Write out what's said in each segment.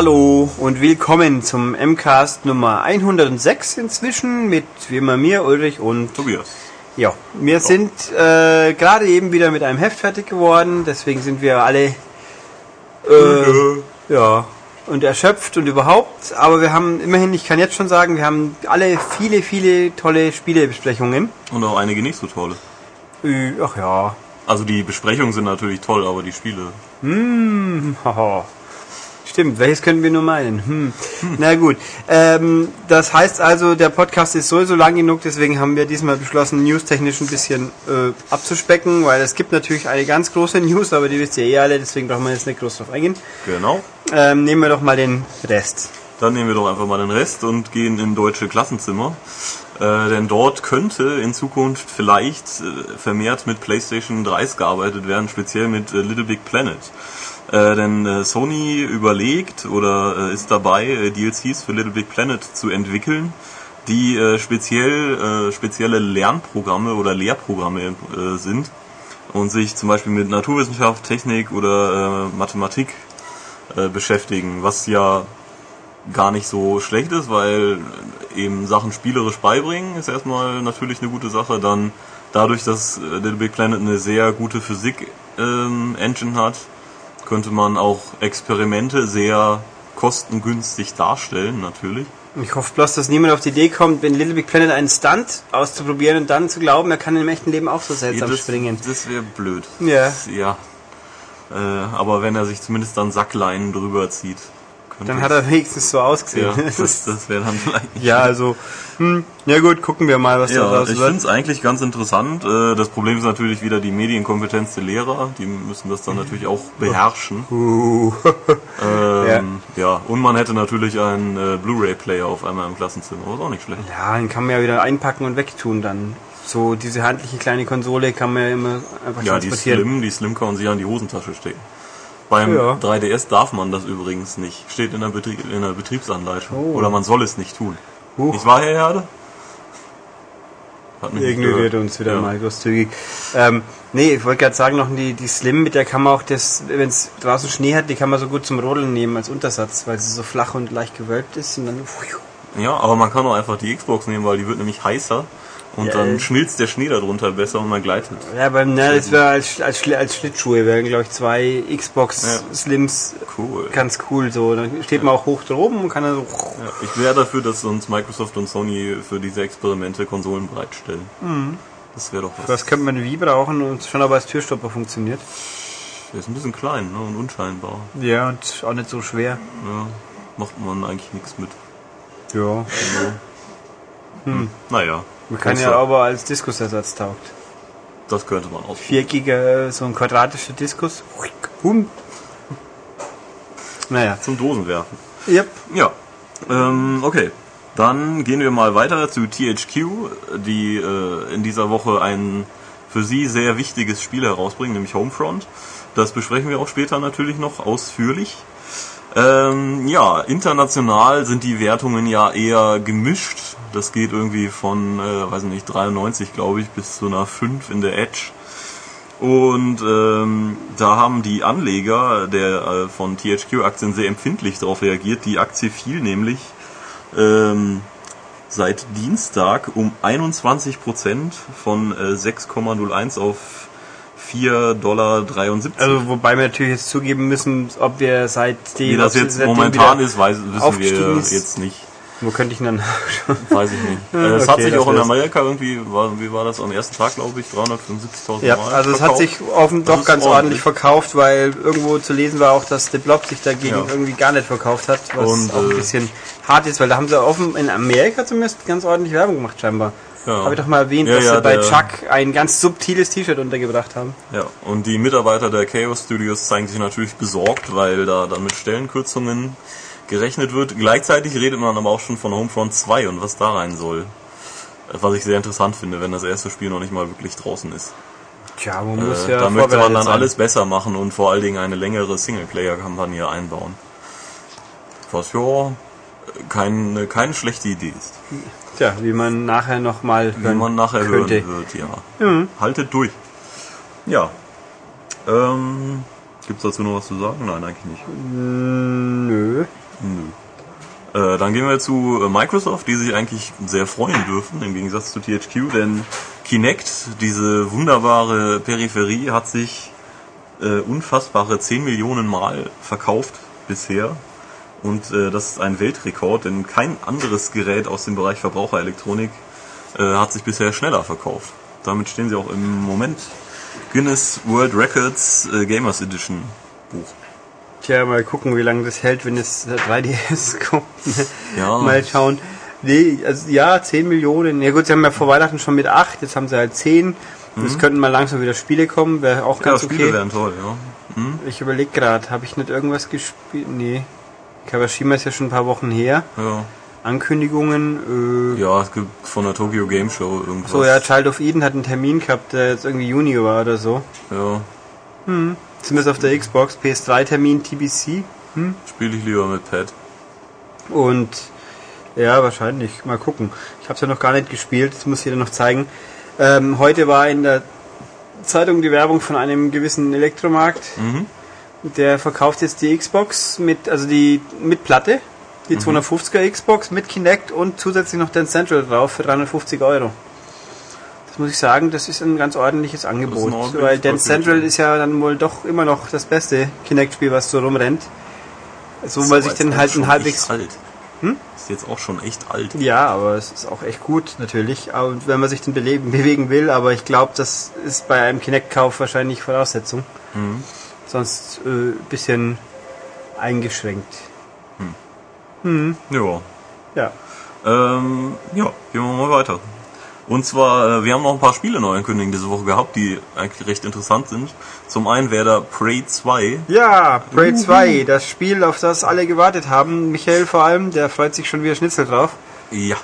Hallo und willkommen zum MCAST Nummer 106 inzwischen mit wie immer mir, Ulrich und Tobias. Ja, wir sind äh, gerade eben wieder mit einem Heft fertig geworden, deswegen sind wir alle äh, ja und erschöpft und überhaupt, aber wir haben immerhin, ich kann jetzt schon sagen, wir haben alle viele, viele tolle Spielebesprechungen. Und auch einige nicht so tolle. Äh, Ach ja. Also die Besprechungen sind natürlich toll, aber die Spiele. Hm, haha. Stimmt, welches können wir nur meinen? Hm. Na gut. Ähm, das heißt also, der Podcast ist sowieso lang genug, deswegen haben wir diesmal beschlossen, newstechnisch ein bisschen äh, abzuspecken, weil es gibt natürlich eine ganz große News, aber die wisst ihr eh alle, deswegen brauchen wir jetzt nicht groß drauf eingehen. Genau. Ähm, nehmen wir doch mal den Rest. Dann nehmen wir doch einfach mal den Rest und gehen in deutsche Klassenzimmer. Äh, denn dort könnte in Zukunft vielleicht äh, vermehrt mit PlayStation 3s gearbeitet werden, speziell mit äh, Little Big Planet. Äh, denn äh, Sony überlegt oder äh, ist dabei, äh, DLCs für Little Big Planet zu entwickeln, die äh, speziell äh, spezielle Lernprogramme oder Lehrprogramme sind und sich zum Beispiel mit Naturwissenschaft, Technik oder Mathematik beschäftigen, was ja gar nicht so schlecht ist, weil eben Sachen spielerisch beibringen ist erstmal natürlich eine gute Sache. Dann dadurch, dass Little Big Planet eine sehr gute Physik-Engine hat, könnte man auch Experimente sehr kostengünstig darstellen, natürlich. Ich hoffe bloß, dass niemand auf die Idee kommt, wenn Little Big Planet einen Stunt auszuprobieren und dann zu glauben, er kann im echten Leben auch so seltsam das springen. das wäre blöd. Ja. Ja. Äh, aber wenn er sich zumindest dann Sackleinen drüber zieht, Dann hat er wenigstens so ausgesehen. Ja, Das das, ist- wäre dann vielleicht nicht ja, also, hm, ja gut, gucken wir mal, was da Ja, draus ich wird. finde es eigentlich ganz interessant. Äh, Das Problem ist natürlich wieder die Medienkompetenz der Lehrer. Die müssen das dann natürlich auch beherrschen. Uh. Ähm, ja. und man hätte natürlich einen äh, Blu-ray-Player auf einmal im Klassenzimmer. Was auch nicht schlecht. Ja, den kann man ja wieder einpacken und wegtun dann. So diese handliche kleine Konsole kann man ja immer einfach Ja, die transportieren. Slim, die Slim kann man sich an die Hosentasche stecken. Beim Ja. 3DS darf man das übrigens nicht. Steht in der, Betrie in der Betriebsanleitung. Oh. Oder man soll es nicht tun. Huch. Nicht wahr, Herr Herde? Hat mich nicht Ignoriert uns wieder Ja. mal großzügig. Ähm, nee, ich wollte gerade sagen, noch die, die Slim, mit der kann man auch das, wenn es draußen Schnee hat, die kann man so gut zum Rodeln nehmen als Untersatz, weil sie so flach und leicht gewölbt ist und dann. Ja, aber man kann auch einfach die Xbox nehmen, weil die wird nämlich heißer und Ja, dann schmilzt der Schnee darunter besser und man gleitet. Ja, beim ne, das wäre als, als, als Schlittschuhe wären, glaube ich, zwei Xbox Ja. Slims Cool. ganz cool so. Dann steht man auch hoch droben und kann dann so. Ja, ich wäre dafür, dass uns Microsoft und Sony für diese Experimente Konsolen bereitstellen. Das wäre doch was. Was könnte man wie brauchen und schon aber als Türstopper funktioniert. Der ist ein bisschen klein ne, und unscheinbar. Ja, und auch nicht so schwer. Ja, macht man eigentlich nichts mit. Ja. Naja, Man kann ja aber als Diskusersatz taugt. das könnte man aus. Viereckiger, so ein quadratischer Diskus. Hum. Naja. Zum Dosen werfen. Yep. Ja, ähm, okay. Dann gehen wir mal weiter zu THQ, die äh, in dieser Woche ein für sie sehr wichtiges Spiel herausbringen, nämlich Homefront. Das besprechen wir auch später natürlich noch ausführlich. Ähm, ja, international sind die Wertungen ja eher gemischt. Das geht irgendwie von, äh, weiß nicht, 93 glaube ich, bis zu einer 5 in der Edge. Und ähm, da haben die Anleger der äh, von THQ-Aktien sehr empfindlich darauf reagiert. Die Aktie fiel nämlich ähm, seit Dienstag um 21 Prozent von äh, 6,01 auf 4,73 Dollar. Also wobei wir natürlich jetzt zugeben müssen, ob wir seitdem Wie das jetzt momentan ist, weiß, wissen wir ist. jetzt nicht. Wo könnte ich denn dann? Weiß ich nicht. Äh, es okay, hat sich auch in. Amerika irgendwie, war, wie war das am ersten Tag, glaube ich, 375.000 Ja, Mal also es hat sich offen doch ganz ordentlich. ordentlich verkauft, weil irgendwo zu lesen war auch, dass The Blob sich dagegen Ja. irgendwie gar nicht verkauft hat, was Und, auch ein äh, bisschen hart ist, weil da haben sie offen in Amerika zumindest ganz ordentlich Werbung gemacht scheinbar. Ja. Habe ich doch mal erwähnt, Ja, dass ja, sie bei Chuck ein ganz subtiles T-Shirt untergebracht haben. Ja, und die Mitarbeiter der Chaos Studios zeigen sich natürlich besorgt, weil da dann mit Stellenkürzungen gerechnet wird. Gleichzeitig redet man aber auch schon von Homefront 2 und was da rein soll. Was ich sehr interessant finde, wenn das erste Spiel noch nicht mal wirklich draußen ist. Tja, man Äh, muss ja da möchte man dann sein. alles besser machen und vor allen Dingen eine längere Singleplayer-Kampagne einbauen. Was ja kein, keine schlechte Idee ist. Tja, wie man nachher nochmal Wie man nachher könnte. hören wird, ja. Haltet durch. Ja. Ähm, gibt's dazu noch was zu sagen? Nein, eigentlich nicht. Nö. Äh, dann gehen wir zu äh, Microsoft, die sich eigentlich sehr freuen dürfen, im Gegensatz zu THQ, denn Kinect, diese wunderbare Peripherie, hat sich äh, unfassbare 10 Millionen Mal verkauft bisher. Und äh, das ist ein Weltrekord, denn kein anderes Gerät aus dem Bereich Verbraucherelektronik äh, hat sich bisher schneller verkauft. Damit stehen sie auch im Moment Guinness World Records äh, Gamers Edition Buch. Tja, mal gucken, wie lange das hält, wenn es 3DS kommt. Ja. Mal schauen. Nee, also ja, 10 Millionen. Ja gut, sie haben ja vor Weihnachten schon mit 8, jetzt haben sie halt 10. Es könnten mal langsam wieder Spiele kommen, wäre auch Mhm. Ja, ganz Spiele okay. wären toll, ja. Hm? Ich überlege gerade, habe ich nicht irgendwas gespielt? Nee. Kawashima ist ja schon ein paar Wochen her. Ja. Ankündigungen, äh, ja, es gibt von der Tokyo Game Show irgendwas. so ja, Child of Eden hat einen Termin gehabt, der jetzt irgendwie Juni war oder so. Ja, Zumindest auf der Xbox, PS3-Termin, TBC. spiele ich lieber mit Pad. Und ja, wahrscheinlich. Mal gucken. Ich habe es ja noch gar nicht gespielt. Das muss ich dir noch zeigen. Ähm, heute war in der Zeitung die Werbung von einem gewissen Elektromarkt. Mhm. Der verkauft jetzt die Xbox mit, also die mit Platte, die 250er Xbox mit Kinect und zusätzlich noch den Central drauf für 350 Euro. Das muss ich sagen, das ist ein ganz ordentliches Angebot. ordentliches weil Dan Paket, Central ist ja dann wohl doch immer noch das beste Kinect-Spiel, was so rumrennt. So, weil sich auch halt ein halbwegs alt. Ist jetzt auch schon echt alt. ja, aber es ist auch echt gut natürlich, aber wenn man sich dann beleben, bewegen will, aber ich glaube, das ist bei einem Kinect-Kauf wahrscheinlich Voraussetzung. Mhm. Sonst äh, bisschen eingeschränkt. Ja. Ja. Ähm, ja, gehen wir mal weiter. Und zwar, äh, wir haben noch ein paar Spiele neu ankündigen diese Woche gehabt, die eigentlich recht interessant sind. Zum einen wäre da Prey 2. Ja, Prey 2, das Spiel, auf das alle gewartet haben. Michael vor allem, der freut sich schon wie ein Schnitzel drauf. Ja.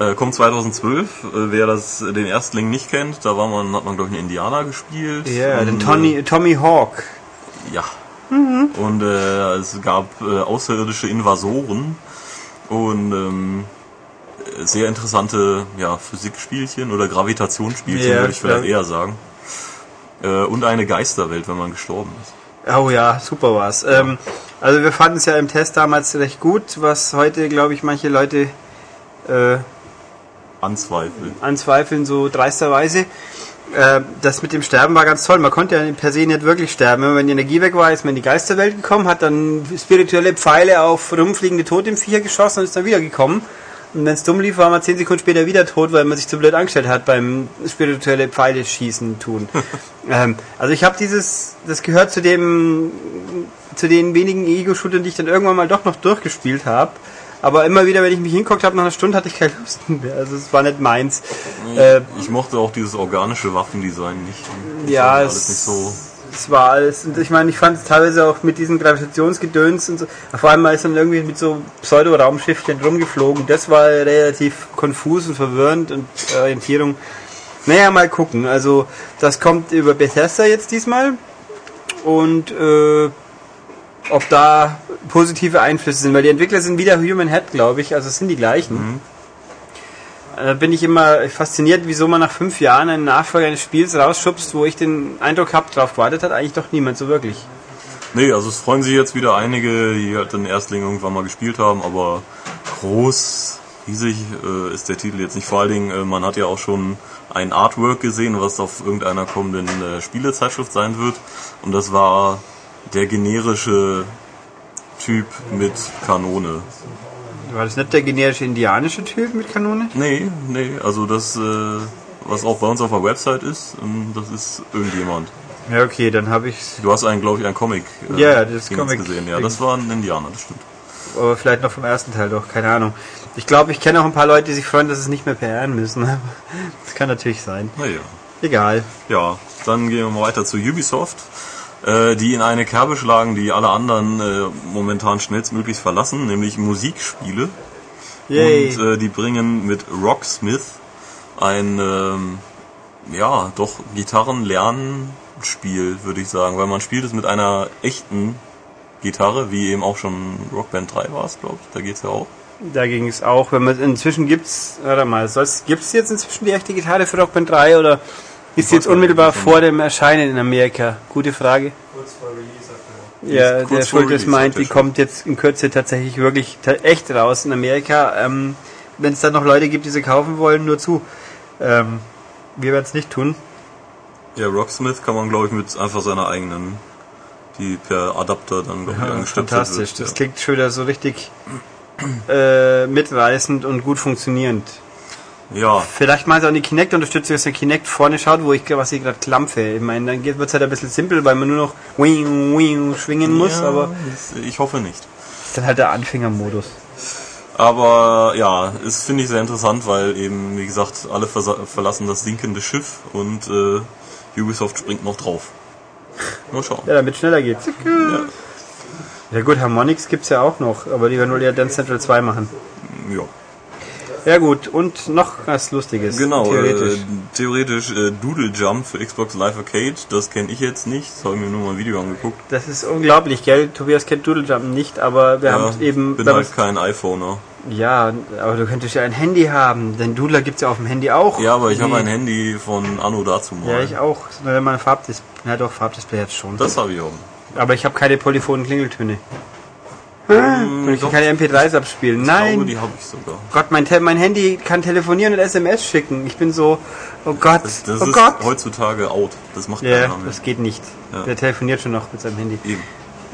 Äh, kommt 2012. Äh, wer das den Erstling nicht kennt, da war man, hat man glaube ich einen Indianer gespielt. Ja, den Und, Tony, Tommy Hawk. Ja. Und äh, es gab äh, außerirdische Invasoren und ähm, sehr interessante ja, Physikspielchen oder Gravitationsspielchen, Ja, würde ich vielleicht klar. eher sagen. Äh, und eine Geisterwelt, wenn man gestorben ist. Oh ja, super war's. Ähm, also wir fanden es ja im Test damals recht gut, was heute, glaube ich, manche Leute äh, Anzweifeln. anzweifeln, so dreisterweise. Äh, das mit dem Sterben war ganz toll. Man konnte ja per se nicht wirklich sterben. Wenn die Energie weg war, ist man in die Geisterwelt gekommen, hat dann spirituelle Pfeile auf rumfliegende Totemviecher geschossen und ist dann wieder gekommen. Und wenn es dumm lief, war man zehn Sekunden später wieder tot, weil man sich zu blöd angestellt hat beim spirituelle Pfeile schießen tun. ähm, also ich habe dieses, das gehört zu dem, zu den wenigen Ego-Shootern, die ich dann irgendwann mal doch noch durchgespielt habe. Aber immer wieder, wenn ich mich hinguckt habe, nach einer Stunde hatte ich keine Lust mehr. Also es war nicht meins. Äh, ich mochte auch dieses organische Waffendesign nicht. Das ja, es, nicht so. es war alles. Und ich meine, ich fand es teilweise auch mit diesen Gravitationsgedöns und so. Vor allem ist dann irgendwie mit so Pseudo-Raumschiffchen rumgeflogen. Das war relativ konfus und verwirrend und äh, Orientierung. Naja, mal gucken. Also, das kommt über Bethesda jetzt diesmal. Und äh, ob da positive Einflüsse sind, weil die Entwickler sind wieder Human Head, glaube ich, also es sind die gleichen. Da bin ich immer fasziniert, wieso man nach fünf Jahren einen Nachfolger eines Spiels rausschubst, wo ich den Eindruck habe, drauf gewartet hat, eigentlich doch niemand so wirklich. Nee, also es freuen sich jetzt wieder einige, die halt den Erstling irgendwann mal gespielt haben, aber groß, riesig äh, ist der Titel jetzt nicht. Vor allen Dingen, äh, man hat ja auch schon ein Artwork gesehen, was auf irgendeiner kommenden äh, Spielezeitschrift sein wird. Und das war der generische Typ mit Kanone. War das nicht der generische indianische Typ mit Kanone? Nee, nee, also das, äh, was auch bei uns auf der Website ist, ähm, das ist irgendjemand. Ja, okay, dann habe ich Du hast einen, glaube ich, einen Comic, äh, Ja, das Comic- gesehen. Ja, das war ein Indianer, das stimmt. aber vielleicht noch vom ersten Teil doch, keine Ahnung. Ich glaube, ich kenne auch ein paar Leute, die sich freuen, dass es nicht mehr PRen müssen. Das kann natürlich sein. Naja. Egal. Ja, dann gehen wir mal weiter zu Ubisoft, äh, die in eine Kerbe schlagen, die alle anderen äh, momentan schnellstmöglichst verlassen, nämlich Musikspiele. Yay. Und äh, die bringen mit Rocksmith ein, ähm, ja, doch Gitarrenlernspiel, würde ich sagen, weil man spielt es mit einer echten Gitarre, wie eben auch schon Rockband 3 war es, glaube ich, da geht's ja auch. Da ging es auch, wenn man inzwischen gibt's, warte mal, gibt es jetzt inzwischen die echte Gitarre für Rock Band 3 oder ist sie jetzt unmittelbar vor dem Erscheinen in Amerika? Gute Frage. Kurz vor Release. Ja, Kurz der Schultes meint, die kommt jetzt in Kürze tatsächlich wirklich ta- echt raus in Amerika. Ähm, Wenn es dann noch Leute gibt, die sie kaufen wollen, nur zu. Ähm, wir werden es nicht tun. Ja, Rocksmith kann man, glaube ich, mit einfach seiner eigenen, die per Adapter dann, glaube ich, angestöpselt Fantastisch. wird. Das ja. klingt schon wieder so richtig äh, mitreißend und gut funktionierend. Ja, Vielleicht mal so an die Kinect-Unterstützung, dass der Kinect vorne schaut, wo ich was ich gerade klampfe. Ich meine, dann wird es halt ein bisschen simpel, weil man nur noch wing, wing schwingen muss, ja, aber ich hoffe nicht. ist dann halt der Anfängermodus. Aber ja, ist finde ich sehr interessant, weil eben, wie gesagt, alle verlassen das sinkende Schiff und äh, Ubisoft springt noch drauf. Mal schauen. Ja, damit schneller geht. Ja gut, Harmonix gibt's ja auch noch, aber die werden wohl ja Dance Central 2 machen. Ja. Ja gut, und noch was Lustiges. Genau, Theoretisch. Äh, theoretisch äh, Doodle Jump für Xbox Live Arcade, das kenne ich jetzt nicht, das habe ich mir nur mal ein Video angeguckt. Das ist unglaublich, gell? Tobias kennt Doodle Jump nicht, aber wir Ja, haben eben... bin wenn halt kein iPhoner. ja, aber du könntest ja ein Handy haben, denn Doodler gibt's ja auf dem Handy auch. Ja, aber ich habe ein Handy von Anno dazu mal. Ja, ich auch. Sondern wenn man ein Farbdisplay... Ja doch, Farbdisplay jetzt schon. Das habe ich auch. Aber ich habe keine polyphonen Klingeltöne. Hm, Und ich kann keine MP3s abspielen. ich glaube, Nein! die habe ich sogar. Gott, mein, mein Handy kann telefonieren und SMS schicken. Ich bin so... Oh Gott, Das, das oh ist Gott! heutzutage out. Das macht Ja, keiner mehr. das geht nicht. Ja. Der telefoniert schon noch mit seinem Handy. Eben.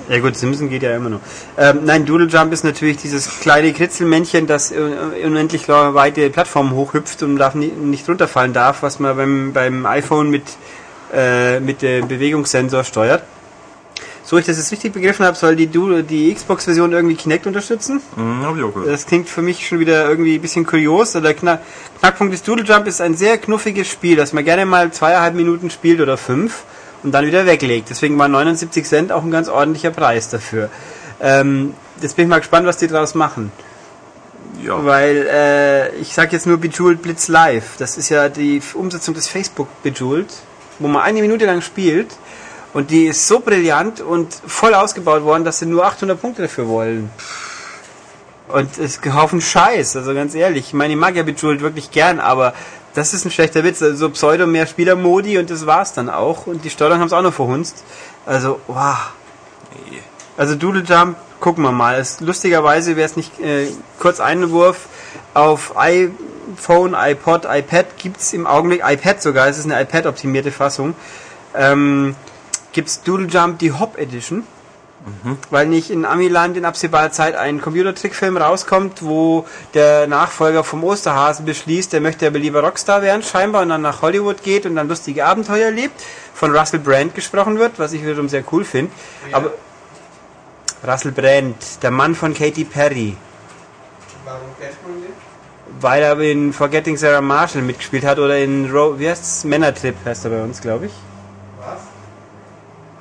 Ja gut, Simpson geht ja immer noch. Ähm, nein, Doodle Jump ist natürlich dieses kleine Kritzelmännchen, das äh, unendlich weite Plattformen hochhüpft und darf nie, nicht runterfallen darf, was man beim, beim iPhone mit, äh, mit dem Bewegungssensor steuert. So ich das jetzt richtig begriffen habe, soll die, die Xbox-Version irgendwie Kinect unterstützen. Hm, habe ich auch gehört. Das klingt für mich schon wieder irgendwie ein bisschen kurios. Der Knack Knackpunkt des Doodle Jump ist ein sehr knuffiges Spiel, das man gerne mal zweieinhalb Minuten spielt oder fünf und dann wieder weglegt. Deswegen war 79 Cent auch ein ganz ordentlicher Preis dafür. Ähm, jetzt bin ich mal gespannt, was die daraus machen. Ja. Weil äh, ich sag jetzt nur Bejeweled Blitz Live. Das ist ja die Umsetzung des Facebook Bejeweled, wo man eine Minute lang spielt. Und die ist so brillant und voll ausgebaut worden, dass sie nur 800 Punkte dafür wollen. Und es ist ein Haufen Scheiß, also ganz ehrlich. Ich meine, ich mag ja Bejeweled wirklich gern, aber das ist ein schlechter Witz. Also so Pseudo mehr Spielermodi und das war's dann auch. Und die Steuerung haben es auch noch verhunzt. Also, wow. Also Doodle Jump, gucken wir mal. Es, lustigerweise wäre es nicht äh, kurz Einwurf. Auf iPhone, iPod, iPad gibt's im Augenblick, iPad sogar, es ist eine iPad-optimierte Fassung, ähm, gibt's Doodle Jump die Hop Edition. Weil nicht in Amiland in absehbarer Zeit ein Computertrickfilm rauskommt, wo der Nachfolger vom Osterhasen beschließt, er möchte aber lieber Rockstar werden, scheinbar, und dann nach Hollywood geht und dann lustige Abenteuer erlebt, von Russell Brand gesprochen wird, was ich wiederum sehr cool finde. Aber Russell Brand, der Mann von Katy Perry, Warum kennt man den? weil er in Forgetting Sarah Marshall mitgespielt hat oder in Ro wie heißt's? Männertrip heißt er bei uns, glaube ich.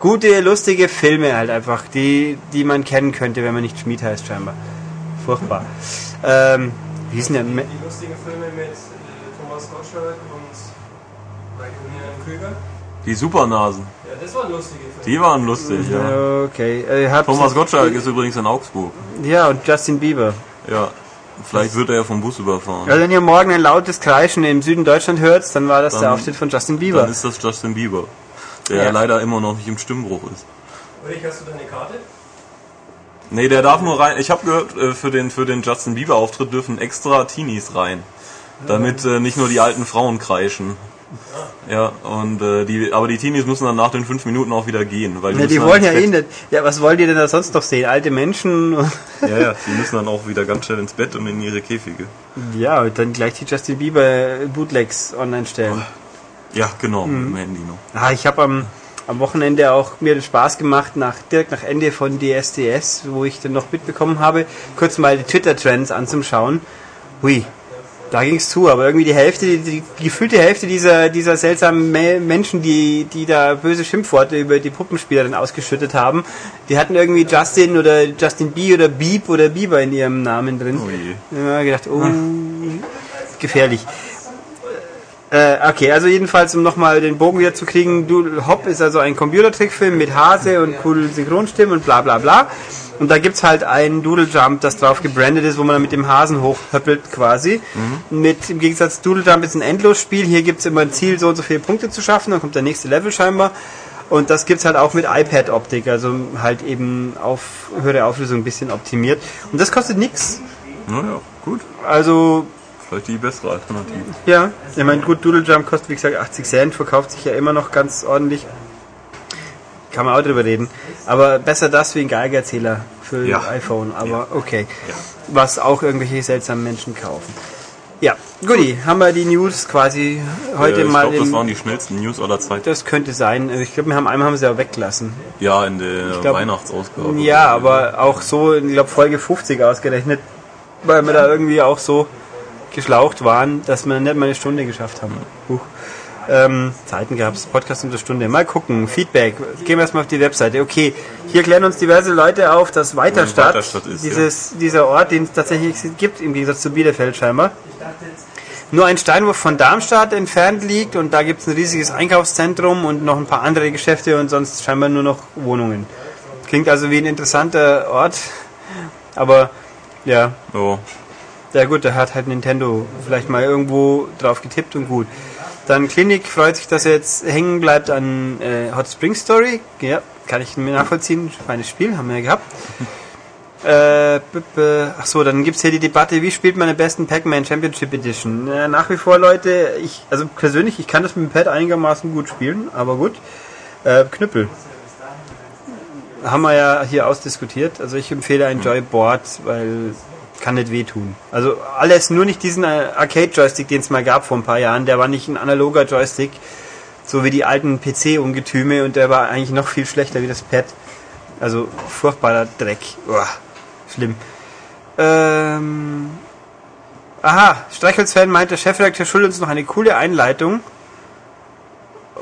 Gute, lustige Filme halt einfach, die, die man kennen könnte, wenn man nicht Schmied heißt scheinbar. Furchtbar. Ähm, wie hieß denn der? Me- Die lustigen Filme mit äh, Thomas Gottschalk und Maximilian Krüger. Die Supernasen, Ja, das waren lustige Filme. die waren lustig, ja. Ja, Okay. Äh, Thomas Gottschalk ist übrigens in Augsburg. Ja, und Justin Bieber. Ja. Vielleicht wird er ja vom Bus überfahren. Also wenn ihr morgen ein lautes Kreischen im Süden Deutschland hört, dann war das Dann- der Auftritt von Justin Bieber. Dann ist das Justin Bieber. Der Ja. leider immer noch nicht im Stimmbruch ist. Ulrich, hast du deine Karte? Nee, der darf nur rein. Ich habe gehört, äh, für den, für den Justin Bieber Auftritt dürfen extra Teenies rein. Damit äh, nicht nur die alten Frauen kreischen. Ja, und äh, die, aber die Teenies müssen dann nach den fünf Minuten auch wieder gehen, weil ja, müssen die wollen ja eh nicht. Ja, was wollt ihr denn da sonst noch sehen? Alte Menschen? Ja, ja, die müssen dann auch wieder ganz schnell ins Bett und in ihre Käfige. ja, und dann gleich die Justin Bieber Bootlegs online stellen. Ja, genau, Mhm. mit dem Handy noch. Ah, ich habe am, am Wochenende auch mir den Spaß gemacht, nach, direkt nach Ende von DSDS, wo ich dann noch mitbekommen habe, kurz mal die Twitter-Trends anzuschauen. Hui, da ging's zu, aber irgendwie die Hälfte, die, die gefühlte Hälfte dieser, dieser seltsamen Me Menschen, die, die da böse Schimpfworte über die Puppenspielerin ausgeschüttet haben, die hatten irgendwie Justin oder Justin B oder Beep oder Bieber in ihrem Namen drin. Oh je. Ja, gedacht, oh, gefährlich. Äh, okay, also jedenfalls, um nochmal den Bogen wieder zu kriegen, Doodle Hop ist also ein Computertrickfilm mit Hase und coolen Synchronstimmen und bla bla bla. Und da gibt's halt einen Doodle Jump, das drauf gebrandet ist, wo man dann mit dem Hasen hochhöppelt quasi. Mit, Im Gegensatz Doodle Jump ist ein Endlosspiel. Hier gibt's immer ein Ziel, so und so viele Punkte zu schaffen, dann kommt der nächste Level scheinbar. Und das gibt's halt auch mit iPad-Optik, also halt eben auf höhere Auflösung ein bisschen optimiert. Und das kostet nix. Naja, gut. Also, Vielleicht die bessere Alternative. ja, ich meine, gut, Doodle Jump kostet wie gesagt 80 Cent, verkauft sich ja immer noch ganz ordentlich. Kann man auch drüber reden. Aber besser das wie ein Geigerzähler für Ja. iPhone, aber Ja. okay. Ja. Was auch irgendwelche seltsamen Menschen kaufen. Ja, guti, haben wir die News quasi heute äh, ich mal glaube, das waren die schnellsten News aller Zeiten. Das könnte sein. Ich glaube, wir haben einmal haben sie ja weggelassen. Ja, in der glaub- Weihnachtsausgabe. Ja, aber auch so, ich glaube, Folge 50 ausgerechnet, weil wir da irgendwie auch so geschlaucht waren, dass wir nicht mal eine Stunde geschafft haben. Huch. Ähm, Zeiten gab es, Podcast um eine Stunde. Mal gucken, Feedback. Gehen wir erstmal auf die Webseite. Okay, hier klären uns diverse Leute auf, dass Weiterstadt, Weiterstadt ist, dieses, dieser Ort, den es tatsächlich gibt, im Gegensatz zu Bielefeld scheinbar, nur ein Steinwurf von Darmstadt entfernt liegt und da gibt es ein riesiges Einkaufszentrum und noch ein paar andere Geschäfte und sonst scheinbar nur noch Wohnungen. Klingt also wie ein interessanter Ort, aber ja, Ja, ja gut, da hat halt Nintendo vielleicht mal irgendwo drauf getippt und gut. Dann Klinik freut sich, dass er jetzt hängen bleibt an äh, Hot Spring Story. Ja, kann ich mir nachvollziehen. Feines Spiel, haben wir ja gehabt. Äh, ach so, dann gibt's hier die Debatte, wie spielt man den besten Pac-Man Championship Edition? Äh, nach wie vor, Leute, ich, also persönlich, ich kann das mit dem Pad einigermaßen gut spielen, aber gut. Äh, Knüppel. Haben wir ja hier ausdiskutiert. Also ich empfehle ein Joyboard, weil kann nicht wehtun. Also alles, nur nicht diesen äh, Arcade-Joystick, den es mal gab vor ein paar Jahren. Der war nicht ein analoger Joystick, so wie die alten PC-Ungetüme und der war eigentlich noch viel schlechter wie das Pad. Also furchtbarer Dreck. Uah, schlimm. Ähm, aha, Streichholz-Fan meint, der Chefredakteur schuldet uns noch eine coole Einleitung.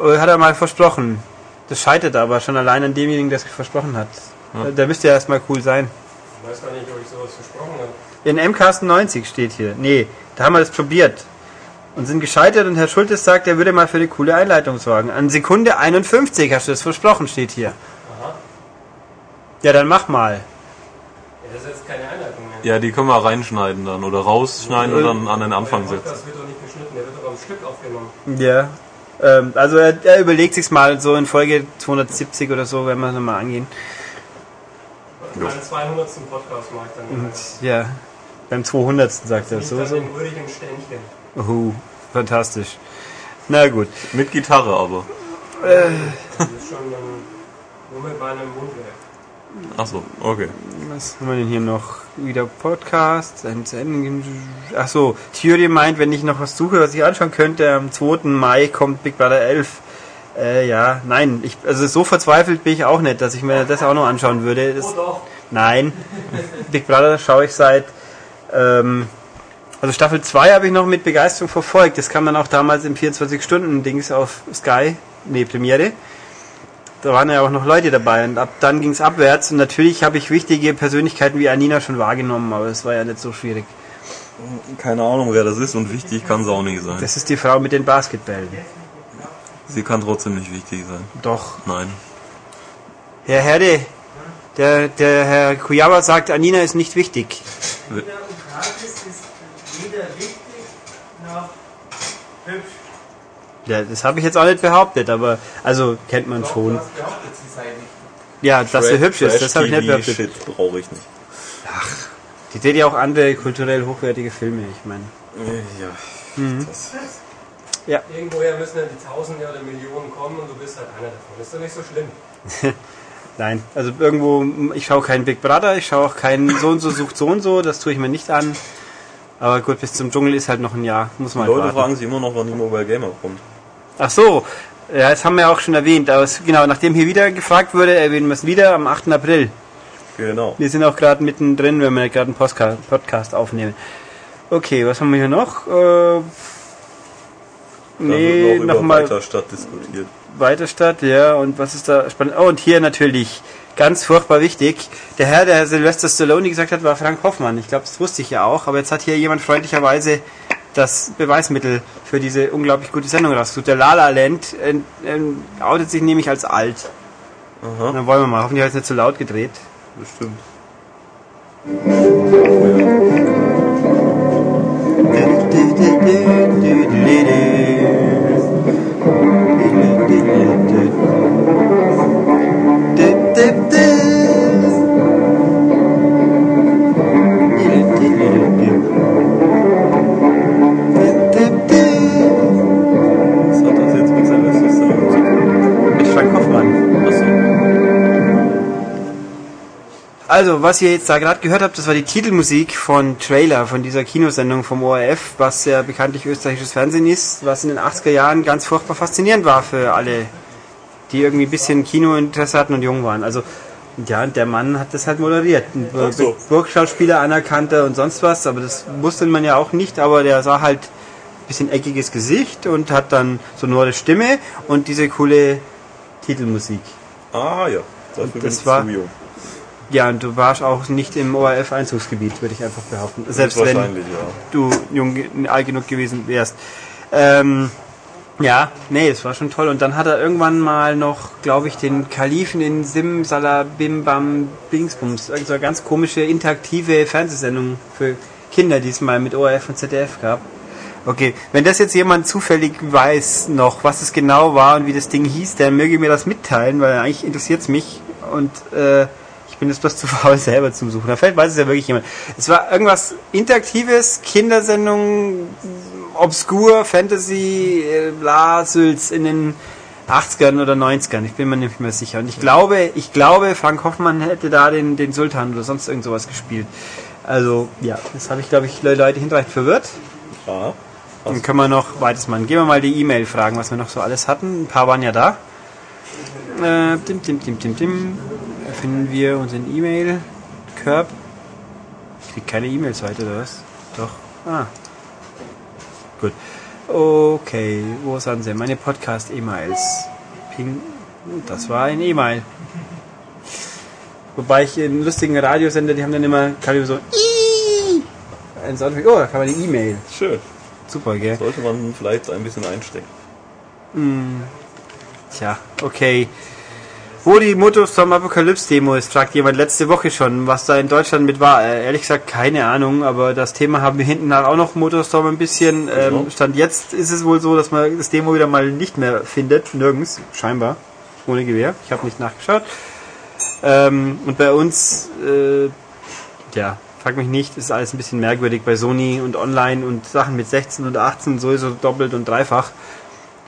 Äh, Hat er mal versprochen. Das scheitert aber schon allein an demjenigen, der es versprochen hat. Ja. Der müsste ja erstmal cool sein. Ich weiß gar nicht, ob ich sowas versprochen habe. In MCAST 90 steht hier. Nee, da haben wir das probiert. Und sind gescheitert und Herr Schultes sagt, er würde mal für eine coole Einleitung sorgen. An Sekunde 51 hast du das versprochen, steht hier. Aha. Ja, dann mach mal. Ja, das ist jetzt keine Einleitung mehr. ja, die können wir reinschneiden dann oder rausschneiden und dann an den Anfang Der setzen. Podcast wird doch nicht geschnitten, der wird doch am Stück aufgenommen. Ja. Ähm, also er, er überlegt sich's mal so in Folge 270 oder so, wenn wir es nochmal angehen. Meinen 200. Podcast mache ich dann. Und ja, beim 200. sagt er so. so. im rührigen Ständchen. Uhu, fantastisch. Na gut. Mit Gitarre aber. Das ist schon ein Rummelbein im Mundwerk. Achso, okay. Was haben wir denn hier noch? Wieder Podcast. Achso, Theory meint, wenn ich noch was suche, was ich anschauen könnte, am 2. Mai kommt Big Brother 11. Äh, ja, nein, ich, also so verzweifelt bin ich auch nicht, dass ich mir das auch noch anschauen würde. Das, Oh doch. nein, Big Brother schaue ich seit, ähm, also Staffel 2 habe ich noch mit Begeisterung verfolgt. Das kam dann auch damals im 24-Stunden-Dings auf Sky, nee, Premiere. Da waren ja auch noch Leute dabei und ab dann ging es abwärts und natürlich habe ich wichtige Persönlichkeiten wie Anina schon wahrgenommen, aber es war ja nicht so schwierig. Keine Ahnung, wer das ist und wichtig kann es auch nicht sein. Das ist die Frau mit den Basketbällen. Sie kann trotzdem nicht wichtig sein. Doch. Nein. Herr Herde, der, der Herr Kujawa sagt, Anina ist nicht wichtig. Weder gratis ist weder wichtig noch hübsch. Ja, das habe ich jetzt auch nicht behauptet, aber also kennt man Doch, schon. Ja, dass sie hübsch ist, das habe ich nicht behauptet. Shit brauche ich nicht. Die dreht ja auch andere kulturell hochwertige Filme, ich meine. Ja. Mhm. Das, Irgendwoher müssen ja die Tausende oder Millionen kommen und du bist halt einer davon. Ist doch nicht so schlimm. Nein, also irgendwo, ich schaue keinen Big Brother, ich schaue auch keinen so und so sucht so und so, das tue ich mir nicht an. Aber gut, bis zum Dschungel ist halt noch ein Jahr, muss die man halt Leute warten. fragen sich immer noch, wann die Mobile Gamer kommt. Ach so, ja, das haben wir auch schon erwähnt, aber es, genau, nachdem hier wieder gefragt wurde, erwähnen wir es wieder am 8. April. Genau. Wir sind auch gerade mittendrin, wenn wir gerade einen Postka Podcast aufnehmen. Okay, was haben wir hier noch? Äh, nee, wird noch nochmal Weiterstadt diskutiert. Weiterstadt, ja, und was ist da spannend? Oh, und hier natürlich, ganz furchtbar wichtig, der Herr, der Sylvester Stallone gesagt hat, war Frank Hoffmann. Ich glaube, das wusste ich ja auch, aber jetzt hat hier jemand freundlicherweise das Beweismittel für diese unglaublich gute Sendung rausgesucht. Der La La Land äh, äh, outet sich nämlich als alt. Aha, Dann wollen wir mal, hoffentlich hat es nicht zu laut gedreht. bestimmt. Also, was ihr jetzt da gerade gehört habt, das war die Titelmusik von Trailer, von dieser Kinosendung vom ORF, was ja bekanntlich österreichisches Fernsehen ist, was in den 80er Jahren ganz furchtbar faszinierend war für alle, die irgendwie ein bisschen Kinointeresse hatten und jung waren. Also, ja, der Mann hat das halt moderiert. Ein so. Burgschauspieler, anerkannter und sonst was, aber das wusste man ja auch nicht, aber der sah halt ein bisschen eckiges Gesicht und hat dann sonore Stimme und diese coole Titelmusik. Ah ja, dafür bin das war- jung. Ja, und du warst auch nicht im ORF-Einzugsgebiet, würde ich einfach behaupten. Selbst wenn ja. du jung alt genug gewesen wärst. Ähm, ja, nee, es war schon toll. Und dann hat er irgendwann mal noch, glaube ich, den Kalifen in Sim Salabim Bam Bingsbums. So eine ganz komische, interaktive Fernsehsendung für Kinder, die es mal mit ORF und ZDF gab. Okay, wenn das jetzt jemand zufällig weiß noch, was es genau war und wie das Ding hieß, dann möge mir das mitteilen, weil eigentlich interessiert es mich und äh, jetzt bloß zu faul selber zum Suchen. Da vielleicht weiß es ja wirklich jemand. Es war irgendwas Interaktives, Kindersendung, Obskur, Fantasy, äh, bla, Sülz in den 80ern oder 90ern. Ich bin mir nicht mehr sicher. Und ich glaube, ich glaube, Frank Hoffmann hätte da den, den Sultan oder sonst irgend sowas gespielt. Also, ja, das habe ich, glaube ich, Leute hinreichend verwirrt. Ah, Dann können wir noch weiteres machen. Gehen wir mal die E-Mail fragen, was wir noch so alles hatten. Ein paar waren ja da. Äh, dim, dim, dim, dim, dim. Finden wir unseren E-Mail. Curb. Ich krieg keine E-Mails heute, oder was? Doch. Ah. Gut. Okay, wo sind sie? Meine Podcast-E-Mails. Ping. Das war ein E-Mail. Wobei ich in lustigen Radiosender, die haben dann immer kann so Sound. Oh, da kann man die E-Mail. schön. Super, gell? Sollte man vielleicht ein bisschen einstecken. Tja, okay. Wo die Motorstorm Apocalypse Demo ist, fragt jemand letzte Woche schon, was da in Deutschland mit war. Äh, ehrlich gesagt, keine Ahnung, aber das Thema haben wir hinten nach auch noch Motorstorm ein bisschen. Ähm, Ja. Stand jetzt ist es wohl so, dass man das Demo wieder mal nicht mehr findet, nirgends, scheinbar, ohne Gewehr. Ich habe nicht nachgeschaut. Ähm, und bei uns, äh, ja, frag mich nicht, ist alles ein bisschen merkwürdig bei Sony und online und Sachen mit 16 und 18 sowieso doppelt und dreifach.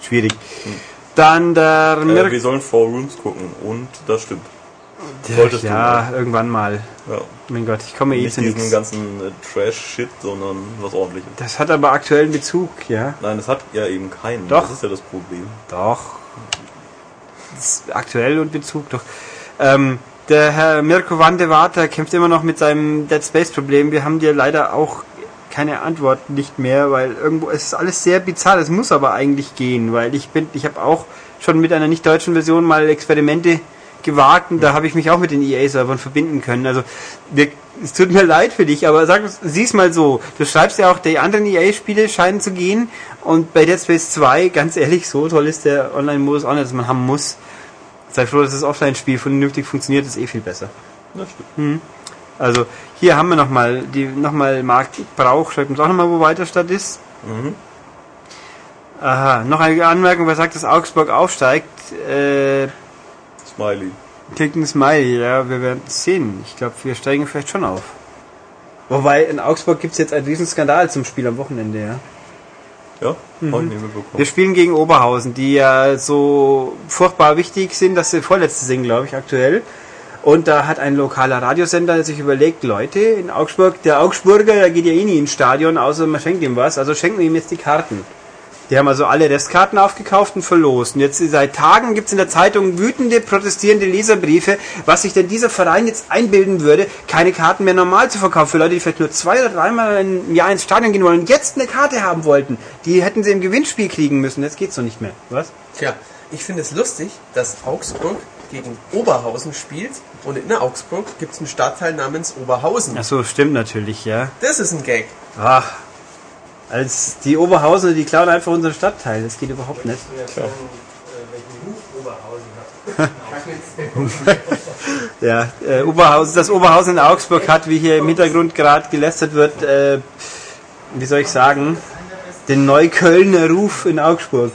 Schwierig. Dann der Äh, Mirk wir sollen Four Rooms gucken und das stimmt. solltest du ja, irgendwann mal. Ja. Mein Gott, ich komme eh Nicht zu nichts. ganzen äh, Trash-Shit, sondern was ordentliches. Das hat aber aktuellen Bezug, ja. Nein, das hat ja eben keinen. Doch. Das ist ja das Problem. Doch. Das ist aktuell und Bezug, doch. Ähm, der Herr Mirko Vandewater kämpft immer noch mit seinem Dead Space Problem. Wir haben dir leider auch keine Antwort nicht mehr, weil irgendwo es ist alles sehr bizarr. Es muss aber eigentlich gehen, weil ich bin, ich habe auch schon mit einer nicht deutschen Version mal Experimente gewagt und da habe ich mich auch mit den EA-Servern verbinden können. Also wir, es tut mir leid für dich, aber sag, sieh's mal so. Du schreibst ja auch, die anderen EA-Spiele scheinen zu gehen und bei Dead Space 2, ganz ehrlich, so toll ist der Online-Modus auch nicht, dass man haben muss. Sei froh, dass das Offline-Spiel vernünftig funktioniert, ist eh viel besser. Das stimmt. Also hier haben wir nochmal die nochmal Mark Brauch, schreibt uns auch nochmal, wo Weiterstadt ist. Mhm. Aha, noch eine Anmerkung, wer sagt, dass Augsburg aufsteigt? Äh, Smiley. klickt ein Smiley, ja, wir werden es sehen. Ich glaube, wir steigen vielleicht schon auf. Wobei, in Augsburg gibt es jetzt einen riesen Skandal zum Spiel am Wochenende, ja. Ja, Mhm. Wir spielen gegen Oberhausen, die ja so furchtbar wichtig sind, dass sie vorletzte sind, glaube ich, aktuell. Und da hat ein lokaler Radiosender sich überlegt, Leute, in Augsburg, der Augsburger, der geht ja eh nie ins Stadion, außer man schenkt ihm was, also schenken wir ihm jetzt die Karten. Die haben also alle Restkarten aufgekauft und verlost. Und jetzt seit Tagen gibt es in der Zeitung wütende, protestierende Leserbriefe, was sich denn dieser Verein jetzt einbilden würde, keine Karten mehr normal zu verkaufen für Leute, die vielleicht nur zwei oder dreimal im Jahr ins Stadion gehen wollen und jetzt eine Karte haben wollten. Die hätten sie im Gewinnspiel kriegen müssen. Jetzt geht's doch nicht mehr. Was? Tja, ich finde es lustig, dass Augsburg gegen Oberhausen spielt und in Augsburg gibt es einen Stadtteil namens Oberhausen. Ach so, stimmt natürlich, ja. Das ist ein Gag. Ach, als die Oberhausener, die klauen einfach unseren Stadtteil. Das geht überhaupt nicht. Ja. Welchen Ruf Oberhausen hat. Ja, äh, Oberhausen, das Oberhausen in Augsburg hat, wie hier im Hintergrund gerade gelästert wird, äh, wie soll ich sagen, den Neuköllner Ruf in Augsburg.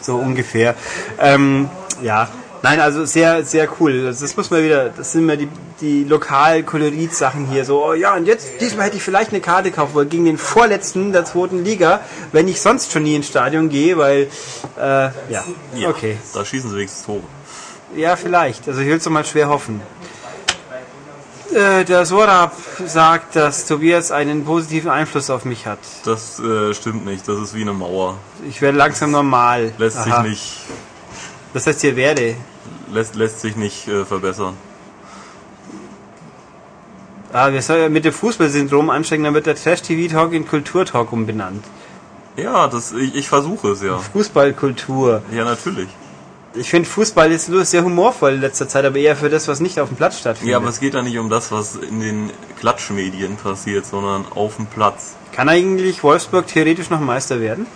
So ungefähr. Ähm, ja, nein, also sehr, sehr cool. Also Das muss man wieder, das sind immer die, die Lokal-Kolorit-Sachen hier. So, oh ja, und jetzt, diesmal hätte ich vielleicht eine Karte kaufen wollen gegen den vorletzten der zweiten Liga, wenn ich sonst schon nie ins Stadion gehe, weil, äh, ja, Ja, okay. Da schießen sie wenigstens Tore. Ja, vielleicht. Also ich will es doch mal schwer hoffen. Äh, der Sorab sagt, dass Tobias einen positiven Einfluss auf mich hat. Das äh, stimmt nicht. Das ist wie eine Mauer. Ich werde langsam normal. Lässt Aha. sich nicht, Das heißt, ihr werde. Lässt, lässt sich nicht äh, verbessern. Ah, wir sollen ja mit dem Fußballsyndrom anstecken, dann wird der Trash-TV-Talk in Kulturtalk umbenannt. Ja, das, ich, ich versuche es ja. Fußballkultur. Ja, natürlich. Ich finde Fußball ist nur sehr humorvoll in letzter Zeit, aber eher für das, was nicht auf dem Platz stattfindet. Ja, aber es geht ja nicht um das, was in den Klatschmedien passiert, sondern auf dem Platz. Kann eigentlich Wolfsburg theoretisch noch Meister werden?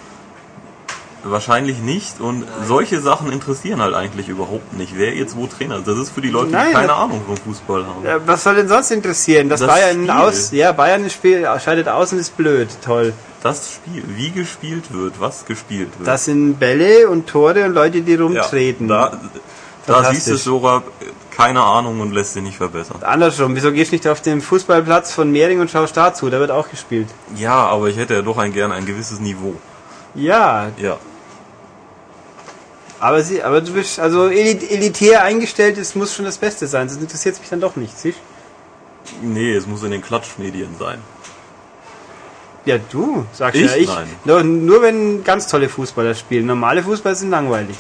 Wahrscheinlich nicht und solche Sachen interessieren halt eigentlich überhaupt nicht. Wer jetzt wo Trainer ist, das ist für die Leute, Nein, die keine das- Ahnung vom Fußball haben. Ja, was soll denn sonst interessieren? Das, Das Bayern Spiel. aus, ja, Bayern Spiel scheidet aus und ist blöd. Toll. Das Spiel, wie gespielt wird, was gespielt wird. Das sind Bälle und Tore und Leute, die ja, rumtreten. da, da Fantastisch. siehst du Sora, keine Ahnung und lässt sich nicht verbessern. Andersrum, wieso gehst du nicht auf den Fußballplatz von Mehring und schaust da zu? Da wird auch gespielt. Ja, aber ich hätte ja doch ein, gern ein gewisses Niveau. Ja, Ja. Aber, sie, aber du bist also elit elitär eingestellt, es muss schon das Beste sein, sonst interessiert es mich dann doch nicht, siehst Nee, es muss in den Klatschmedien sein. Ja, du, sagst Ich? ja ich. Nein. Nur, nur wenn ganz tolle Fußballer spielen. Normale Fußballer sind langweilig.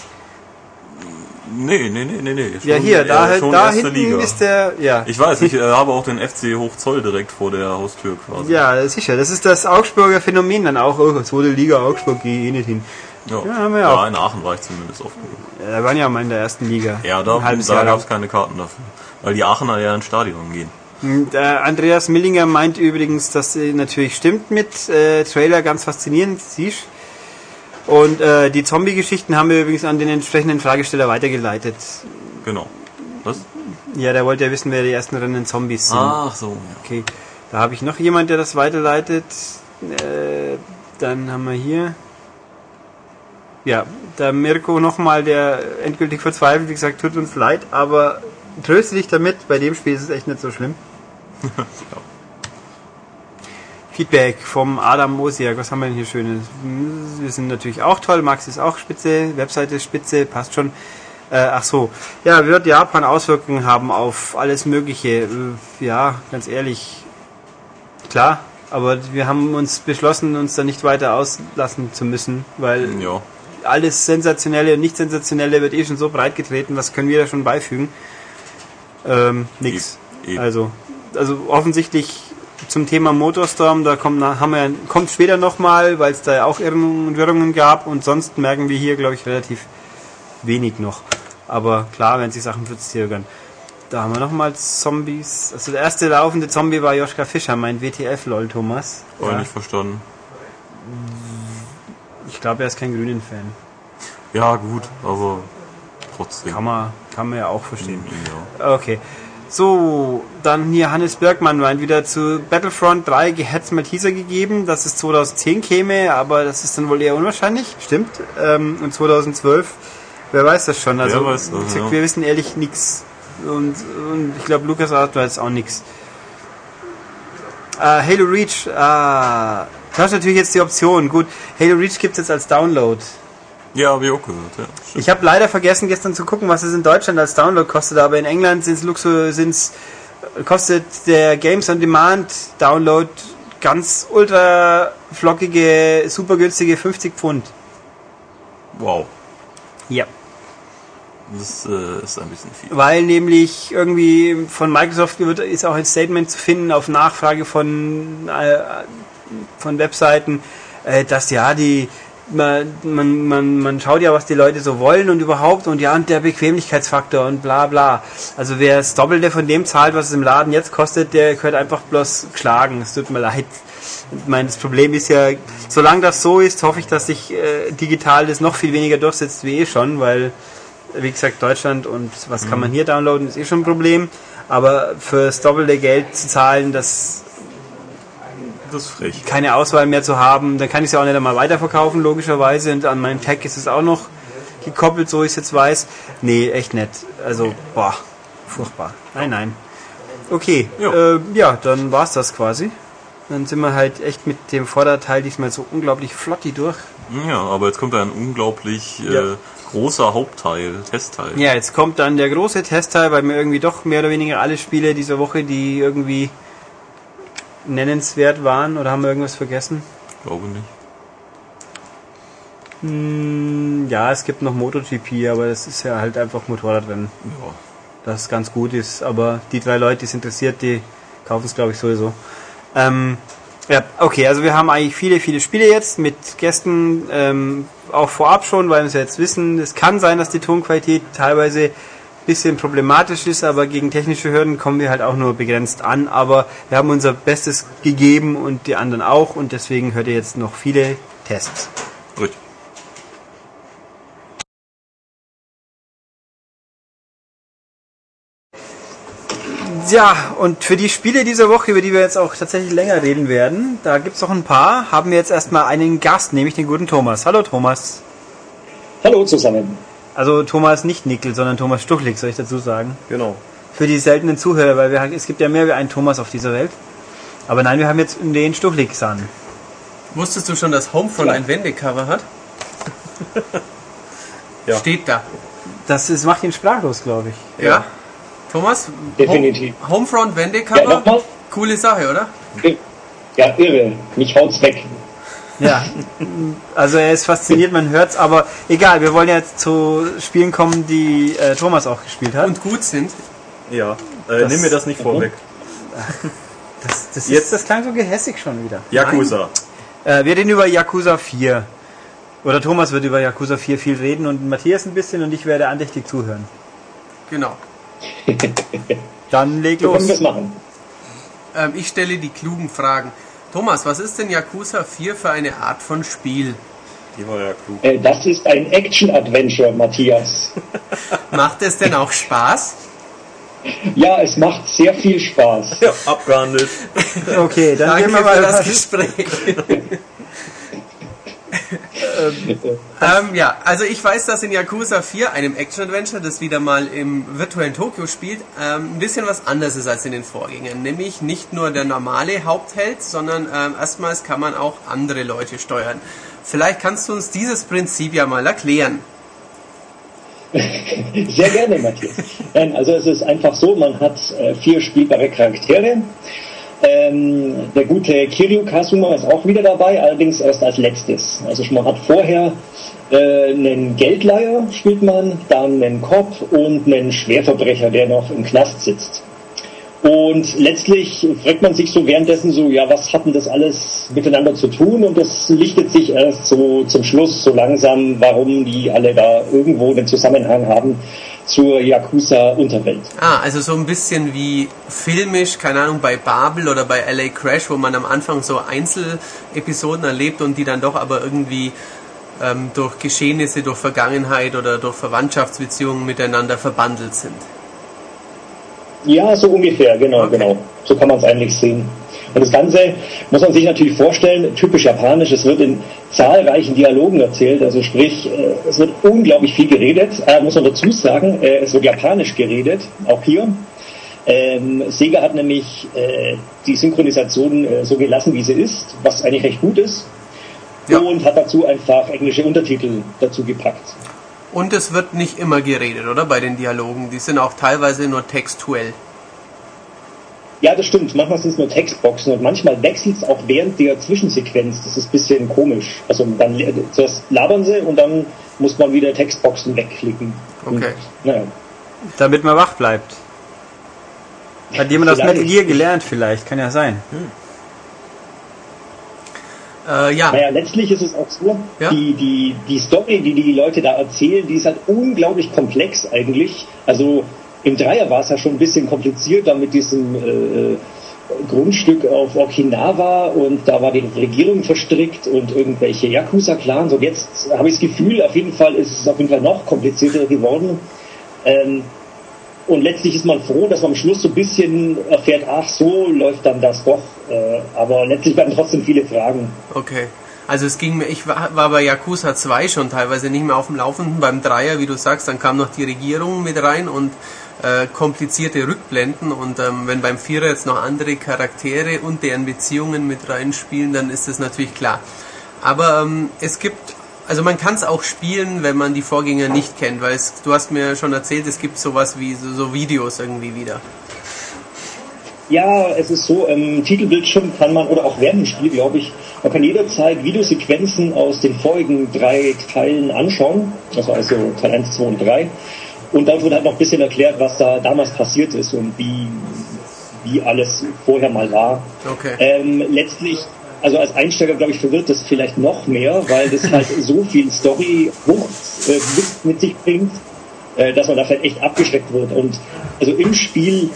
Nee, nee, nee, nee, nee. Ja, Schon, hier, äh, da, schon da hinten Liga. ist der, ja. Ich weiß, ich äh, habe auch den FC Hochzoll direkt vor der Haustür quasi. Ja, sicher. Das ist das Augsburger Phänomen dann auch. Oh, zweite Liga Augsburg, gehe ich eh nicht hin. Ja, Ja, haben wir ja auch. ja in Aachen war ich zumindest oft genug. Ja, da waren ja mal in der ersten Liga. Ja, da, da gab es keine Karten dafür. Weil die Aachener ja ins Stadion gehen. Und, äh, Andreas Millinger meint übrigens, dass äh, natürlich stimmt mit äh, Trailer, ganz faszinierend, siehst Und äh, die Zombie-Geschichten haben wir übrigens an den entsprechenden Fragesteller weitergeleitet. Genau. Was? Ja, der wollte ja wissen, wer die ersten Rennen Zombies sind. Ach so, ja. Okay, da habe ich noch jemand, der das weiterleitet. Äh, dann haben wir hier. Ja, der Mirko nochmal, der endgültig verzweifelt, wie gesagt, tut uns leid, aber tröste dich damit, bei dem Spiel ist es echt nicht so schlimm. Feedback vom Adam Mosiak, was haben wir denn hier Schönes? Wir sind natürlich auch toll, Max ist auch spitze, Webseite ist spitze, passt schon. Äh, ach so, ja, wird Japan Auswirkungen haben auf alles Mögliche? Äh, ja, ganz ehrlich, klar, aber wir haben uns beschlossen, uns da nicht weiter auslassen zu müssen, weil Ja. Alles Sensationelle und Nicht-Sensationelle wird eh schon so breit getreten, was können wir da schon beifügen? Ähm, nix. Eben. Also, also offensichtlich zum Thema Motorstorm, da kommt, haben wir, kommt später nochmal, weil es da ja auch Irrungen und Wirrungen gab und sonst merken wir hier, glaube ich, relativ wenig noch. Aber klar, wenn sich Sachen verzögern. Da haben wir nochmal Zombies. Also der erste laufende Zombie war Joschka Fischer, mein WTF-Lol, Thomas. Ich Ja, nicht verstanden. Ich glaube, er ist kein Grünen-Fan. Ja, gut, aber trotzdem. Kann man, kann man ja auch verstehen. Ja. Okay. So, dann hier Hannes Bergmann meint wieder zu Battlefront 3 gehetzt mal Teaser gegeben, dass es 2010 käme, aber das ist dann wohl eher unwahrscheinlich. Stimmt. Ähm, und 2012, wer weiß das schon. Also, weiß das, ja. wir wissen ehrlich nichts. Und, und ich glaube, Lukas Art weiß auch nichts. Äh, Halo Reach, ah, du hast natürlich jetzt die Option. Gut, Halo Reach gibt es jetzt als Download. Ja, habe ich auch gehört, ja. Stimmt. Ich habe leider vergessen gestern zu gucken, was es in Deutschland als Download kostet, aber in England sind's Luxus, sind's, kostet der Games on Demand Download ganz ultra flockige, super günstige 50 Pfund. Wow. Ja. Das äh, ist ein bisschen viel. Weil nämlich irgendwie von Microsoft wird, ist auch ein Statement zu finden auf Nachfrage von, äh, von Webseiten, äh, dass ja die man, man, man, man schaut ja, was die Leute so wollen und überhaupt und ja, und der Bequemlichkeitsfaktor und bla bla. Also wer das Doppelte von dem zahlt, was es im Laden jetzt kostet, der gehört einfach bloß geschlagen. Es tut mir leid. Ich meine, das Problem ist ja, solange das so ist, hoffe ich, dass sich äh, digital das noch viel weniger durchsetzt wie eh schon, weil, wie gesagt, Deutschland und was kann man hier downloaden, ist eh schon ein Problem. Aber fürs doppelte Geld zu zahlen, das Das ist frech. keine Auswahl mehr zu haben, dann kann ich es ja auch nicht einmal weiterverkaufen, logischerweise. Und an meinen Tag ist es auch noch gekoppelt, so ich es jetzt weiß. Nee, echt nicht. Also, boah, furchtbar. Nein, nein. Okay, Ja. äh, ja, dann war's das quasi. Dann sind wir halt echt mit dem Vorderteil diesmal so unglaublich flotti durch. Ja, aber jetzt kommt ein unglaublich äh, Ja. großer Hauptteil, Testteil. Ja, jetzt kommt dann der große Testteil, weil mir irgendwie doch mehr oder weniger alle Spiele dieser Woche, die irgendwie nennenswert waren oder haben wir irgendwas vergessen? Glaube nicht. Hm, ja, es gibt noch MotoGP, aber das ist ja halt einfach Motorradrennen. Ja. Das ganz gut ist, aber die drei Leute, die es interessiert, die kaufen es glaube ich sowieso. Ähm, ja, okay, also wir haben eigentlich viele, viele Spiele jetzt mit Gästen, ähm, auch vorab schon, weil wir es ja jetzt wissen, es kann sein, dass die Tonqualität teilweise bisschen problematisch ist, aber gegen technische Hürden kommen wir halt auch nur begrenzt an, aber wir haben unser Bestes gegeben und die anderen auch und deswegen hört ihr jetzt noch viele Tests. Gut. Ja, und für die Spiele dieser Woche, über die wir jetzt auch tatsächlich länger reden werden, da gibt es noch ein paar, haben wir jetzt erstmal einen Gast, nämlich den guten Thomas. Hallo Thomas. Hallo zusammen. Also Thomas nicht Nickel, sondern Thomas Stuchlik, soll ich dazu sagen. Genau. Für die seltenen Zuhörer, weil wir, es gibt ja mehr wie einen Thomas auf dieser Welt. Aber nein, wir haben jetzt den Stuchlik san. Wusstest du schon, dass Homefront ein Wendecover hat? Ja. Steht da. Das ist, macht ihn sprachlos, glaube ich. Ja. Thomas? Definitiv. Home, Homefront Ja, Wendecover? nochmal? Coole Sache, oder? Ja, irre. Mich haut's weg. Ja, also er ist fasziniert, man hört's, aber egal, wir wollen jetzt zu Spielen kommen, die äh, Thomas auch gespielt hat. Und gut sind. Ja. Äh, Das- nimm mir das nicht vorweg. das, das, Jetzt- ist, das klang so gehässig schon wieder. Yakuza. Äh, wir reden über Yakuza 4. Oder Thomas wird über Yakuza 4 viel reden und Matthias ein bisschen und ich werde andächtig zuhören. Genau. Dann leg So können los. wir es machen. Ähm, ich stelle die klugen Fragen. Thomas, was ist denn Yakuza 4 für eine Art von Spiel? Die war ja klug. Äh, das ist ein Action-Adventure, Matthias. Macht es denn auch Spaß? Ja, es macht sehr viel Spaß. Ja, abgehandelt. Okay, dann Danke gehen wir für mal das Gespräch. ähm, ja, also ich weiß, dass in Yakuza 4, einem Action-Adventure, das wieder mal im virtuellen Tokio spielt, ähm, ein bisschen was anderes ist als in den Vorgängern. Nämlich nicht nur der normale Hauptheld, sondern ähm, erstmals kann man auch andere Leute steuern. Vielleicht kannst du uns dieses Prinzip ja mal erklären. Sehr gerne, Matthias. Also es ist einfach so, man hat äh, vier spielbare Charaktere. Ähm, der gute Kiryu Kasuma ist auch wieder dabei, allerdings erst als letztes. Also man hat vorher äh, einen Geldleiher, spielt man, dann einen Cop und einen Schwerverbrecher, der noch im Knast sitzt. Und letztlich fragt man sich so währenddessen so, ja, was hat denn das alles miteinander zu tun? Und das lichtet sich erst so zum Schluss so langsam, warum die alle da irgendwo einen Zusammenhang haben zur Yakuza-Unterwelt. Ah, also so ein bisschen wie filmisch, keine Ahnung, bei Babel oder bei LA Crash, wo man am Anfang so Einzelepisoden erlebt und die dann doch aber irgendwie ähm, durch Geschehnisse, durch Vergangenheit oder durch Verwandtschaftsbeziehungen miteinander verbandelt sind. Ja, so ungefähr, genau, Okay. genau. So kann man es eigentlich sehen. Und das Ganze muss man sich natürlich vorstellen, typisch japanisch, es wird in zahlreichen Dialogen erzählt, also sprich, äh, es wird unglaublich viel geredet, äh, muss man dazu sagen, äh, es wird japanisch geredet, auch hier. Ähm, Sega hat nämlich äh, die Synchronisation äh, so gelassen, wie sie ist, was eigentlich recht gut ist, Ja. und hat dazu einfach englische Untertitel dazu gepackt. Und es wird nicht immer geredet, oder? Bei den Dialogen. Die sind auch teilweise nur textuell. Ja, das stimmt. Manchmal sind es nur Textboxen und manchmal wechselt es auch während der Zwischensequenz. Das ist ein bisschen komisch. Also dann zuerst labern sie und dann muss man wieder Textboxen wegklicken. Okay. Und, naja. Damit man wach bleibt. Hat jemand aus. Metal Gear gelernt vielleicht, kann ja sein. Äh, ja, naja, letztlich ist es auch so, Ja. die, die, die Story, die die Leute da erzählen, die ist halt unglaublich komplex eigentlich. Also im Dreier war es ja schon ein bisschen komplizierter mit diesem äh, Grundstück auf Okinawa und da war die Regierung verstrickt und irgendwelche Yakuza-Clans und jetzt habe ich das Gefühl, auf jeden Fall ist es auf jeden Fall noch komplizierter geworden. Ähm, und letztlich ist man froh, dass man am Schluss so ein bisschen erfährt, ach so läuft dann das doch. Äh, aber letztlich bleiben trotzdem viele Fragen. okay. Also es ging mir, ich war, bei Yakuza 2 schon teilweise nicht mehr auf dem Laufenden. Beim Dreier, wie du sagst, dann kam noch die Regierung mit rein und äh, komplizierte Rückblenden. Und ähm, wenn beim Vierer jetzt noch andere Charaktere und deren Beziehungen mit reinspielen, dann ist das natürlich klar. Aber ähm, es gibt Also man kann es auch spielen, wenn man die Vorgänger nicht kennt, weil es, du hast mir schon erzählt, es gibt sowas wie so, so Videos irgendwie wieder. Ja, es ist so, im Titelbildschirm kann man, oder auch während dem Spiel, glaube ich, man kann jederzeit Videosequenzen aus den vorigen drei Teilen anschauen, also, also Teil 1, 2 und 3. Und dann wird halt noch ein bisschen erklärt, was da damals passiert ist und wie, wie alles vorher mal war. Okay. Ähm, letztlich, also als Einsteiger, glaube ich, verwirrt das vielleicht noch mehr, weil das halt so viel Story Wucht äh, mit, sich bringt, äh, dass man da vielleicht echt abgeschreckt wird. Und also im Spiel,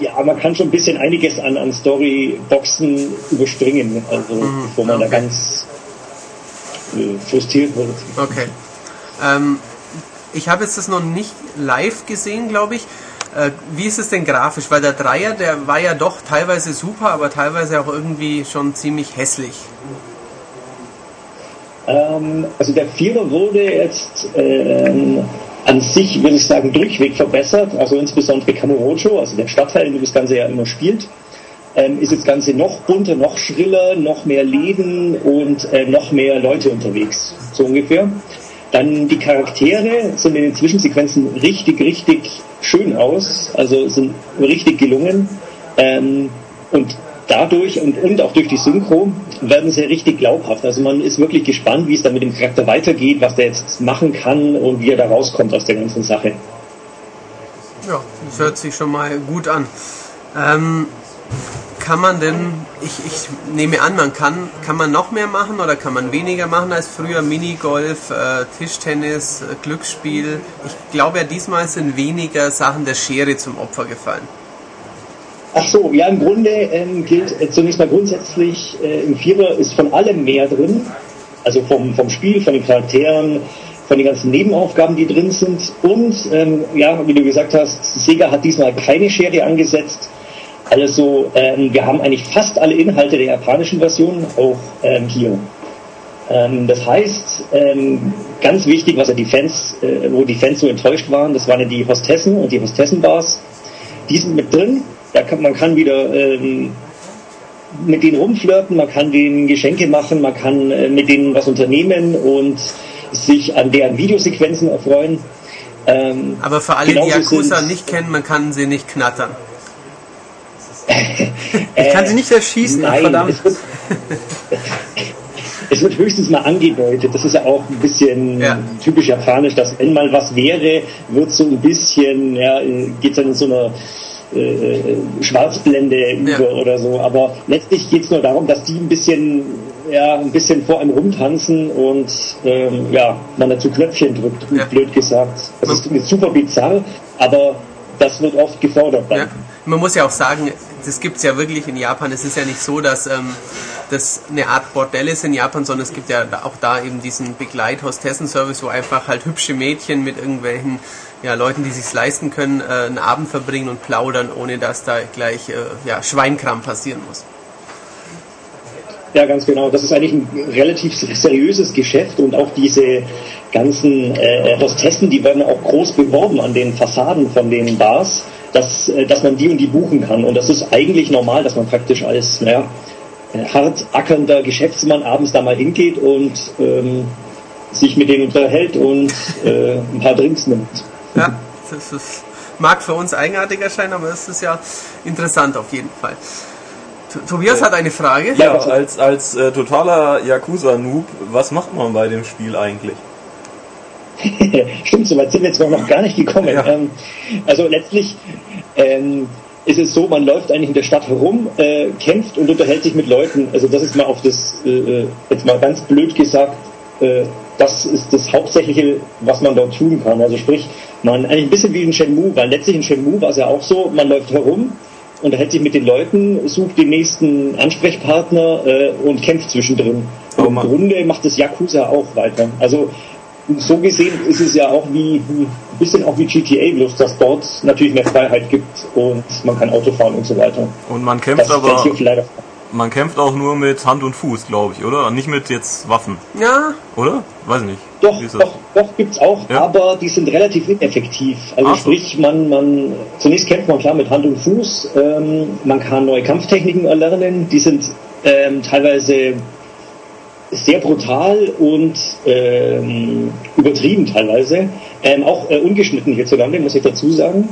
ja, man kann schon ein bisschen einiges an, an Storyboxen überspringen, also bevor man da okay. ganz äh, frustriert wird. Okay. Ähm, ich habe jetzt das noch nicht live gesehen, glaube ich. Äh, wie ist es denn grafisch? Weil der Dreier, der war ja doch teilweise super, aber teilweise auch irgendwie schon ziemlich hässlich. Ähm, also der Vierer wurde jetzt ähm, an sich, würde ich sagen, durchweg verbessert. Also insbesondere Kamurocho, also der Stadtteil, in dem das Ganze ja immer spielt, ähm, ist das Ganze noch bunter, noch schriller, noch mehr Läden und äh, noch mehr Leute unterwegs, so ungefähr. Dann die Charaktere sind in den Zwischensequenzen richtig, richtig schön aus, also sind richtig gelungen. Ähm, und dadurch und, und auch durch die Synchro werden sie richtig glaubhaft. Also man ist wirklich gespannt, wie es dann mit dem Charakter weitergeht, was der jetzt machen kann und wie er da rauskommt aus der ganzen Sache. Ja, das hört sich schon mal gut an. Ähm, kann man denn, ich, ich nehme an, man kann, kann man noch mehr machen oder kann man weniger machen als früher? Minigolf, äh, Tischtennis, äh, Glücksspiel. Ich glaube ja, diesmal sind weniger Sachen der Schere zum Opfer gefallen. Ach so, ja, im Grunde ähm, gilt äh, zunächst mal grundsätzlich, äh, im Vierer ist von allem mehr drin. Also vom, vom Spiel, von den Charakteren, von den ganzen Nebenaufgaben, die drin sind. Und, ähm, ja, wie du gesagt hast, Sega hat diesmal keine Schere angesetzt. Also, ähm, wir haben eigentlich fast alle Inhalte der japanischen Version auch ähm, hier. Ähm, das heißt, ähm, ganz wichtig, was ja die Fans, äh, wo die Fans so enttäuscht waren, das waren ja die Hostessen und die Hostessenbars. Die sind mit drin. Da kann, man kann wieder ähm, mit denen rumflirten, man kann denen Geschenke machen, man kann äh, mit denen was unternehmen und sich an deren Videosequenzen erfreuen. Ähm, Aber für alle, die Yakuza sind- nicht kennen, man kann sie nicht knattern. Ich kann sie nicht erschießen, Nein, verdammt. Es wird, es wird höchstens mal angedeutet. Das ist ja auch ein bisschen Ja. typisch japanisch, dass wenn mal was wäre, wird so ein bisschen, ja, geht es dann in so einer äh, Schwarzblende über oder so. Aber letztlich geht es nur darum, dass die ein bisschen, ja, ein bisschen vor einem rumtanzen und ähm, ja, man dazu Knöpfchen drückt, Ja. blöd gesagt. Das ist jetzt super bizarr, aber das wird oft gefordert. Dann. Ja. Man muss ja auch sagen, das gibt es ja wirklich in Japan. Es ist ja nicht so, dass ähm, das eine Art Bordell ist in Japan, sondern es gibt ja auch da eben diesen Begleit-Hostessen-Service, wo einfach halt hübsche Mädchen mit irgendwelchen ja, Leuten, die sich's leisten können, äh, einen Abend verbringen und plaudern, ohne dass da gleich äh, ja, Schweinkram passieren muss. Ja, ganz genau. Das ist eigentlich ein relativ seriöses Geschäft und auch diese ganzen äh, Hostessen, die werden auch groß beworben an den Fassaden von den Bars, dass, äh, dass man die und die buchen kann. Und das ist eigentlich normal, dass man praktisch als naja, äh, hart ackernder Geschäftsmann abends da mal hingeht und ähm, sich mit denen unterhält und äh, ein paar Drinks nimmt. Ja, das ist, mag für uns eigenartig erscheinen, aber es ist ja interessant auf jeden Fall. T- Tobias hat eine Frage. Ja, als, als äh, totaler Yakuza-Noob, was macht man bei dem Spiel eigentlich? Stimmt, soweit sind wir jetzt noch gar nicht gekommen. Ja. Ähm, also letztlich ähm, ist es so, man läuft eigentlich in der Stadt herum, äh, kämpft und unterhält sich mit Leuten. Also das ist mal auf das, äh, äh, jetzt mal ganz blöd gesagt, äh, das ist das Hauptsächliche, was man dort tun kann. Also sprich, man eigentlich ein bisschen wie in Shenmue, weil letztlich in Shenmue war es ja auch so, man läuft herum, unterhält sich mit den Leuten, sucht den nächsten Ansprechpartner äh, und kämpft zwischendrin. Oh Im. Grunde macht das Yakuza auch weiter. Also so gesehen ist es ja auch wie ein bisschen auch wie GTA, bloß dass dort natürlich mehr Freiheit gibt und man kann Auto fahren und so weiter. Und man Das kämpft ist aber, man kämpft auch nur mit Hand und Fuß, glaube ich, oder? Nicht mit jetzt Waffen, Ja, oder? Weiß nicht. Doch, das? doch, doch gibt's auch, Ja? aber die sind relativ ineffektiv. Also Ach so. sprich, man, man zunächst kämpft man klar mit Hand und Fuß, ähm, man kann neue Kampftechniken erlernen, die sind ähm, teilweise sehr brutal und ähm, übertrieben teilweise. Ähm, auch äh, ungeschnitten hierzulande, muss ich dazu sagen.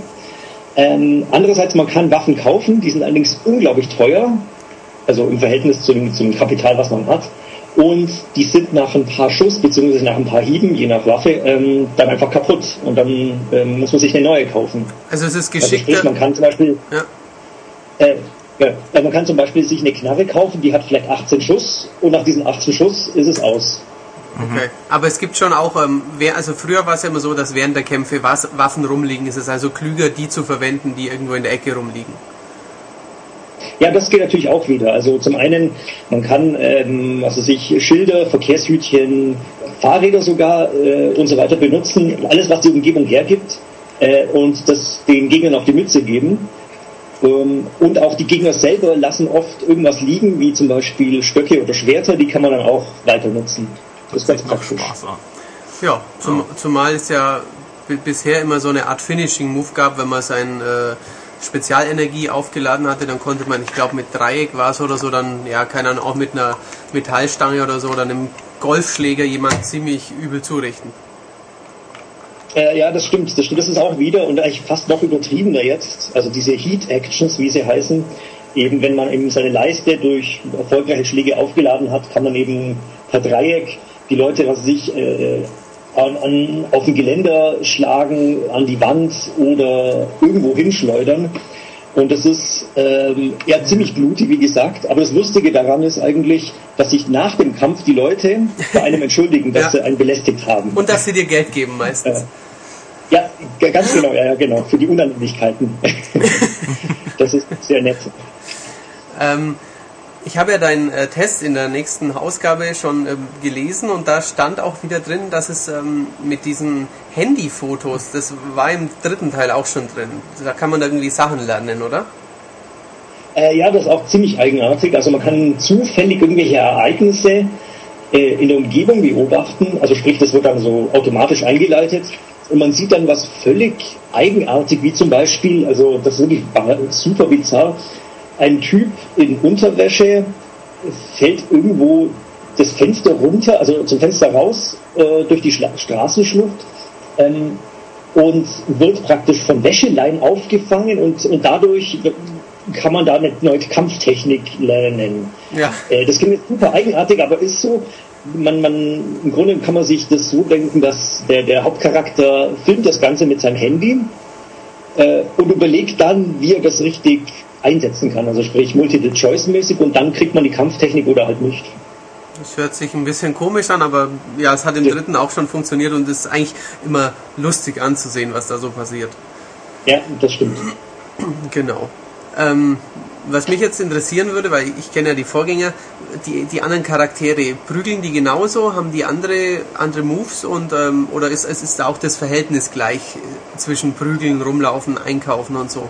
Ähm, andererseits, man kann Waffen kaufen, die sind allerdings unglaublich teuer, also im Verhältnis zu dem, zum Kapital, was man hat. Und die sind nach ein paar Schuss, beziehungsweise nach ein paar Hieben, je nach Waffe, ähm, dann einfach kaputt. Und dann ähm, muss man sich eine neue kaufen. Also es ist Also geschickt. sprich, man kann zum Beispiel, Ja. äh, ja, man kann zum Beispiel sich eine Knarre kaufen, die hat vielleicht 18 Schuss und nach diesen 18 Schuss ist es aus. Okay. Aber es gibt schon auch, ähm, wer, also früher war es ja immer so, dass während der Kämpfe was, Waffen rumliegen. Es ist also klüger, die zu verwenden, die irgendwo in der Ecke rumliegen. Ja, das geht natürlich auch wieder. Also zum einen, man kann, ähm, was weiß ich, Schilder, Verkehrshütchen, Fahrräder sogar äh, und so weiter benutzen, alles was die Umgebung hergibt äh, und das den Gegnern auf die Mütze geben. Ähm, und auch die Gegner selber lassen oft irgendwas liegen, wie zum Beispiel Stöcke oder Schwerter, die kann man dann auch weiter nutzen. Das ist ganz praktisch. Ja, zum, zumal es ja bisher immer so eine Art Finishing-Move gab, wenn man sein äh, Spezialenergie aufgeladen hatte, dann konnte man, ich glaube mit Dreieck war es oder so, dann, ja, keine Ahnung, auch mit einer Metallstange oder so oder einem Golfschläger jemand ziemlich übel zurichten. Äh, ja, das stimmt, das stimmt. Das ist auch wieder und eigentlich fast noch übertriebener jetzt. Also diese Heat Actions, wie sie heißen, eben wenn man eben seine Leiste durch erfolgreiche Schläge aufgeladen hat, kann man eben per Dreieck die Leute, was weiß ich, äh, an, an, auf dem Geländer schlagen, an die Wand oder irgendwo hinschleudern. Und das ist ähm, ja ziemlich blutig, wie gesagt. Aber das Lustige daran ist eigentlich, dass sich nach dem Kampf die Leute bei einem entschuldigen, dass Ja. sie einen belästigt haben. Und dass sie dir Geld geben meistens. Ja, g- ganz genau, ja, ja, genau, für die Unannehmlichkeiten. das ist sehr nett. Ähm, ich habe ja deinen äh, Test in der nächsten Ausgabe schon ähm, gelesen und da stand auch wieder drin, dass es ähm, mit diesen Handyfotos, das war im dritten Teil auch schon drin. Da kann man irgendwie Sachen lernen, oder? Äh, ja, das ist auch ziemlich eigenartig. Also man kann zufällig irgendwelche Ereignisse äh, in der Umgebung beobachten. Also sprich, das wird dann so automatisch eingeleitet. Und man sieht dann was völlig eigenartig, wie zum Beispiel, also das ist wirklich super bizarr, ein Typ in Unterwäsche fällt irgendwo das Fenster runter, also zum Fenster raus, äh, durch die Schla Straßenschlucht ähm, und wird praktisch von Wäscheleien aufgefangen und, und dadurch kann man da eine neue Kampftechnik lernen. Ja. Äh, das klingt jetzt super eigenartig, aber ist so, man, man, im Grunde kann man sich das so denken, dass der, der Hauptcharakter filmt das Ganze mit seinem Handy äh, und überlegt dann, wie er das richtig einsetzen kann. Also sprich Multiple-Choice-mäßig und dann kriegt man die Kampftechnik oder halt nicht. Das hört sich ein bisschen komisch an, aber ja, es hat im Ja. dritten auch schon funktioniert und es ist eigentlich immer lustig anzusehen, was da so passiert. Ja, das stimmt. Genau. Ähm, was mich jetzt interessieren würde, weil ich kenne ja die Vorgänger, die, die anderen Charaktere, prügeln die genauso, haben die andere, andere Moves und ähm, oder ist, es ist da auch das Verhältnis gleich äh, zwischen Prügeln, Rumlaufen, Einkaufen und so?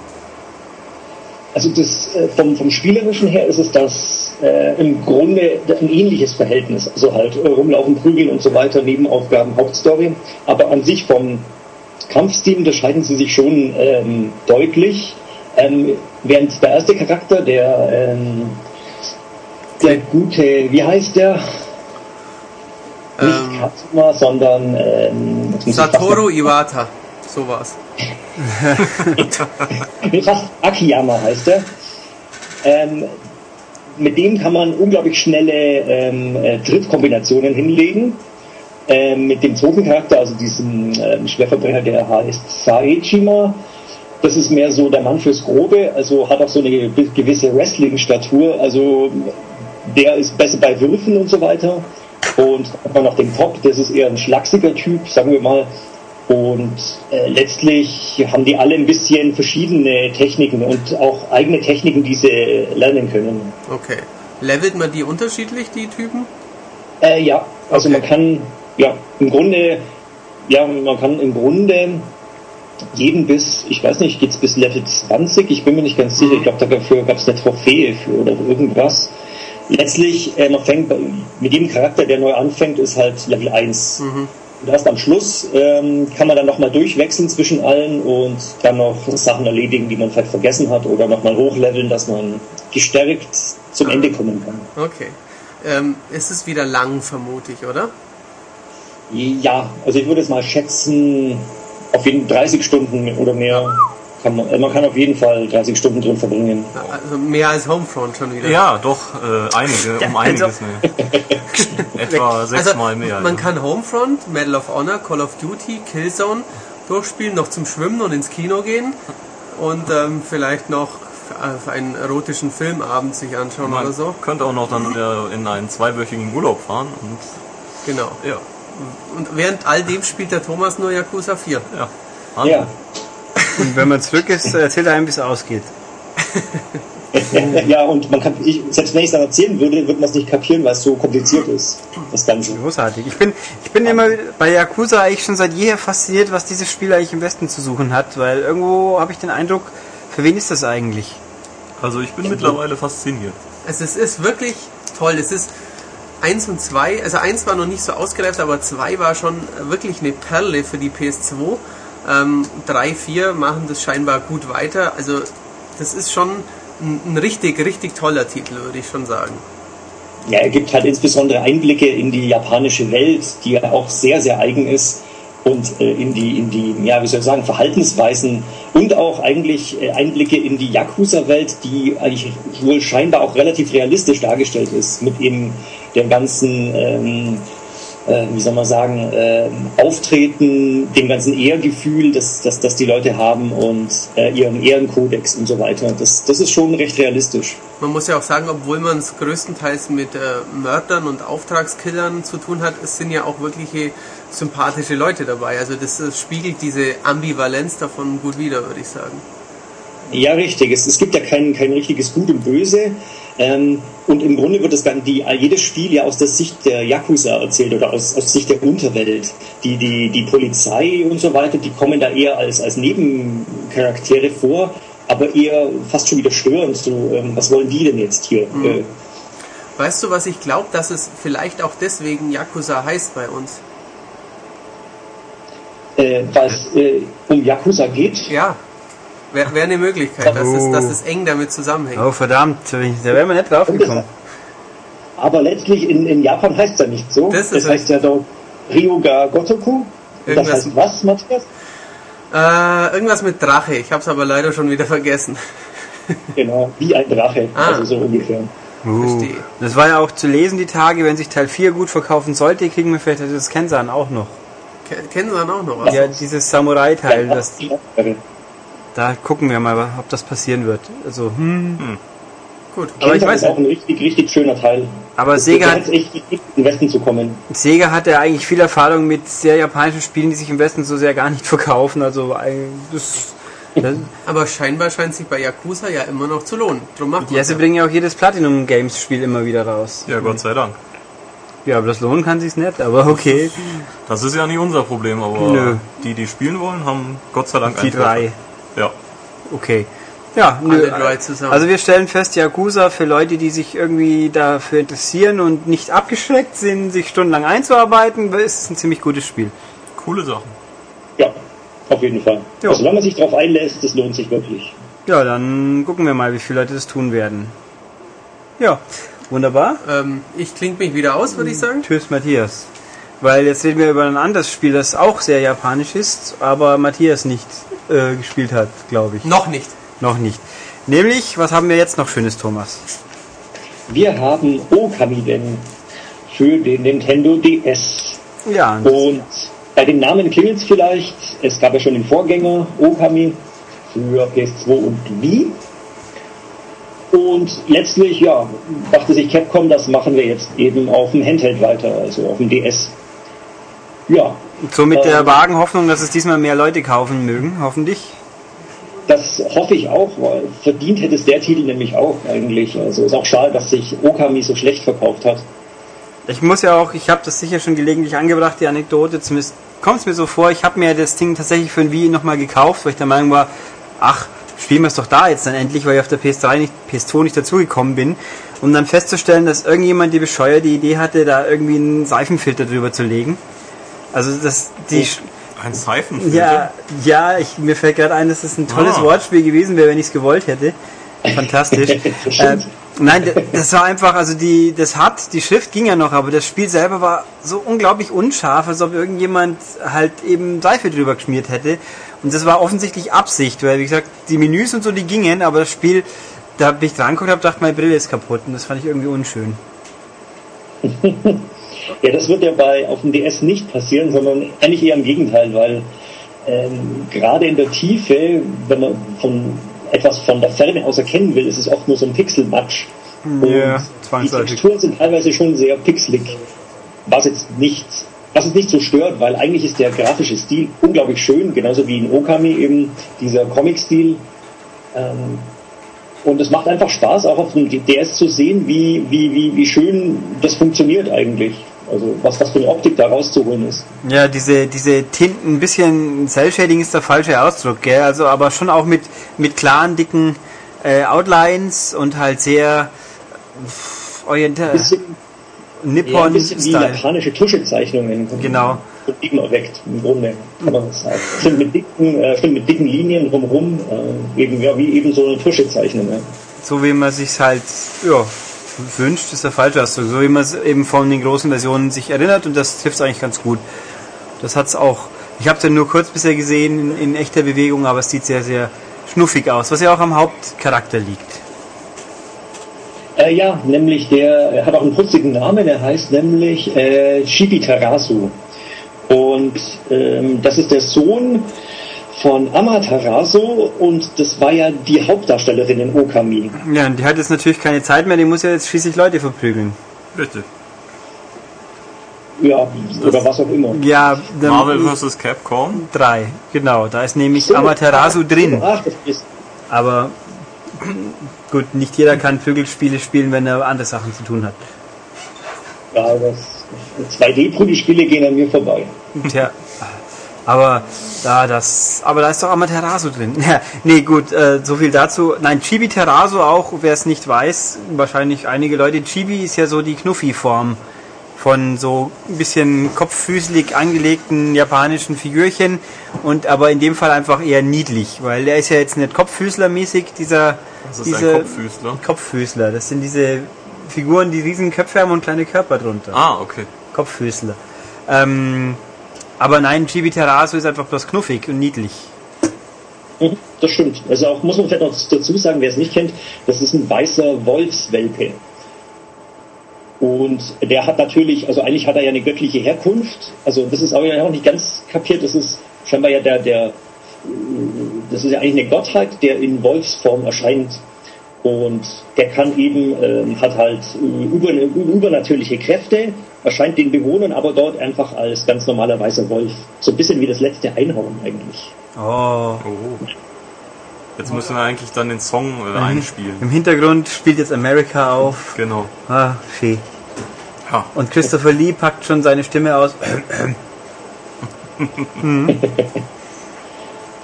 Also das, äh, vom, vom Spielerischen her ist es das äh, im Grunde ein ähnliches Verhältnis. Also halt äh, rumlaufen, prügeln und so weiter, Nebenaufgaben, Hauptstory. Aber an sich vom Kampfstil unterscheiden sie sich schon ähm, deutlich. Ähm, während der erste Charakter, der, ähm, der gute, wie heißt der? Nicht Ähm, Katsuma, sondern ähm, Satoru Iwata. Nee, fast Akiyama heißt er. Ähm, mit dem kann man unglaublich schnelle ähm, äh, Trittkombinationen hinlegen. Ähm, mit dem zweiten Charakter, also diesem ähm, Schwerverbrecher, der heißt Saechima, das ist mehr so der Mann fürs Grobe, also hat auch so eine ge- gewisse Wrestling-Statur, also der ist besser bei Würfen und so weiter. Und hat man noch den Top, das ist eher ein schlachsiger Typ, sagen wir mal. Und äh, letztlich haben die alle ein bisschen verschiedene Techniken und auch eigene Techniken, die sie lernen können. Okay. Levelt man die unterschiedlich, die Typen? Äh, ja, also Okay. man kann, ja, im Grunde, ja, man kann im Grunde jeden bis, ich weiß nicht, geht's bis Level 20, ich bin mir nicht ganz sicher, ich glaube, dafür gab es eine Trophäe für oder irgendwas. Letztlich, äh, man fängt bei- mit jedem Charakter, der neu anfängt, ist halt Level 1. Und erst am Schluss ähm, kann man dann nochmal durchwechseln zwischen allen und dann noch Sachen erledigen, die man vielleicht vergessen hat oder nochmal hochleveln, dass man gestärkt zum Ende kommen kann. Okay. Ähm, es ist wieder lang, vermute ich, oder? Ja, also ich würde es mal schätzen, auf jeden 30 Stunden oder mehr. Kann man, äh, man kann auf jeden Fall 30 Stunden drin verbringen. Also mehr als Homefront schon wieder. Ja, doch, äh, einige, um einiges mehr. Etwa sechsmal mehr. Also, Man ja. kann Homefront, Medal of Honor, Call of Duty, Killzone durchspielen, noch zum Schwimmen und ins Kino gehen und ähm, vielleicht noch für, äh, einen erotischen Filmabend sich anschauen Man oder so. könnte auch noch dann in einen zweiwöchigen Urlaub fahren und Genau. ja, Und während all dem spielt der Thomas nur Yakuza 4. ja. Ja. Und wenn man zurück ist, erzählt er einem, wie es ausgeht. ja, und man kann, ich, selbst wenn ich es dann erzählen würde, würde man es nicht kapieren, weil es so kompliziert ist, das Ganze. Großartig. Ich bin, ich bin immer bei Yakuza eigentlich schon seit jeher fasziniert, was dieses Spiel eigentlich im Westen zu suchen hat, weil irgendwo habe ich den Eindruck, für wen ist das eigentlich? Also ich bin mittlerweile fasziniert. Also es ist wirklich toll. Es ist eins und zwei, also eins war noch nicht so ausgereift, aber zwei war schon wirklich eine Perle für die PS2. Ähm, drei, vier machen das scheinbar gut weiter. Also das ist schon ein, ein richtig, richtig toller Titel, würde ich schon sagen. Ja, er gibt halt insbesondere Einblicke in die japanische Welt, die ja auch sehr, sehr eigen ist und äh, in die, in die, ja, wie soll ich sagen, Verhaltensweisen und auch eigentlich äh, Einblicke in die Yakuza-Welt, die eigentlich wohl scheinbar auch relativ realistisch dargestellt ist, mit eben dem ganzen, ähm, äh, wie soll man sagen, ähm, Auftreten, dem ganzen Ehrgefühl, das, das, das die Leute haben und äh, ihrem Ehrenkodex und so weiter. Das, das ist schon recht realistisch. Man muss ja auch sagen, obwohl man es größtenteils mit äh, Mördern und Auftragskillern zu tun hat, es sind ja auch wirkliche sympathische Leute dabei. Also das, äh, spiegelt diese Ambivalenz davon gut wider, würde ich sagen. Ja, richtig. Es, es gibt ja kein, kein richtiges Gut und Böse. Ähm, und im Grunde wird das dann die, jedes Spiel ja aus der Sicht der Yakuza erzählt oder aus, aus Sicht der Unterwelt. Die, die, die Polizei und so weiter, die kommen da eher als, als Nebencharaktere vor, aber eher fast schon wieder störend. So, ähm, was wollen die denn jetzt hier? Äh, Weißt du, was ich glaube, dass es vielleicht auch deswegen Yakuza heißt bei uns? äh, weil es äh, um Yakuza geht. Ja, wäre wär eine Möglichkeit, dass, es, dass es eng damit zusammenhängt. Oh verdammt, da wären wir nicht drauf gekommen. Aber letztlich in, in Japan heißt es ja nicht so. Das ist heißt ja dort Ryuga Gotoku. Und das Irgendwas- heißt was, Matthias? Äh, irgendwas mit Drache, ich habe es aber leider schon wieder vergessen. Genau, wie ein Drache. Ah. Also so ungefähr. Uh, das war ja auch zu lesen die Tage, wenn sich Teil 4 gut verkaufen sollte, kriegen wir vielleicht das Kensan auch noch. Ke- Kennen Sie dann auch noch was? Ja, dieses Samurai-Teil, das, Ja, da gucken wir mal, ob das passieren wird. Also, hm. Gut. Aber ich weiß ist auch ein richtig, richtig schöner Teil. Aber Sega Da hat, echt in den Westen zu kommen. Sega hat ja eigentlich viel Erfahrung mit sehr japanischen Spielen, die sich im Westen so sehr gar nicht verkaufen. Also, ein- das, das, Aber scheinbar scheint sich bei Yakuza ja immer noch zu lohnen. Drum macht ja, sie ja. bringen ja auch jedes Platinum Games Spiel immer wieder raus. Ja, Gott sei Dank. Ja, aber das lohnen kann sich's nicht, aber okay. Das ist ja nicht unser Problem, aber Nö. die, die spielen wollen, haben Gott sei Dank Die drei. Ja. Okay. Ja, nö. Also wir stellen fest, Yakuza für Leute, die sich irgendwie dafür interessieren und nicht abgeschreckt sind, sich stundenlang einzuarbeiten, ist es ein ziemlich gutes Spiel. Coole Sachen. Ja, auf jeden Fall. Also, solange man sich darauf einlässt, das lohnt sich wirklich. Ja, dann gucken wir mal, wie viele Leute das tun werden. Ja, wunderbar. Ähm, ich klinge mich wieder aus, würde ich sagen. Tschüss, Matthias. Weil jetzt reden wir über ein anderes Spiel, das auch sehr japanisch ist, aber Matthias nicht äh, gespielt hat, glaube ich. Noch nicht. Noch nicht. Nämlich, was haben wir jetzt noch Schönes, Thomas? Wir haben Okami denn für den Nintendo DS. Ja, und bei dem Namen klingelt es vielleicht. Es gab ja schon den Vorgänger Okami für PS2 und Wii. Und letztlich, ja, dachte sich Capcom, das machen wir jetzt eben auf dem Handheld weiter, also auf dem DS. Ja, so mit der ähm, vagen Hoffnung, dass es diesmal mehr Leute kaufen mögen, hoffentlich. das hoffe ich auch, weil verdient hätte es der Titel nämlich auch eigentlich. Also ist auch schade, dass sich Okami so schlecht verkauft hat. Ich muss ja auch, ich habe das sicher schon gelegentlich angebracht, die Anekdote, zumindest kommt es mir so vor, ich habe mir das Ding tatsächlich für ein Wii nochmal gekauft, weil ich der Meinung war, ach, spielen wir es doch da jetzt dann endlich, weil ich auf der PS3 nicht, PS2 nicht dazugekommen bin. Um dann festzustellen, dass irgendjemand die bescheuerte Idee hatte, da irgendwie einen Seifenfilter drüber zu legen. Also das, die, Ein Seifenfilter. ja, ja, ich, mir fällt gerade ein, dass das ein tolles Ah. Wortspiel gewesen wäre, wenn ich es gewollt hätte. Fantastisch. äh. Nein, das war einfach, also die, das hat, die Schrift ging ja noch, aber das Spiel selber war so unglaublich unscharf, als ob irgendjemand halt eben Seife drüber geschmiert hätte. Und das war offensichtlich Absicht, weil wie gesagt, die Menüs und so, die gingen, aber das Spiel, da bin ich dran geguckt und dachte, meine Brille ist kaputt und das fand ich irgendwie unschön. Ja, das wird ja bei auf dem DS nicht passieren, sondern eigentlich eher im Gegenteil, weil ähm, gerade in der Tiefe, wenn man von etwas von der Ferne aus erkennen will, ist es oft nur so ein Pixelmatsch. Ja, Und die. Texturen sind teilweise schon sehr pixelig, was jetzt nicht, was es nicht so stört, weil eigentlich ist der grafische Stil unglaublich schön, genauso wie in Okami eben dieser Comic-Stil. Ähm, und es macht einfach Spaß, auch auf dem DS zu sehen, wie, wie, wie, wie schön das funktioniert eigentlich. Also was, was für eine Optik da rauszuholen ist. Ja, diese, diese Tinten, ein bisschen Cell-Shading ist der falsche Ausdruck, gell? Also, aber schon auch mit, mit klaren, dicken äh, Outlines und halt sehr orientiert, bisschen, ja, ein bisschen wie japanische Tuschezeichnungen. Genau. So Eben weckt, im Grunde, kann man das sagen. Stimmt mit dicken, äh, stimmt mit dicken Linien drumherum, äh, eben, ja, wie eben so eine Tuschezeichnung. Ja. So wie man sich halt, ja, wünscht, ist der falsche Ausdruck. So wie man es eben von den großen Versionen sich erinnert und das trifft es eigentlich ganz gut. Das hat's auch. Ich habe es ja nur kurz bisher gesehen in, in echter Bewegung, aber es sieht sehr, sehr schnuffig aus, was ja auch am Hauptcharakter liegt. Äh, ja, nämlich der er hat auch einen putzigen Namen, er heißt nämlich äh, Chibi Tarasu. Und ähm, das ist der Sohn von Amaterasu und das war ja die Hauptdarstellerin in Okami. Ja, und die hat jetzt natürlich keine Zeit mehr, die muss ja jetzt schließlich Leute verprügeln. Richtig. Ja, oder was auch immer. Ja, Marvel vs. Capcom. drei, genau. Da ist nämlich So, Amaterasu ach, drin. Ach, das ist, Aber gut, nicht jeder kann Prügelspiele spielen, wenn er andere Sachen zu tun hat. ja, das 2D-Prügelspiele gehen an mir vorbei. Tja, aber da das, aber da ist doch Amaterasu drin. Ja, nee, gut, äh, so viel dazu. Nein, Chibi Terasu auch, wer es nicht weiß, wahrscheinlich einige Leute. Chibi ist ja so die Knuffi-Form von so ein bisschen kopffüßelig angelegten japanischen Figürchen und aber in dem Fall einfach eher niedlich, weil der ist ja jetzt nicht Kopffüßlermäßig, dieser Das ist diese ein Kopffüßler. Kopffüßler. Das sind diese Figuren, die riesen Köpfe haben und kleine Körper drunter. Ah, okay. Kopffüßler. Ähm, aber nein, Chibi Terasu ist einfach bloß knuffig und niedlich. Mhm, Das stimmt. Also auch muss man vielleicht noch dazu sagen, wer es nicht kennt, das ist ein weißer Wolfswelpe. Und der hat natürlich, also eigentlich hat er ja eine göttliche Herkunft. Also das ist aber ja auch nicht ganz kapiert. Das ist scheinbar ja der, der, äh, das ist ja eigentlich eine Gottheit, der in Wolfsform erscheint. Und der kann eben, ähm, hat halt äh, über, übernatürliche Kräfte, erscheint den Bewohnern aber dort einfach als ganz normaler weißer Wolf. So ein bisschen wie das letzte Einhorn eigentlich. Oh. Oh. Jetzt müssen wir eigentlich dann den Song äh, einspielen. Im Hintergrund spielt jetzt America auf. Genau. Ah, schön. Ja. Und Christopher Lee packt schon seine Stimme aus.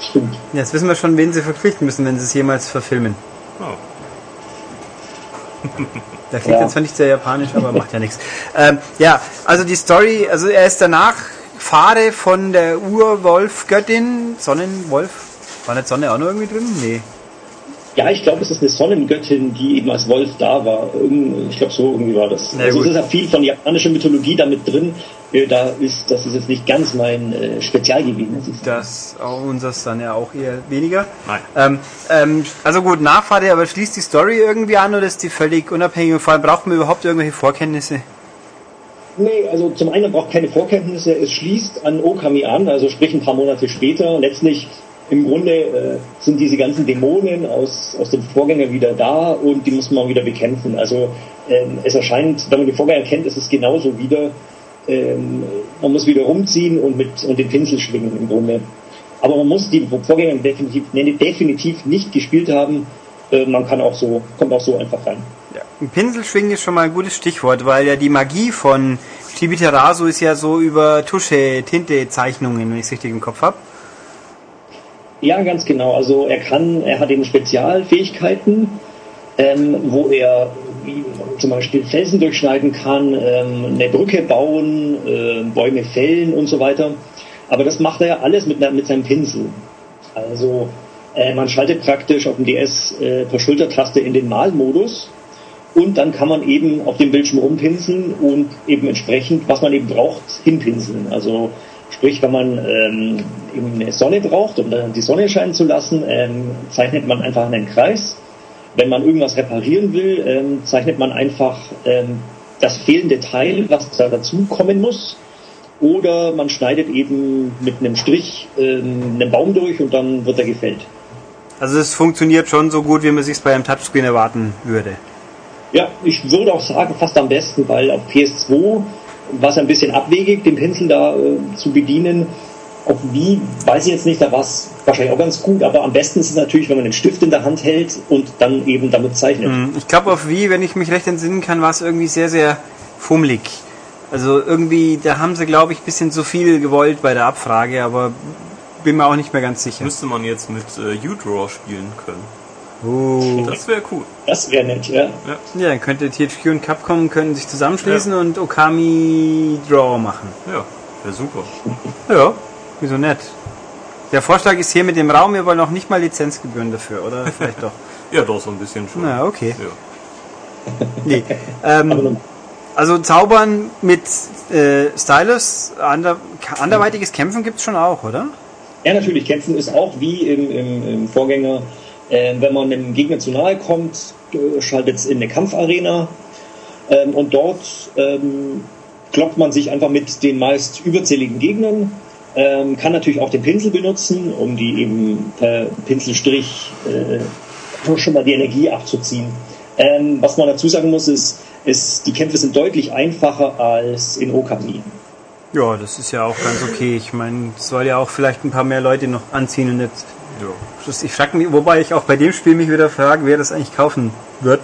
Stimmt. Jetzt wissen wir schon, wen sie verpflichten müssen, wenn sie es jemals verfilmen. Oh. Der klingt Ja. jetzt zwar nicht sehr japanisch, aber macht ja nichts. Ähm, ja, also die Story, also er ist danach Fahre von der Urwolf-Göttin, Sonnenwolf. War nicht Sonne auch noch irgendwie drin? Nee. Ja, ich glaube, es ist eine Sonnengöttin, die eben als Wolf da war. Ich glaube, so irgendwie war das. Also es ist ja viel von japanischer Mythologie damit drin. Äh, Da ist, das ist jetzt nicht ganz mein äh, Spezialgebiet. Das auch unseres dann ja auch eher weniger. Nein. Ähm, ähm, also gut, Nachfahre, aber schließt die Story irgendwie an oder ist die völlig unabhängig? Und vor allem braucht man überhaupt irgendwelche Vorkenntnisse? Nee, also zum einen braucht keine Vorkenntnisse, es schließt an Okami an, also sprich ein paar Monate später. Letztlich im Grunde äh, sind diese ganzen Dämonen aus, aus dem Vorgänger wieder da und die muss man wieder bekämpfen. Also ähm, es erscheint, wenn man den Vorgänger kennt, ist es genauso wieder. Ähm, man muss wieder rumziehen und mit und den Pinsel schwingen im Grunde. Aber man muss die Vorgänger definitiv, nee, definitiv nicht gespielt haben. Äh, man kann auch so, kommt auch so einfach rein. Ja. Ein Pinselschwingen ist schon mal ein gutes Stichwort, weil ja die Magie von Chibiterasu ist ja so über Tusche, Tinte, Zeichnungen, wenn ich es richtig im Kopf habe. Ja, ganz genau. Also er kann, er hat eben Spezialfähigkeiten, ähm, wo er wie, zum Beispiel Felsen durchschneiden kann, ähm, eine Brücke bauen, äh, Bäume fällen und so weiter. Aber das macht er ja alles mit, mit seinem Pinsel. Also äh, man schaltet praktisch auf dem DS äh, per Schultertaste in den Malmodus Und dann kann man eben auf dem Bildschirm rumpinseln und eben entsprechend, was man eben braucht, hinpinseln. Also sprich, wenn man ähm, eine Sonne braucht, um dann die Sonne scheinen zu lassen, ähm, zeichnet man einfach einen Kreis. Wenn man irgendwas reparieren will, ähm, zeichnet man einfach ähm, das fehlende Teil, was da dazu kommen muss. Oder man schneidet eben mit einem Strich ähm, einen Baum durch und dann wird er gefällt. Also es funktioniert schon so gut, wie man sich bei einem Touchscreen erwarten würde. Ja, ich würde auch sagen, fast am besten, weil auf PS2 war es ein bisschen abwegig, den Pinsel da äh, zu bedienen. Auf wie, weiß ich jetzt nicht, da war es wahrscheinlich auch ganz gut, aber am besten ist es natürlich, wenn man den Stift in der Hand hält und dann eben damit zeichnet. Hm, Ich glaube auf Wii, wenn ich mich recht entsinnen kann, war es irgendwie sehr, sehr fummelig. Also irgendwie, da haben sie, glaube ich, ein bisschen zu viel gewollt bei der Abfrage, aber bin mir auch nicht mehr ganz sicher. Müsste man jetzt mit äh, U-Draw spielen können. Oh. Das wäre cool. Das wäre nett, ja. Ja, dann könnte THQ und Capcom können sich zusammenschließen und Okami Draw machen. Ja, wäre super. Ja, wieso nett? Der Vorschlag ist hier mit dem Raum, wir wollen auch nicht mal Lizenzgebühren dafür, oder? Vielleicht doch. Ja, doch, so ein bisschen schon. Na, okay. Ja. Nee. Ähm, also Zaubern mit äh, Stylus, ander, anderweitiges Kämpfen gibt's schon auch, oder? Ja, natürlich, kämpfen ist auch wie im, im, im Vorgänger, äh, wenn man einem Gegner zu nahe kommt, äh, schaltet es in eine Kampfarena ähm, und dort ähm, kloppt man sich einfach mit den meist überzähligen Gegnern, ähm, kann natürlich auch den Pinsel benutzen, um die eben per Pinselstrich äh, schon mal die Energie abzuziehen. Ähm, was man dazu sagen muss, ist, ist, die Kämpfe sind deutlich einfacher als in Okami. Ja, das ist ja auch ganz okay. Ich meine, es soll ja auch vielleicht ein paar mehr Leute noch anziehen und nicht. Ja. Ich frage mich, wobei ich auch bei dem Spiel mich wieder frage, wer das eigentlich kaufen wird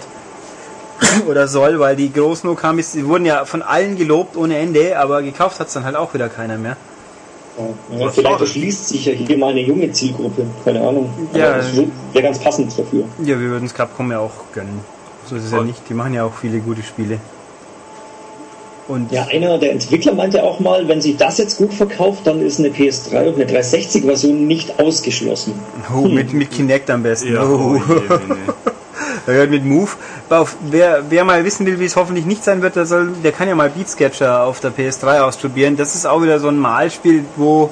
oder soll, weil die großen Okamis, die wurden ja von allen gelobt ohne Ende, aber gekauft hat's dann halt auch wieder keiner mehr. Ja, Was vielleicht erschließt sich ja hier mal eine junge Zielgruppe, keine Ahnung. Ja, Aber das wäre ganz passend dafür. Ja, wir würden es Capcom ja auch gönnen. So ist es ja nicht. Die machen ja auch viele gute Spiele. Und Ja, einer der Entwickler meinte auch mal, wenn sich das jetzt gut verkauft, dann ist eine PS3 und eine 360-Version nicht ausgeschlossen. oh, mit, mit Kinect am besten. Ja, oh. oh, je, nee, nee. Gehört mit Move. Auf, wer, wer mal wissen will, wie es hoffentlich nicht sein wird, der, soll, der kann ja mal Beat Sketcher auf der PS3 ausprobieren. Das ist auch wieder so ein Malspiel, wo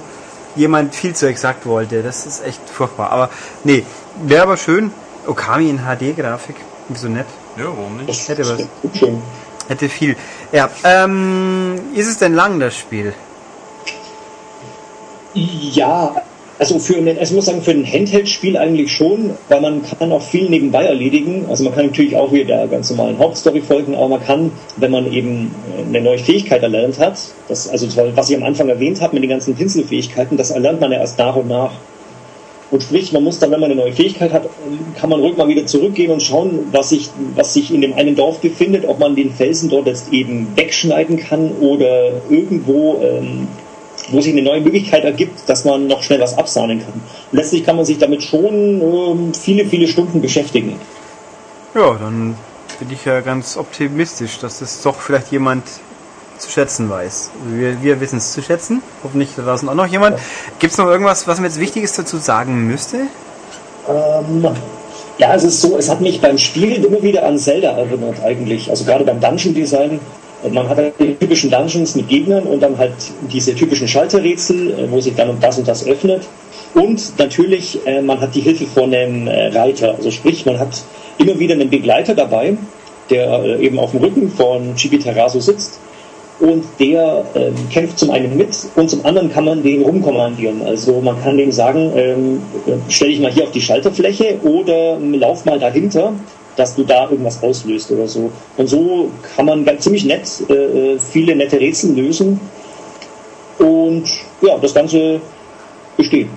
jemand viel zu exakt wollte. Das ist echt furchtbar. Aber nee, wäre aber schön. Okami in HD-Grafik. Wieso nett? Ja, warum nicht? Das Hätte was. schön. Hätte viel. Ja, ähm, ist es denn lang, das Spiel? Ja, also für einen, also ich muss sagen, für ein Handheld-Spiel eigentlich schon, weil man kann auch viel nebenbei erledigen. Also man kann natürlich auch wieder der ganz normalen Hauptstory folgen, aber man kann, wenn man eben eine neue Fähigkeit erlernt hat, das, also was ich am Anfang erwähnt habe mit den ganzen Pinselfähigkeiten, das erlernt man ja erst nach und nach. Und sprich, man muss dann, wenn man eine neue Fähigkeit hat, kann man ruhig mal wieder zurückgehen und schauen, was sich, was sich in dem einen Dorf befindet, ob man den Felsen dort jetzt eben wegschneiden kann oder irgendwo, ähm, wo sich eine neue Möglichkeit ergibt, dass man noch schnell was absahnen kann. Letztlich kann man sich damit schon ähm, viele, viele Stunden beschäftigen. Ja, dann bin ich ja ganz optimistisch, dass das doch vielleicht jemand zu schätzen weiß. Wir, wir wissen es zu schätzen. Hoffentlich da draußen auch noch jemand. Gibt es noch irgendwas, was man jetzt Wichtiges dazu sagen müsste? Ähm, ja, es ist so, es hat mich beim Spielen immer wieder an Zelda erinnert eigentlich. Also gerade beim Dungeon Design. Man hat halt die typischen Dungeons mit Gegnern und dann halt diese typischen Schalterrätsel, äh, wo sich dann um das und das öffnet. Und natürlich, äh, man hat die Hilfe von einem äh, Reiter. Also sprich, man hat immer wieder einen Begleiter dabei, der eben auf dem Rücken von Chibi Terraso sitzt. Und der ähm, kämpft zum einen mit und zum anderen kann man den rumkommandieren. Also man kann dem sagen, ähm, äh, stell dich mal hier auf die Schalterfläche oder ähm, lauf mal dahinter, dass du da irgendwas auslöst oder so. Und so kann man ganz ziemlich nett äh, äh, viele nette Rätsel lösen. Und ja, das Ganze besteht.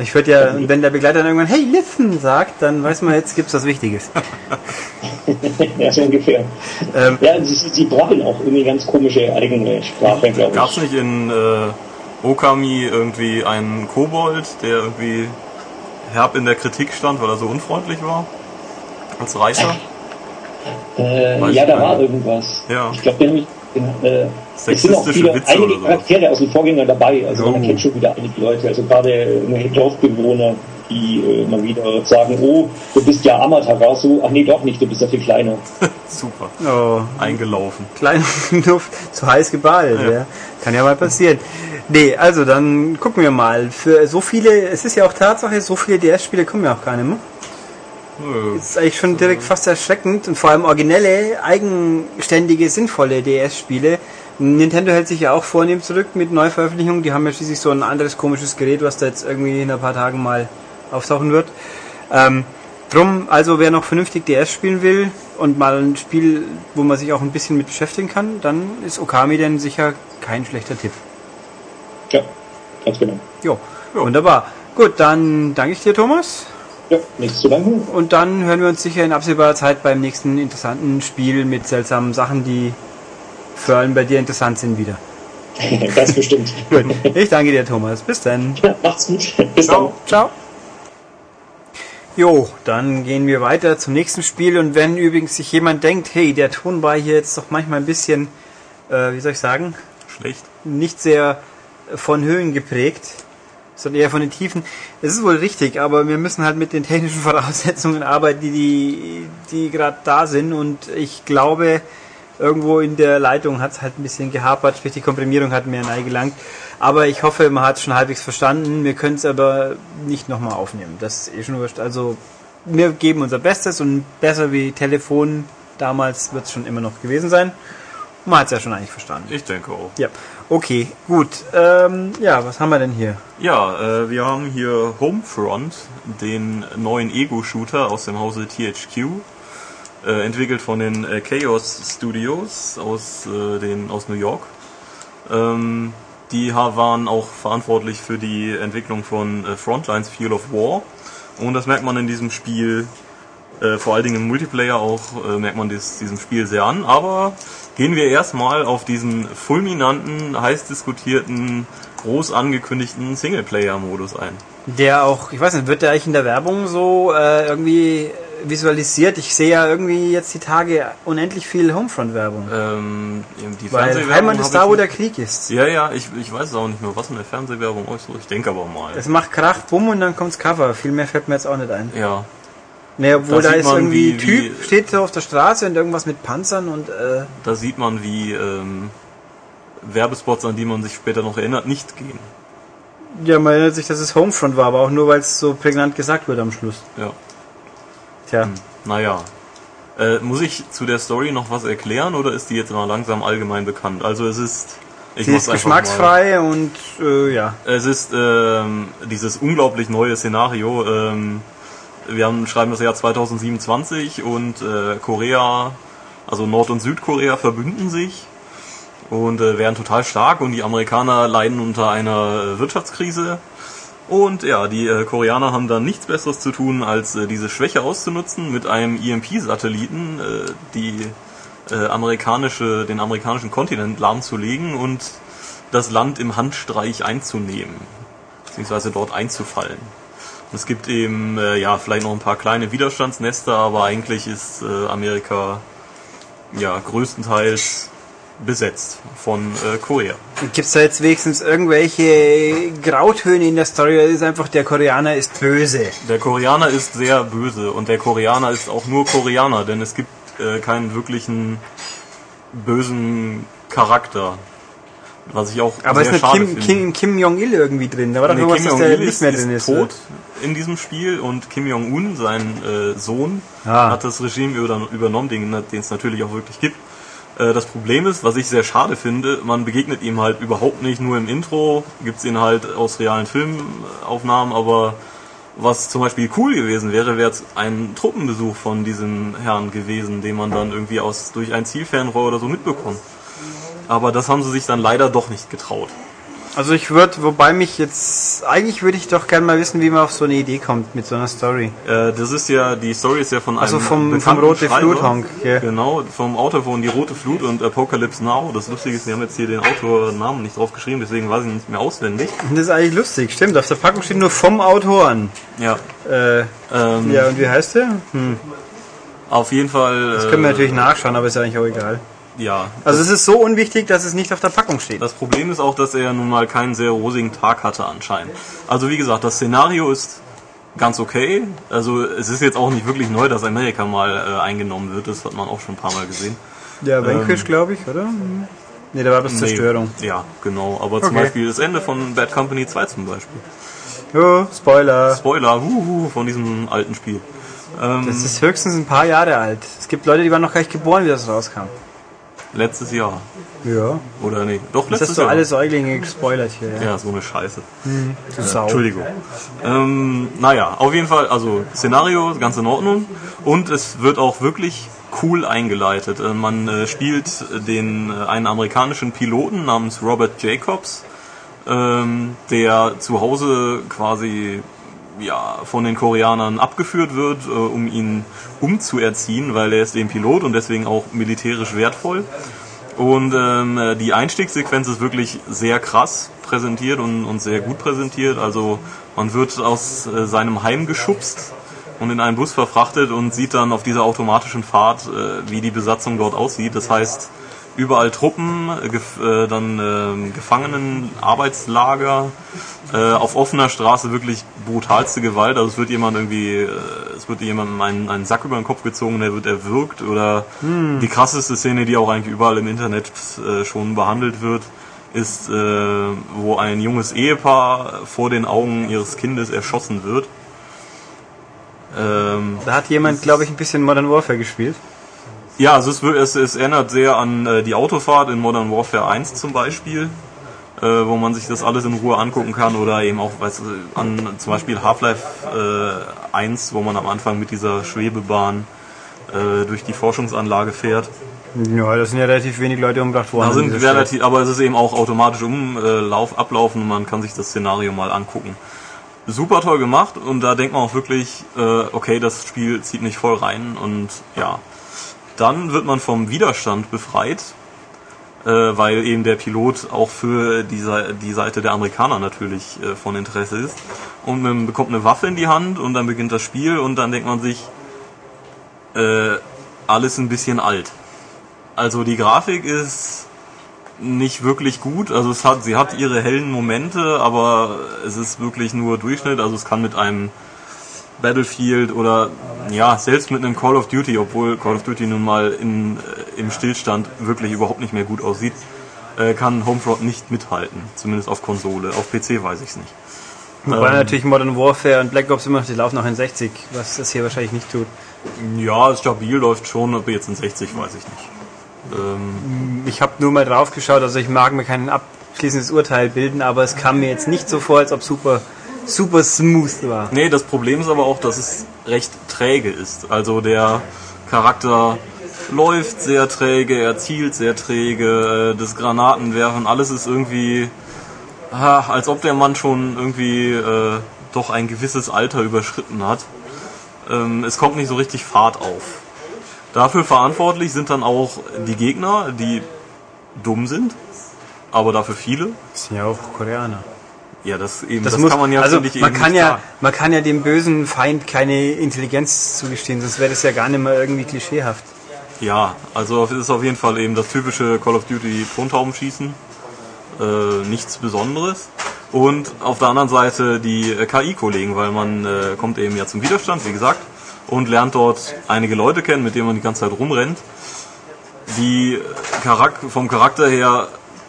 Ich würde ja, wenn der Begleiter dann irgendwann Hey, listen sagt, dann weiß man, jetzt gibt's was Wichtiges. ja, so ungefähr. Ähm, Ja, sie, sie brabbeln auch irgendwie ganz komische eigene Sprache, glaube Gab es ich. nicht in äh, Okami irgendwie einen Kobold, der irgendwie herb in der Kritik stand, weil er so unfreundlich war? Als Reiter? Äh, ja, ich da war irgendwas. Ja. Ich glaube, äh, es sind auch Sexistische viele, Witze einige. Charaktere aus dem Vorgänger dabei. Also Oh. man kennt schon wieder einige Leute. Also gerade Dorfbewohner, die äh, mal wieder sagen, oh, du bist ja Amaterasu, ach nee, doch nicht, du bist ja viel kleiner. Super. Oh, Eingelaufen. klein Luft, zu heiß geballt. Ja. Ja. Kann ja mal passieren. Nee, also dann gucken wir mal. Für so viele, es ist ja auch Tatsache, so viele DS-Spiele kommen ja auch gar nicht mehr. Nö. Das ist eigentlich schon direkt fast erschreckend und vor allem originelle, eigenständige, sinnvolle DS-Spiele. Nintendo hält sich ja auch vornehm zurück mit Neuveröffentlichungen. Die haben ja schließlich so ein anderes komisches Gerät, was da jetzt irgendwie in ein paar Tagen mal auftauchen wird. Ähm, drum, also wer noch vernünftig DS spielen will und mal ein Spiel, wo man sich auch ein bisschen mit beschäftigen kann, dann ist Okami denn sicher kein schlechter Tipp. Ja, ganz genau. Jo, wunderbar. Gut, dann danke ich dir, Thomas. Ja, nichts zu danken. Und dann hören wir uns sicher in absehbarer Zeit beim nächsten interessanten Spiel mit seltsamen Sachen, die vor allem bei dir interessant sind, wieder. Ganz bestimmt. Gut, ich danke dir, Thomas. Bis dann. Ja, macht's gut. Bis dann. Ciao. Jo, dann gehen wir weiter zum nächsten Spiel und wenn übrigens sich jemand denkt, hey, der Ton war hier jetzt doch manchmal ein bisschen, äh, wie soll ich sagen, Schlecht. nicht sehr von Höhen geprägt, sondern eher von den Tiefen. Es ist wohl richtig, aber wir müssen halt mit den technischen Voraussetzungen arbeiten, die, die, die gerade da sind und ich glaube, irgendwo in der Leitung hat es halt ein bisschen gehapert, sprich die Komprimierung hat mehr gelangt. Aber ich hoffe, man hat es schon halbwegs verstanden. Wir können es aber nicht nochmal aufnehmen. Das ist eh schon wurscht. Also wir geben unser Bestes und besser wie Telefon damals wird es schon immer noch gewesen sein. Man hat es ja schon eigentlich verstanden. Ich denke auch. Ja, okay, gut. Ähm, ja, was haben wir denn hier? Ja, äh, wir haben hier Homefront, den neuen Ego-Shooter aus dem Hause THQ, äh, entwickelt von den äh, Chaos Studios aus, äh, den, aus New York. Ähm, die waren auch verantwortlich für die Entwicklung von äh, Frontlines Field of War. Und das merkt man in diesem Spiel, äh, vor allen Dingen im Multiplayer auch, äh, merkt man dies, diesem Spiel sehr an. Aber gehen wir erstmal auf diesen fulminanten, heiß diskutierten, groß angekündigten Singleplayer-Modus ein. Der auch, ich weiß nicht, wird der eigentlich in der Werbung so irgendwie visualisiert? Ich sehe ja irgendwie jetzt die Tage unendlich viel Homefront-Werbung. Ähm, die Weil Fernsehwerbung Heimat ist da, wo der Krieg ist. Ja, ja, ich, ich weiß es auch nicht mehr, was in der Fernsehwerbung so. Ich denke aber mal. Es macht Krach, Bumm und dann kommt's Cover. Viel mehr fällt mir jetzt auch nicht ein. Ja, Ne, obwohl Da da ist man, irgendwie wie- Typ, wie- steht so auf der Straße und irgendwas mit Panzern und äh, da sieht man, wie ähm, Werbespots, an die man sich später noch erinnert, nicht gehen. ja, man erinnert sich, dass es Homefront war, aber auch nur, weil es so prägnant gesagt wird am Schluss. Ja, Tja, naja. Äh, muss ich zu der Story noch was erklären oder ist die jetzt mal langsam allgemein bekannt? Also es ist... Ich sie mach's ist einfach mal. geschmacksfrei und äh, ja. Es ist ähm, dieses unglaublich neue Szenario. Ähm, wir haben, schreiben das Jahr 2027 und äh, Korea, also Nord- und Südkorea verbünden sich und äh, werden total stark und die Amerikaner leiden unter einer äh, Wirtschaftskrise. Und ja, die äh, Koreaner haben dann nichts Besseres zu tun, als äh, diese Schwäche auszunutzen mit einem EMP-Satelliten, äh, die äh, amerikanische, den amerikanischen Kontinent lahmzulegen und das Land im Handstreich einzunehmen, beziehungsweise dort einzufallen. Und es gibt eben, äh, ja, vielleicht noch ein paar kleine Widerstandsnester, aber eigentlich ist äh, Amerika ja größtenteils besetzt von äh, Korea. Gibt es da jetzt wenigstens irgendwelche Grautöne in der Story oder ist einfach der Koreaner ist böse? Der Koreaner ist sehr böse und der Koreaner ist auch nur Koreaner, denn es gibt äh, keinen wirklichen bösen Charakter. Was ich auch Aber ist sehr nicht schade Kim, finde. Kim, Kim Jong-il irgendwie drin? Da war doch Nee, irgendwas, Kim dass der nicht ist, mehr ist drin ist. tot in diesem Spiel und Kim Jong-un, sein äh, Sohn, Ah. hat das Regime über, übernommen, den es natürlich auch wirklich gibt. Äh, das Problem ist, was ich sehr schade finde, man begegnet ihm halt überhaupt nicht, nur im Intro gibt's ihn halt aus realen Filmaufnahmen, aber was zum Beispiel cool gewesen wäre, wäre jetzt ein Truppenbesuch von diesem Herrn gewesen, den man dann irgendwie aus durch ein Zielfernrohr oder so mitbekommt. Aber das haben sie sich dann leider doch nicht getraut. Also ich würde, wobei mich jetzt, eigentlich würde ich doch gerne mal wissen, wie man auf so eine Idee kommt mit so einer Story. Äh, das ist ja, die Story ist ja von Also einem vom- vom bekannten Rote Schreiber. Flut Honk, ja. Genau, vom Autor von Die Rote Flut und Apocalypse Now. Das Lustige ist, wir haben jetzt hier den Autornamen nicht drauf geschrieben, deswegen weiß ich nicht mehr auswendig. Das ist eigentlich lustig, stimmt. Auf der Packung steht nur vom Autoren. Ja, Äh, ähm, ja, und wie heißt der? Hm, auf jeden Fall. das können wir natürlich nachschauen, aber ist ja eigentlich auch egal. Ja, Also es ist so unwichtig, dass es nicht auf der Packung steht. das Problem ist auch, dass er nun mal keinen sehr rosigen Tag hatte anscheinend. Also wie gesagt, das Szenario ist ganz okay. Also es ist jetzt auch nicht wirklich neu, dass Amerika mal äh, eingenommen wird. Das hat man auch schon ein paar Mal gesehen. Ja, Vanquish, Ähm, glaube ich, oder? Nee, da war das Zerstörung. Nee, ja, genau. Aber zum Okay. Beispiel das Ende von Bad Company 2 zum Beispiel. Oh, Spoiler. Spoiler, huhu, von diesem alten Spiel. Ähm, Das ist höchstens ein paar Jahre alt. Es gibt Leute, die waren noch gar nicht geboren, wie das rauskam. Letztes Jahr. Ja. Oder nee, doch Das letztes hast du Jahr. alle Säuglinge gespoilert hier, ja. Ja, so eine Scheiße. Du Sau. Entschuldigung. Ähm, naja, auf jeden Fall, also Szenario, ganz in Ordnung. Und es wird auch wirklich cool eingeleitet. Äh, man äh, spielt den, äh, einen amerikanischen Piloten namens Robert Jacobs, ähm, der zu Hause quasi ja, von den Koreanern abgeführt wird, äh, um ihn umzuerziehen, weil er ist eben Pilot und deswegen auch militärisch wertvoll. Und ähm, äh, die Einstiegssequenz ist wirklich sehr krass präsentiert und, und sehr gut präsentiert. Also man wird aus äh, seinem Heim geschubst und in einen Bus verfrachtet und sieht dann auf dieser automatischen Fahrt, äh, wie die Besatzung dort aussieht. Das heißt, überall Truppen, äh, gef äh, dann äh, Gefangenen, Arbeitslager, äh, auf offener Straße wirklich brutalste Gewalt. Also es wird jemand irgendwie, äh, es wird jemandem einen, einen Sack über den Kopf gezogen, der wird erwürgt oder die krasseste Szene, die auch eigentlich überall im Internet äh, schon behandelt wird, ist, wo ein junges Ehepaar vor den Augen ihres Kindes erschossen wird. Ähm, Da hat jemand, glaube ich, ein bisschen Modern Warfare gespielt. Ja, also es, es, es erinnert sehr an äh, die Autofahrt in Modern Warfare 1 zum Beispiel, äh, wo man sich das alles in Ruhe angucken kann oder eben auch weißt, an zum Beispiel Half-Life äh, 1, wo man am Anfang mit dieser Schwebebahn äh, durch die Forschungsanlage fährt. Ja, da sind ja relativ wenig Leute umgebracht worden. Da sind relativ, aber es ist eben auch automatisch umlauf, ablaufen und man kann sich das Szenario mal angucken. Super toll gemacht und da denkt man auch wirklich, äh, okay, das Spiel zieht mich voll rein und ja. Dann wird man vom Widerstand befreit, äh, weil eben der Pilot auch für die, die Seite der Amerikaner natürlich äh, von Interesse ist. Und man bekommt eine Waffe in die Hand und dann beginnt das Spiel und dann denkt man sich, äh, alles ein bisschen alt. Also die Grafik ist nicht wirklich gut. Also es hat, sie hat ihre hellen Momente, aber es ist wirklich nur Durchschnitt. Also es kann mit einem Battlefield oder ja selbst mit einem Call of Duty, obwohl Call of Duty nun mal in, äh, im Stillstand wirklich überhaupt nicht mehr gut aussieht, äh, kann Homefront nicht mithalten. Zumindest auf Konsole. Auf PC weiß ich es nicht. Wobei Ähm, natürlich Modern Warfare und Black Ops immer noch, die laufen noch in 60, was das hier wahrscheinlich nicht tut. Ja, stabil läuft schon, aber jetzt in 60 weiß ich nicht. Ähm, Ich habe nur mal drauf geschaut, also ich mag mir kein abschließendes Urteil bilden, aber es kam mir jetzt nicht so vor, als ob super, super smooth war. Nee, das Problem ist aber auch, dass es recht träge ist. Also der Charakter läuft sehr träge, er zielt sehr träge, äh, das Granatenwerfen, alles ist irgendwie, als ob der Mann schon irgendwie äh, doch ein gewisses Alter überschritten hat. Ähm, es kommt nicht so richtig Fahrt auf. Dafür verantwortlich sind dann auch die Gegner, die dumm sind, aber dafür viele. Das sind ja auch Koreaner. Ja, das eben, Das, das, muss, kann man ja also man eben kann nicht ja, sagen. man kann ja dem bösen Feind keine Intelligenz zugestehen, sonst wäre das ja gar nicht mehr irgendwie klischeehaft. Ja, also es ist auf jeden Fall eben das typische Call of Duty Tontaubenschießen. Äh, nichts Besonderes. Und auf der anderen Seite die äh, KI-Kollegen, weil man äh, kommt eben ja zum Widerstand, wie gesagt, und lernt dort einige Leute kennen, mit denen man die ganze Zeit rumrennt, die Charak vom Charakter her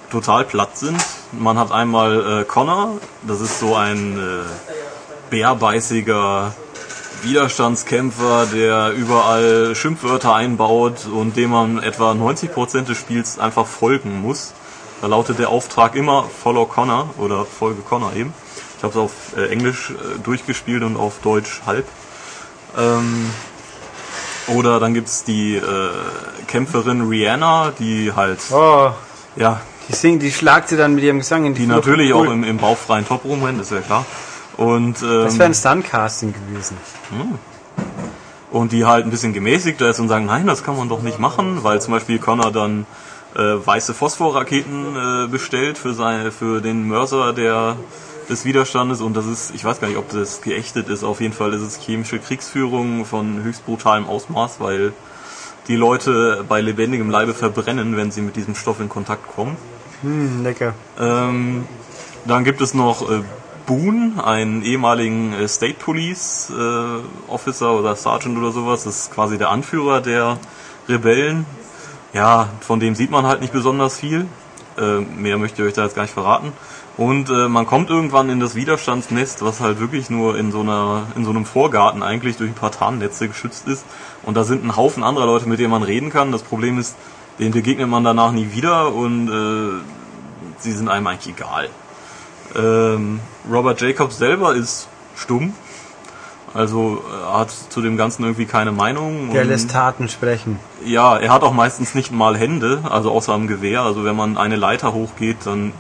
total platt sind. Man hat einmal äh, Connor, das ist so ein äh, bärbeißiger Widerstandskämpfer, der überall Schimpfwörter einbaut und dem man etwa 90% des Spiels einfach folgen muss. Da lautet der Auftrag immer Follow Connor oder Folge Connor eben. Ich habe es auf äh, Englisch äh, durchgespielt und auf Deutsch halb. Ähm, oder dann gibt's die äh, Kämpferin Rihanna, die halt, Oh, ja, die singt, die schlagt sie dann mit ihrem Gesang in die die Flucht. natürlich Cool. auch im, im bauchfreien Top rumrennt, ist ja klar. Und, ähm, Das wäre ein Stuntcasting gewesen. und die halt ein bisschen gemäßigter ist und sagen, nein, das kann man doch nicht machen, weil zum Beispiel Connor dann äh, weiße Phosphorraketen äh, bestellt für seine, für den Mörser der des Widerstandes und das ist, ich weiß gar nicht, ob das geächtet ist, auf jeden Fall ist es chemische Kriegsführung von höchst brutalem Ausmaß, weil die Leute bei lebendigem Leibe verbrennen, wenn sie mit diesem Stoff in Kontakt kommen. Hm, lecker. Ähm, dann gibt es noch äh, Boone, einen ehemaligen äh, State Police äh, Officer oder Sergeant oder sowas. Das ist quasi der Anführer der Rebellen. Ja, von dem sieht man halt nicht besonders viel. Äh, mehr möchte ich euch da jetzt gar nicht verraten. Und äh, man kommt irgendwann in das Widerstandsnest, was halt wirklich nur in so einer, in so einem Vorgarten eigentlich durch ein paar Tarnnetze geschützt ist. Und da sind ein Haufen anderer Leute, mit denen man reden kann. Das Problem ist, denen begegnet man danach nie wieder und äh, sie sind einem eigentlich egal. Ähm, Robert Jacobs selber ist stumm. Also er hat zu dem Ganzen irgendwie keine Meinung. Der lässt Taten sprechen. ja, er hat auch meistens nicht mal Hände, also außer am Gewehr. Also wenn man eine Leiter hochgeht, dann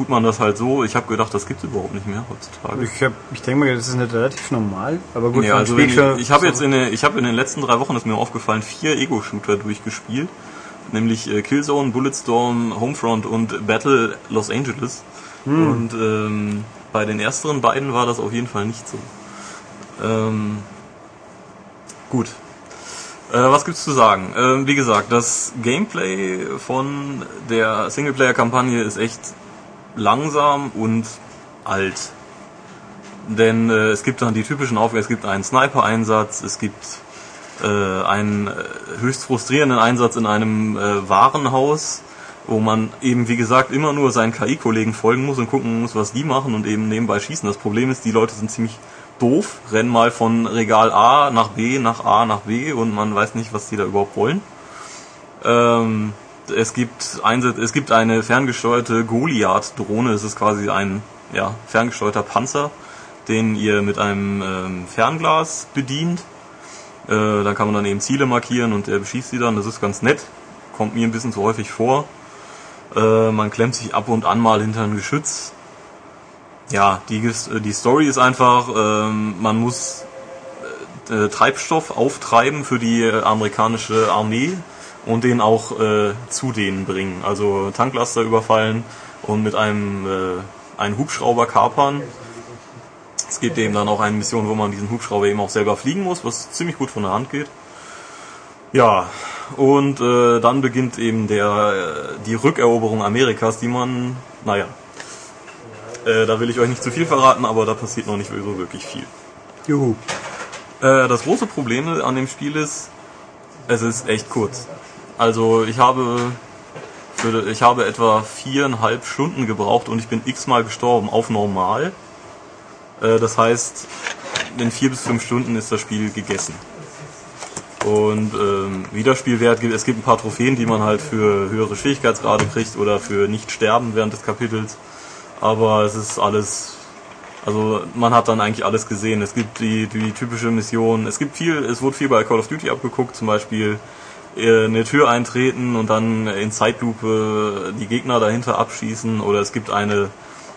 tut man das halt so. Ich habe gedacht, das gibt's überhaupt nicht mehr heutzutage. Ich, hab, ich denke mal, das ist nicht relativ normal. Aber gut, Ja, also ich, ich habe jetzt in, der- ich habe in den letzten drei Wochen ist mir aufgefallen vier Ego-Shooter durchgespielt, nämlich äh, Killzone, Bulletstorm, Homefront und Battle Los Angeles. Und ähm, bei den ersteren beiden war das auf jeden Fall nicht so. Ähm, gut. Äh, was gibt's zu sagen? Ähm, wie gesagt, das Gameplay von der Singleplayer-Kampagne ist echt langsam und alt. Denn äh, es gibt dann die typischen Aufgaben, es gibt einen Sniper-Einsatz, es gibt äh, einen äh, höchst frustrierenden Einsatz in einem äh, Warenhaus, wo man eben, wie gesagt, immer nur seinen KI-Kollegen folgen muss und gucken muss, was die machen und eben nebenbei schießen. Das Problem ist, die Leute sind ziemlich doof, rennen mal von Regal A nach B, nach A, nach B und man weiß nicht, was die da überhaupt wollen. Ähm, es gibt Einsatz, es gibt eine ferngesteuerte Goliath-Drohne. Es ist quasi ein ja, ferngesteuerter Panzer, den ihr mit einem ähm, Fernglas bedient. Äh, dann kann man dann eben Ziele markieren und der beschießt sie dann. Das ist ganz nett. Kommt mir ein bisschen zu häufig vor. Äh, man klemmt sich ab und an mal hinter ein Geschütz. Ja, die, äh, die Story ist einfach, ähm, man muss äh, Treibstoff auftreiben für die äh, amerikanische Armee und den auch äh, zu denen bringen. Also Tanklaster überfallen und mit einem äh, einen Hubschrauber kapern. Es gibt eben dann auch eine Mission, wo man diesen Hubschrauber eben auch selber fliegen muss, was ziemlich gut von der Hand geht. Ja, und äh, dann beginnt eben der äh, die Rückeroberung Amerikas, die man, naja, äh, da will ich euch nicht zu viel verraten, aber da passiert noch nicht so wirklich viel. Juhu. Äh, das große Problem an dem Spiel ist, es ist echt kurz. Also ich habe für, ich habe etwa viereinhalb Stunden gebraucht und ich bin x-mal gestorben auf normal. Äh, das heißt, in vier bis fünf Stunden ist das Spiel gegessen. Und ähm, Wiederspielwert gibt es gibt ein paar Trophäen, die man halt für höhere Schwierigkeitsgrade kriegt oder für nicht sterben während des Kapitels. Aber es ist alles also man hat dann eigentlich alles gesehen. Es gibt die, die typische Mission. Es gibt viel, es wurde viel bei Call of Duty abgeguckt, zum Beispiel eine Tür eintreten und dann in Zeitlupe die Gegner dahinter abschießen. Oder es gibt eine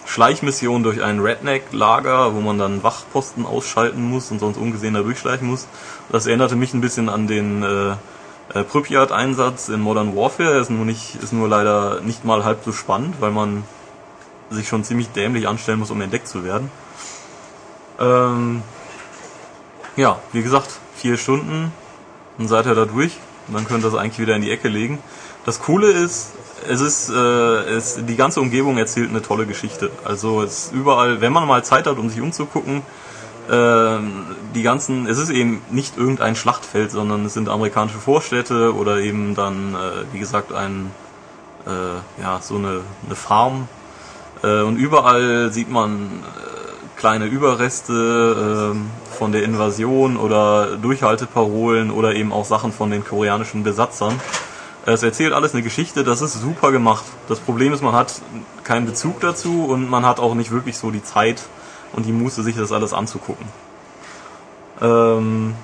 Schleichmission durch ein Redneck-Lager, wo man dann Wachposten ausschalten muss und sonst ungesehen da durchschleichen muss. Das erinnerte mich ein bisschen an den äh, äh, Pripyat-Einsatz in Modern Warfare. Ist nur nicht, ist nur leider nicht mal halb so spannend, weil man sich schon ziemlich dämlich anstellen muss, um entdeckt zu werden. Ähm, ja, wie gesagt, vier Stunden, dann seid ihr da durch und dann könnt ihr das eigentlich wieder in die Ecke legen. Das Coole ist, es ist, äh, es, die ganze Umgebung erzählt eine tolle Geschichte. Also es ist überall, wenn man mal Zeit hat, um sich umzugucken, ähm, die ganzen, es ist eben nicht irgendein Schlachtfeld, sondern es sind amerikanische Vorstädte oder eben dann, äh, wie gesagt, ein, äh, ja, so eine, eine Farm. Äh, und überall sieht man äh, kleine Überreste äh, von der Invasion oder Durchhalteparolen oder eben auch Sachen von den koreanischen Besatzern. Es erzählt alles eine Geschichte, das ist super gemacht. Das Problem ist, man hat keinen Bezug dazu und man hat auch nicht wirklich so die Zeit und die Muße, sich das alles anzugucken. Ähm,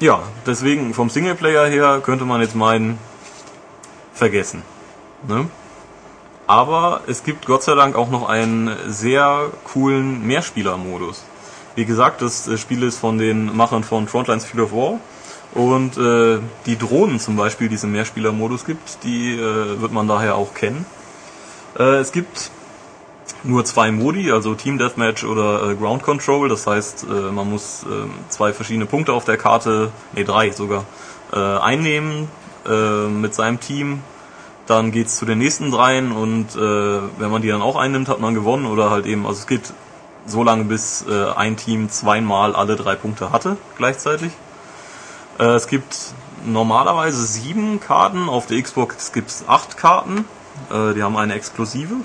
ja, deswegen vom Singleplayer her könnte man jetzt meinen, vergessen. Ne? Aber es gibt Gott sei Dank auch noch einen sehr coolen Mehrspieler-Modus. Wie gesagt, das äh, Spiel ist von den Machern von Frontlines Field of War. Und äh, die Drohnen zum Beispiel, die es im Mehrspieler-Modus gibt, die äh, wird man daher auch kennen. Äh, es gibt nur zwei Modi, also Team Deathmatch oder äh, Ground Control. Das heißt, äh, man muss äh, zwei verschiedene Punkte auf der Karte, nee drei sogar, äh, einnehmen äh, mit seinem Team. Dann geht's zu den nächsten dreien und äh, wenn man die dann auch einnimmt, hat man gewonnen oder halt eben, also es geht so lange, bis äh, ein Team zweimal alle drei Punkte hatte gleichzeitig. Äh, es gibt normalerweise sieben Karten, auf der Xbox gibt's acht Karten. Äh, die haben eine exklusive.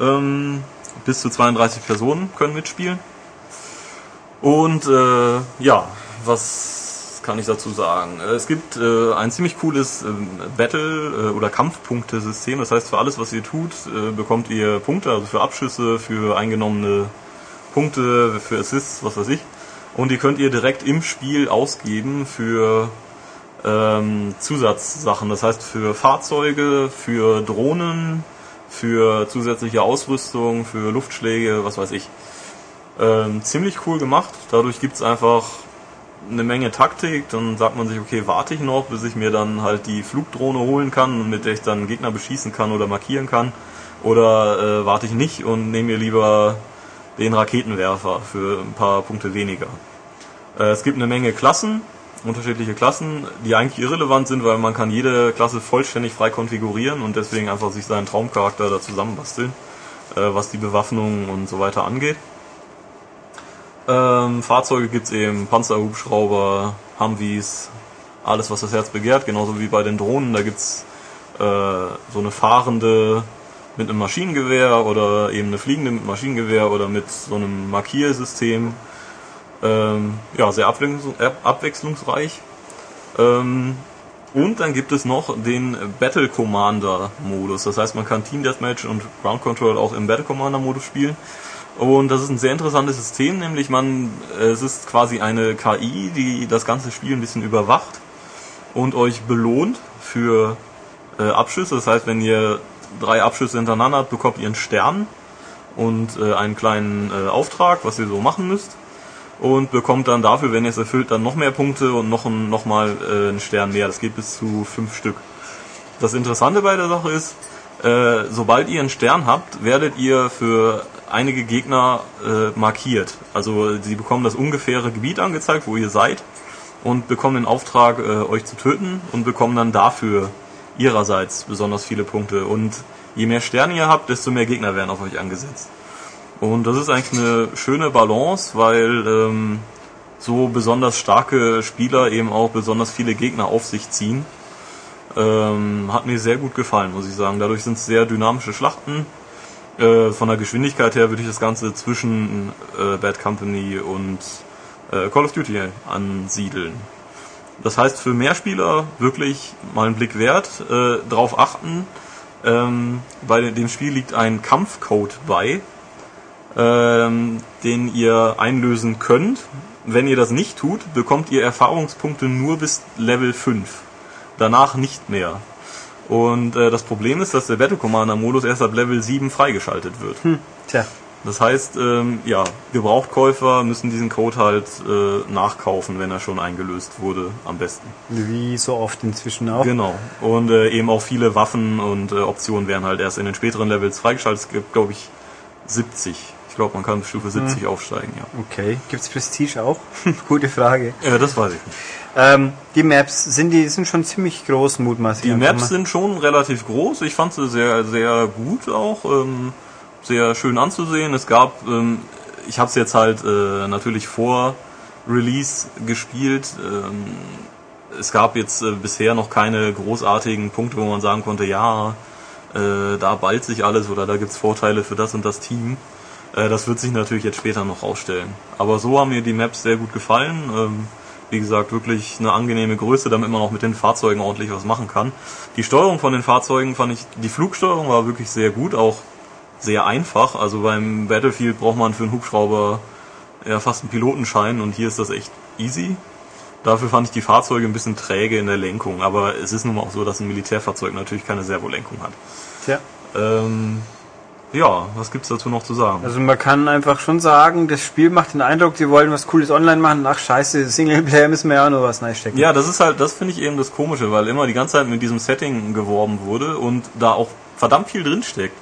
Ähm, bis zu 32 Personen können mitspielen. Und äh, ja, was kann ich dazu sagen? Äh, Es gibt äh, ein ziemlich cooles äh, Battle- oder Kampfpunktesystem. Das heißt, für alles, was ihr tut, äh, bekommt ihr Punkte, also für Abschüsse, für eingenommene Punkte, für Assists, was weiß ich. Und die könnt ihr direkt im Spiel ausgeben für ähm, Zusatzsachen. Das heißt, für Fahrzeuge, für Drohnen, für zusätzliche Ausrüstung, für Luftschläge, was weiß ich. Ähm, ziemlich cool gemacht. Dadurch gibt's einfach eine Menge Taktik. Dann sagt man sich, okay, warte ich noch, bis ich mir dann halt die Flugdrohne holen kann, mit der ich dann Gegner beschießen kann oder markieren kann. Oder äh, warte ich nicht und nehme mir lieber den Raketenwerfer für ein paar Punkte weniger. Äh, es gibt eine Menge Klassen, unterschiedliche Klassen, die eigentlich irrelevant sind, weil man kann jede Klasse vollständig frei konfigurieren und deswegen einfach sich seinen Traumcharakter da zusammenbasteln, äh, was die Bewaffnung und so weiter angeht. Ähm, Fahrzeuge gibt's eben, Panzerhubschrauber, Humvees, alles was das Herz begehrt, genauso wie bei den Drohnen, da gibt's äh, so eine fahrende mit einem Maschinengewehr oder eben eine fliegende mit Maschinengewehr oder mit so einem Markiersystem. Ähm, ja, sehr abwechslungs abwechslungsreich. Ähm, und dann gibt es noch den Battle Commander Modus. Das heißt, man kann Team Deathmatch und Ground Control auch im Battle Commander Modus spielen. Und das ist ein sehr interessantes System, nämlich man, es ist quasi eine KI, die das ganze Spiel ein bisschen überwacht und euch belohnt für äh, Abschüsse. Das heißt, wenn ihr drei Abschüsse hintereinander habt, bekommt ihr einen Stern und äh, einen kleinen äh, Auftrag, was ihr so machen müsst. Und bekommt dann dafür, wenn ihr es erfüllt, dann noch mehr Punkte und noch, ein, noch mal äh, einen Stern mehr. Das geht bis zu fünf Stück. Das Interessante bei der Sache ist, äh, sobald ihr einen Stern habt, werdet ihr für einige Gegner äh, markiert. Also sie bekommen das ungefähre Gebiet angezeigt, wo ihr seid und bekommen den Auftrag, äh, euch zu töten und bekommen dann dafür ihrerseits besonders viele Punkte. Und je mehr Sterne ihr habt, desto mehr Gegner werden auf euch angesetzt. Und das ist eigentlich eine schöne Balance, weil ähm, so besonders starke Spieler eben auch besonders viele Gegner auf sich ziehen. Ähm, hat mir sehr gut gefallen, muss ich sagen. Dadurch sind es sehr dynamische Schlachten. Äh, von der Geschwindigkeit her würde ich das Ganze zwischen äh, Bad Company und äh, Call of Duty ansiedeln. Das heißt, für mehr Spieler wirklich mal einen Blick wert, äh, darauf achten. Ähm, bei dem Spiel liegt ein Kampfcode bei, ähm, den ihr einlösen könnt. Wenn ihr das nicht tut, bekommt ihr Erfahrungspunkte nur bis Level 5. Danach nicht mehr. Und äh, das Problem ist, dass der Battle Commander Modus erst ab Level 7 freigeschaltet wird. Hm, tja. Das heißt, ähm, ja, Gebrauchtkäufer müssen diesen Code halt äh, nachkaufen, wenn er schon eingelöst wurde, am besten. Wie so oft inzwischen auch. Genau. Und äh, eben auch viele Waffen und äh, Optionen werden halt erst in den späteren Levels freigeschaltet. Es gibt, glaube ich, 70. Ich glaube, man kann bis Stufe 70 aufsteigen, ja. Okay. Gibt's Prestige auch? Gute Frage. Äh, das weiß ich nicht. Ähm, die Maps, sind die sind schon ziemlich groß, mutmaßlich. Die Maps mal. sind schon relativ groß. Ich fand sie sehr, sehr gut auch. Ähm, sehr schön anzusehen. Es gab, ähm, ich habe es jetzt halt äh, natürlich vor Release gespielt. Ähm, es gab jetzt äh, bisher noch keine großartigen Punkte, wo man sagen konnte, ja, äh, da ballt sich alles oder da gibt's Vorteile für das und das Team. Äh, das wird sich natürlich jetzt später noch rausstellen. Aber so haben mir die Maps sehr gut gefallen. Wie gesagt, wirklich eine angenehme Größe, damit man auch mit den Fahrzeugen ordentlich was machen kann. Die Steuerung von den Fahrzeugen fand ich, die Flugsteuerung war wirklich sehr gut, auch sehr einfach. Also beim Battlefield braucht man für einen Hubschrauber ja fast einen Pilotenschein und hier ist das echt easy. Dafür fand ich die Fahrzeuge ein bisschen träge in der Lenkung, aber es ist nun mal auch so, dass ein Militärfahrzeug natürlich keine Servolenkung hat. Tja. Ähm, ja, was gibt's dazu noch zu sagen? Also man kann einfach schon sagen, das Spiel macht den Eindruck, sie wollen was Cooles online machen. Ach scheiße, Singleplayer müssen wir ja auch noch was reinstecken. Ja, das ist halt, das finde ich eben das Komische, weil immer die ganze Zeit mit diesem Setting geworben wurde und da auch verdammt viel drinsteckt.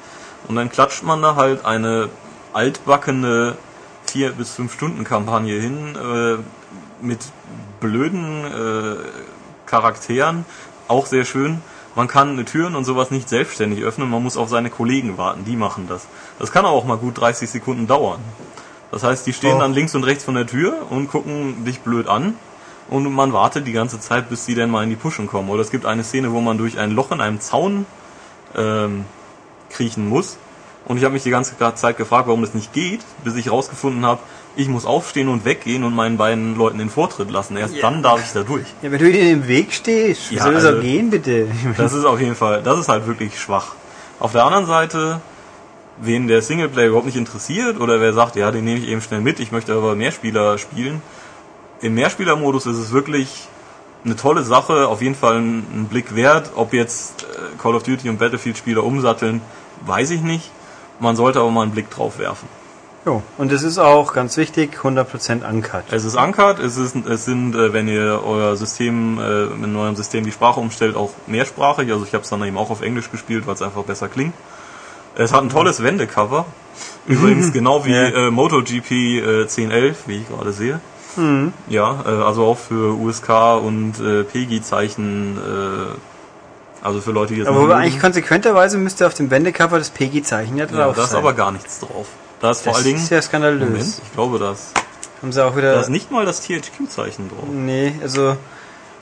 Und dann klatscht man da halt eine altbackene 4 bis 5 Stunden Kampagne hin äh, mit blöden äh, Charakteren, auch sehr schön, man kann Türen und sowas nicht selbstständig öffnen, man muss auf seine Kollegen warten, die machen das. Das kann auch mal gut 30 Sekunden dauern. Das heißt, die stehen Oh. dann links und rechts von der Tür und gucken dich blöd an und man wartet die ganze Zeit, bis sie dann mal in die Puschen kommen. Oder es gibt eine Szene, wo man durch ein Loch in einem Zaun ähm, kriechen muss. Und ich habe mich die ganze Zeit gefragt, warum das nicht geht, bis ich rausgefunden habe, ich muss aufstehen und weggehen und meinen beiden Leuten den Vortritt lassen. Erst Ja. dann darf ich da durch. Ja, wenn du dir im Weg stehst, Ja, soll das also- auch gehen, bitte? Das ist auf jeden Fall, das ist halt wirklich schwach. Auf der anderen Seite, wen der Singleplayer überhaupt nicht interessiert oder wer sagt, ja, den nehme ich eben schnell mit, ich möchte aber Mehrspieler spielen. Im Mehrspielermodus ist es wirklich eine tolle Sache, auf jeden Fall ein, ein Blick wert. Ob jetzt äh, Call of Duty und Battlefield Spieler umsatteln, weiß ich nicht. Man sollte aber mal einen Blick drauf werfen. Jo, und es ist auch ganz wichtig, 100% uncut. Es ist ankert, es, ist, es sind, äh, wenn ihr euer System, äh, in eurem System die Sprache umstellt, auch mehrsprachig. Also ich habe es dann eben auch auf Englisch gespielt, weil es einfach besser klingt. Es hat ein tolles Wendecover. Übrigens genau wie Ja. äh, MotoGP äh, 1011, wie ich gerade sehe. Ja, äh, also auch für USK und äh, PEGI-Zeichen, äh, also für Leute, die jetzt Aber eigentlich konsequenterweise müsste auf dem Wendecover das PEGI-Zeichen ja ja, drauf da ist sein. aber gar nichts drauf. Da ist vor das allen Dingen, ist ja skandalös. Moment, ich glaube das. Haben sie auch Da wieder... ist nicht mal das THQ-Zeichen drauf. Nee, also...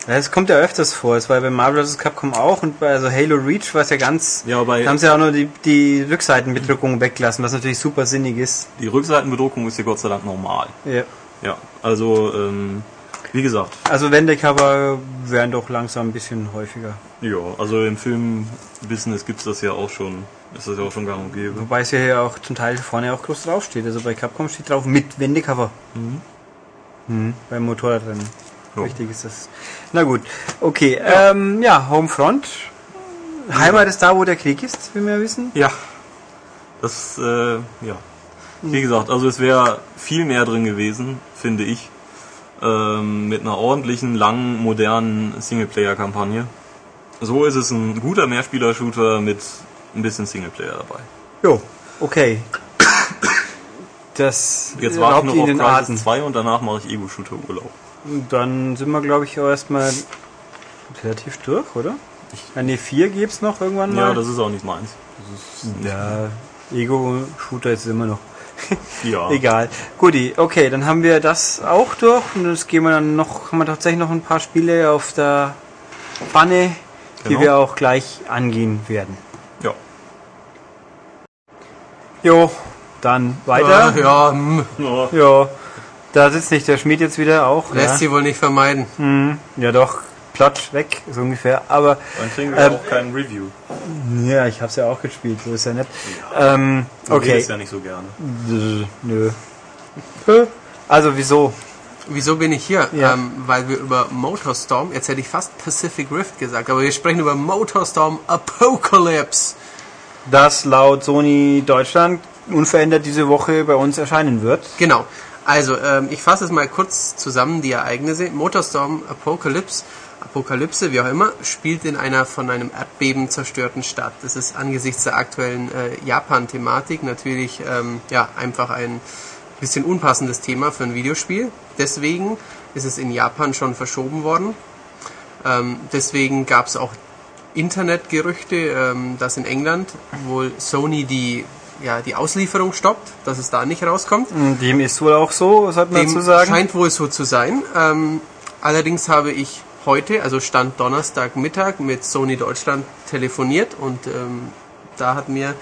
Ja, es kommt ja öfters vor. Es war bei Marvel vs. Capcom auch und bei also Halo Reach war es ja ganz... Ja, bei Da haben sie ja auch nur die, die Rückseitenbedruckung weggelassen, was natürlich super sinnig ist. Die Rückseitenbedruckung ist hier Gott sei Dank normal. Ja. Ja, also ähm, wie gesagt, Also Wendecover wären doch langsam ein bisschen häufiger. ja, also im Filmbusiness gibt's das ja auch schon, ist das ja auch schon gang und gäbe. Wobei es ja hier auch zum Teil vorne auch groß draufsteht. Also bei Capcom steht drauf mit Wendecover. Mhm. Beim Motorradrennen. Ja. Wichtig ist das. Na gut, okay. Ja, ähm, ja Homefront. Heimat ist da, wo der Krieg ist, wie wir wissen. Ja, das, äh, ja. Wie gesagt, also es wäre viel mehr drin gewesen, finde ich, ähm, mit einer ordentlichen, langen, modernen Singleplayer-Kampagne. So ist es ein guter Mehrspieler-Shooter mit ein bisschen Singleplayer dabei. Jo, okay. Das Jetzt warte ich noch auf den Crisis Atem. 2 und danach mache ich Ego-Shooter-Urlaub. Dann sind wir, glaube ich, auch erstmal relativ durch, oder? Ja, nee, vier gibt's noch irgendwann mal. Ja, das ist auch nicht meins. Das ist ja Ego-Shooter ist immer noch. ja. Egal. Guti, okay, dann haben wir das auch durch und jetzt gehen wir dann noch, haben wir tatsächlich noch ein paar Spiele auf der Pfanne, die Genau. wir auch gleich angehen werden. Ja. Jo, dann weiter. Äh, ja, hm, Ja. Ja, da sitzt nicht der Schmied jetzt wieder auch. lässt Ja, sie wohl nicht vermeiden. Hm, ja doch, platsch weg, so ungefähr. Aber Dann kriegen wir Ähm, auch kein Review. ja, ich hab's ja auch gespielt, so ist ja nett. Ähm, Du okay. redest ja nicht so gerne. Nö. Nö. Also wieso? Wieso bin ich hier? Ja. Ähm, weil wir über Motorstorm, jetzt hätte ich fast Pacific Rift gesagt, aber wir sprechen über Motorstorm Apocalypse. Das laut Sony Deutschland unverändert diese Woche bei uns erscheinen wird. Genau. Also, ähm, ich fasse es mal kurz zusammen, die Ereignisse. Motorstorm Apocalypse, Apokalypse, wie auch immer, spielt in einer von einem Erdbeben zerstörten Stadt. Das ist angesichts der aktuellen äh, Japan-Thematik natürlich ähm, ja, einfach ein bisschen unpassendes Thema für ein Videospiel. Deswegen ist es in Japan schon verschoben worden. Ähm, deswegen gab es auch Internetgerüchte, ähm, dass in England wohl Sony die, ja, die Auslieferung stoppt, dass es da nicht rauskommt. Dem ist wohl auch so, sollte man Dem dazu sagen. scheint wohl so zu sein. Ähm, allerdings habe ich heute, also Stand Donnerstagmittag, mit Sony Deutschland telefoniert und ähm, da hat mir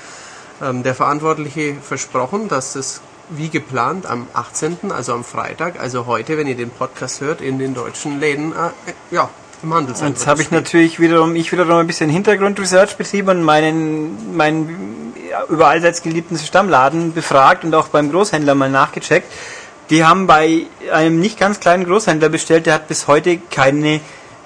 ähm, der Verantwortliche versprochen, dass es wie geplant am 18., also am Freitag, also heute, wenn ihr den Podcast hört, in den deutschen Läden, äh, ja, im Handel sein Jetzt habe ich natürlich wiederum, ich wiederum ein bisschen Hintergrundresearch betrieben und meinen, meinen ja, über allseits geliebten Stammladen befragt und auch beim Großhändler mal nachgecheckt. Die haben bei einem nicht ganz kleinen Großhändler bestellt, der hat bis heute keine,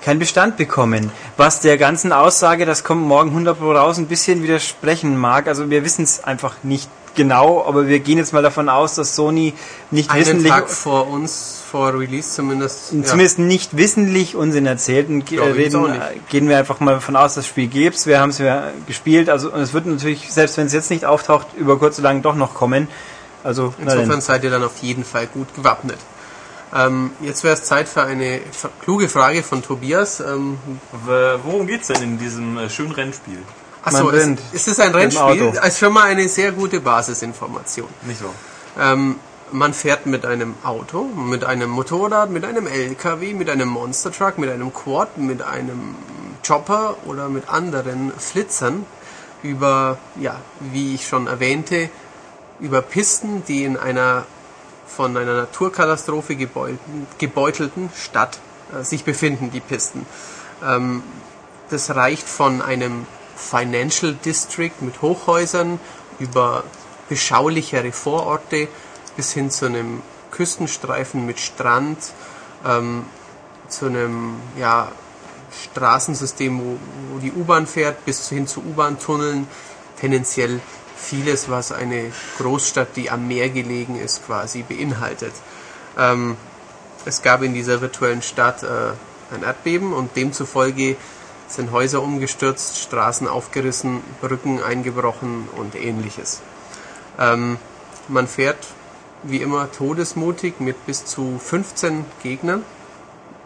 keinen Bestand bekommen. Was der ganzen Aussage, das kommt morgen 100 Pro raus, ein bisschen widersprechen mag. Also wir wissen es einfach nicht genau, aber wir gehen jetzt mal davon aus, dass Sony nicht einen wissentlich Tag vor uns, vor Release zumindest. ja. zumindest nicht wissentlich Unsinn erzählt und reden, äh, gehen wir einfach mal davon aus, das Spiel gibt's. Wir haben es ja gespielt, also und es wird natürlich, selbst wenn es jetzt nicht auftaucht, über kurz oder lang doch noch kommen. Also Insofern seid ihr dann auf jeden Fall gut gewappnet. Ähm, jetzt wäre es Zeit für eine kluge Frage von Tobias. Ähm, Worum geht's denn in diesem äh, schönen Rennspiel? achso, es, es ist ein Rennspiel. Auto. Als schon mal eine sehr gute Basisinformation. Nicht so. Ähm, man fährt mit einem Auto, mit einem Motorrad, mit einem LKW, mit einem Monster Truck, mit einem Quad, mit einem Chopper oder mit anderen Flitzern über, ja, wie ich schon erwähnte, über Pisten, die in einer von einer Naturkatastrophe gebeuten- gebeutelten Stadt äh, sich befinden, die Pisten. Ähm, das reicht von einem Financial District mit Hochhäusern über beschaulichere Vororte bis hin zu einem Küstenstreifen mit Strand, ähm, zu einem ja, Straßensystem, wo, wo die U-Bahn fährt, bis hin zu U-Bahn-Tunneln. Tendenziell vieles, was eine Großstadt, die am Meer gelegen ist, quasi beinhaltet. Ähm, es gab in dieser virtuellen Stadt äh, ein Erdbeben und demzufolge sind Häuser umgestürzt, Straßen aufgerissen, Brücken eingebrochen und ähnliches. Ähm, man fährt wie immer todesmutig mit bis zu 15 Gegnern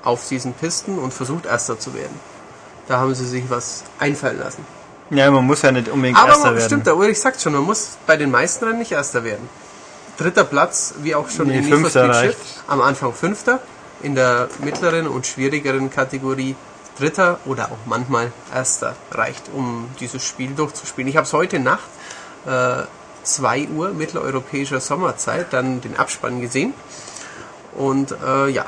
auf diesen Pisten und versucht Erster zu werden. Da haben sie sich was einfallen lassen. Ja, man muss ja nicht unbedingt Aber Erster man, werden. stimmt, der Ulrich sagt schon, man muss bei den meisten Rennen nicht Erster werden. Dritter Platz, wie auch schon Nee, in Fünfter reicht. Am Anfang Fünfter, in der mittleren und schwierigeren Kategorie Dritter oder auch manchmal Erster reicht, um dieses Spiel durchzuspielen. Ich habe es heute Nacht, äh, 2 Uhr mitteleuropäischer Sommerzeit, dann den Abspann gesehen und äh, ja,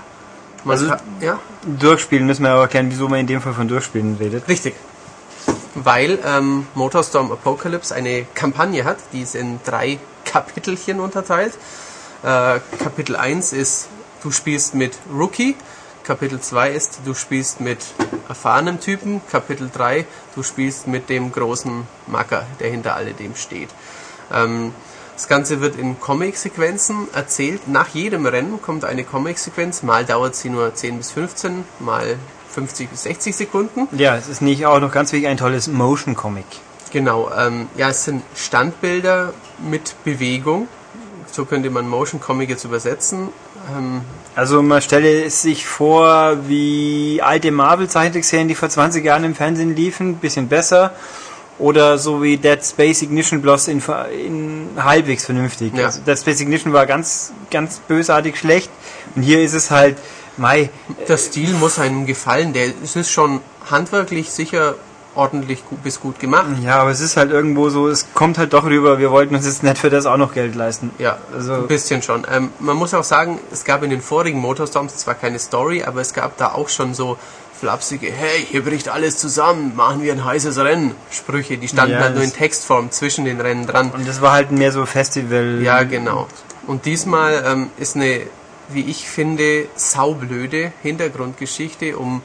man Also- kann, ja, Durchspielen müssen wir aber erklären, wieso man in dem Fall von Durchspielen redet. Richtig. Weil ähm, Motorstorm Apocalypse eine Kampagne hat, die ist in drei Kapitelchen unterteilt. Äh, Kapitel 1 ist, du spielst mit Rookie. Kapitel 2 ist, du spielst mit erfahrenem Typen. Kapitel 3, du spielst mit dem großen Macker, der hinter alledem steht. Ähm, das Ganze wird in Comic-Sequenzen erzählt. Nach jedem Rennen kommt eine Comic-Sequenz. Mal dauert sie nur 10 bis 15, mal 50 bis 60 Sekunden. Ja, es ist nicht auch noch ganz wichtig ein tolles Motion Comic. Genau, ähm, ja, es sind Standbilder mit Bewegung. So könnte man Motion Comic jetzt übersetzen. Ähm, Also man stelle es sich vor, wie alte Marvel-Zeichentrickserien, die vor 20 Jahren im Fernsehen liefen, bisschen besser. Oder so wie Dead Space Ignition bloß in, in halbwegs vernünftig. Ja. Also Dead Space Ignition war ganz, ganz bösartig schlecht. Und hier ist es halt, Mai, der Stil muss einem gefallen. Der, es ist schon handwerklich sicher ordentlich gut, bis gut gemacht. ja, aber es ist halt irgendwo so, es kommt halt doch rüber, wir wollten uns jetzt nicht für das auch noch Geld leisten. Ja, Also- ein bisschen schon. Ähm, man muss auch sagen, es gab in den vorigen Motorstorms zwar keine Story, aber es gab da auch schon so flapsige, hey, hier bricht alles zusammen, machen wir ein heißes Rennen. Sprüche, die standen Ja, halt nur in Textform zwischen den Rennen dran. Und das war halt mehr so Festival. Ja, genau. Und diesmal ähm, ist eine, wie ich finde, saublöde Hintergrundgeschichte um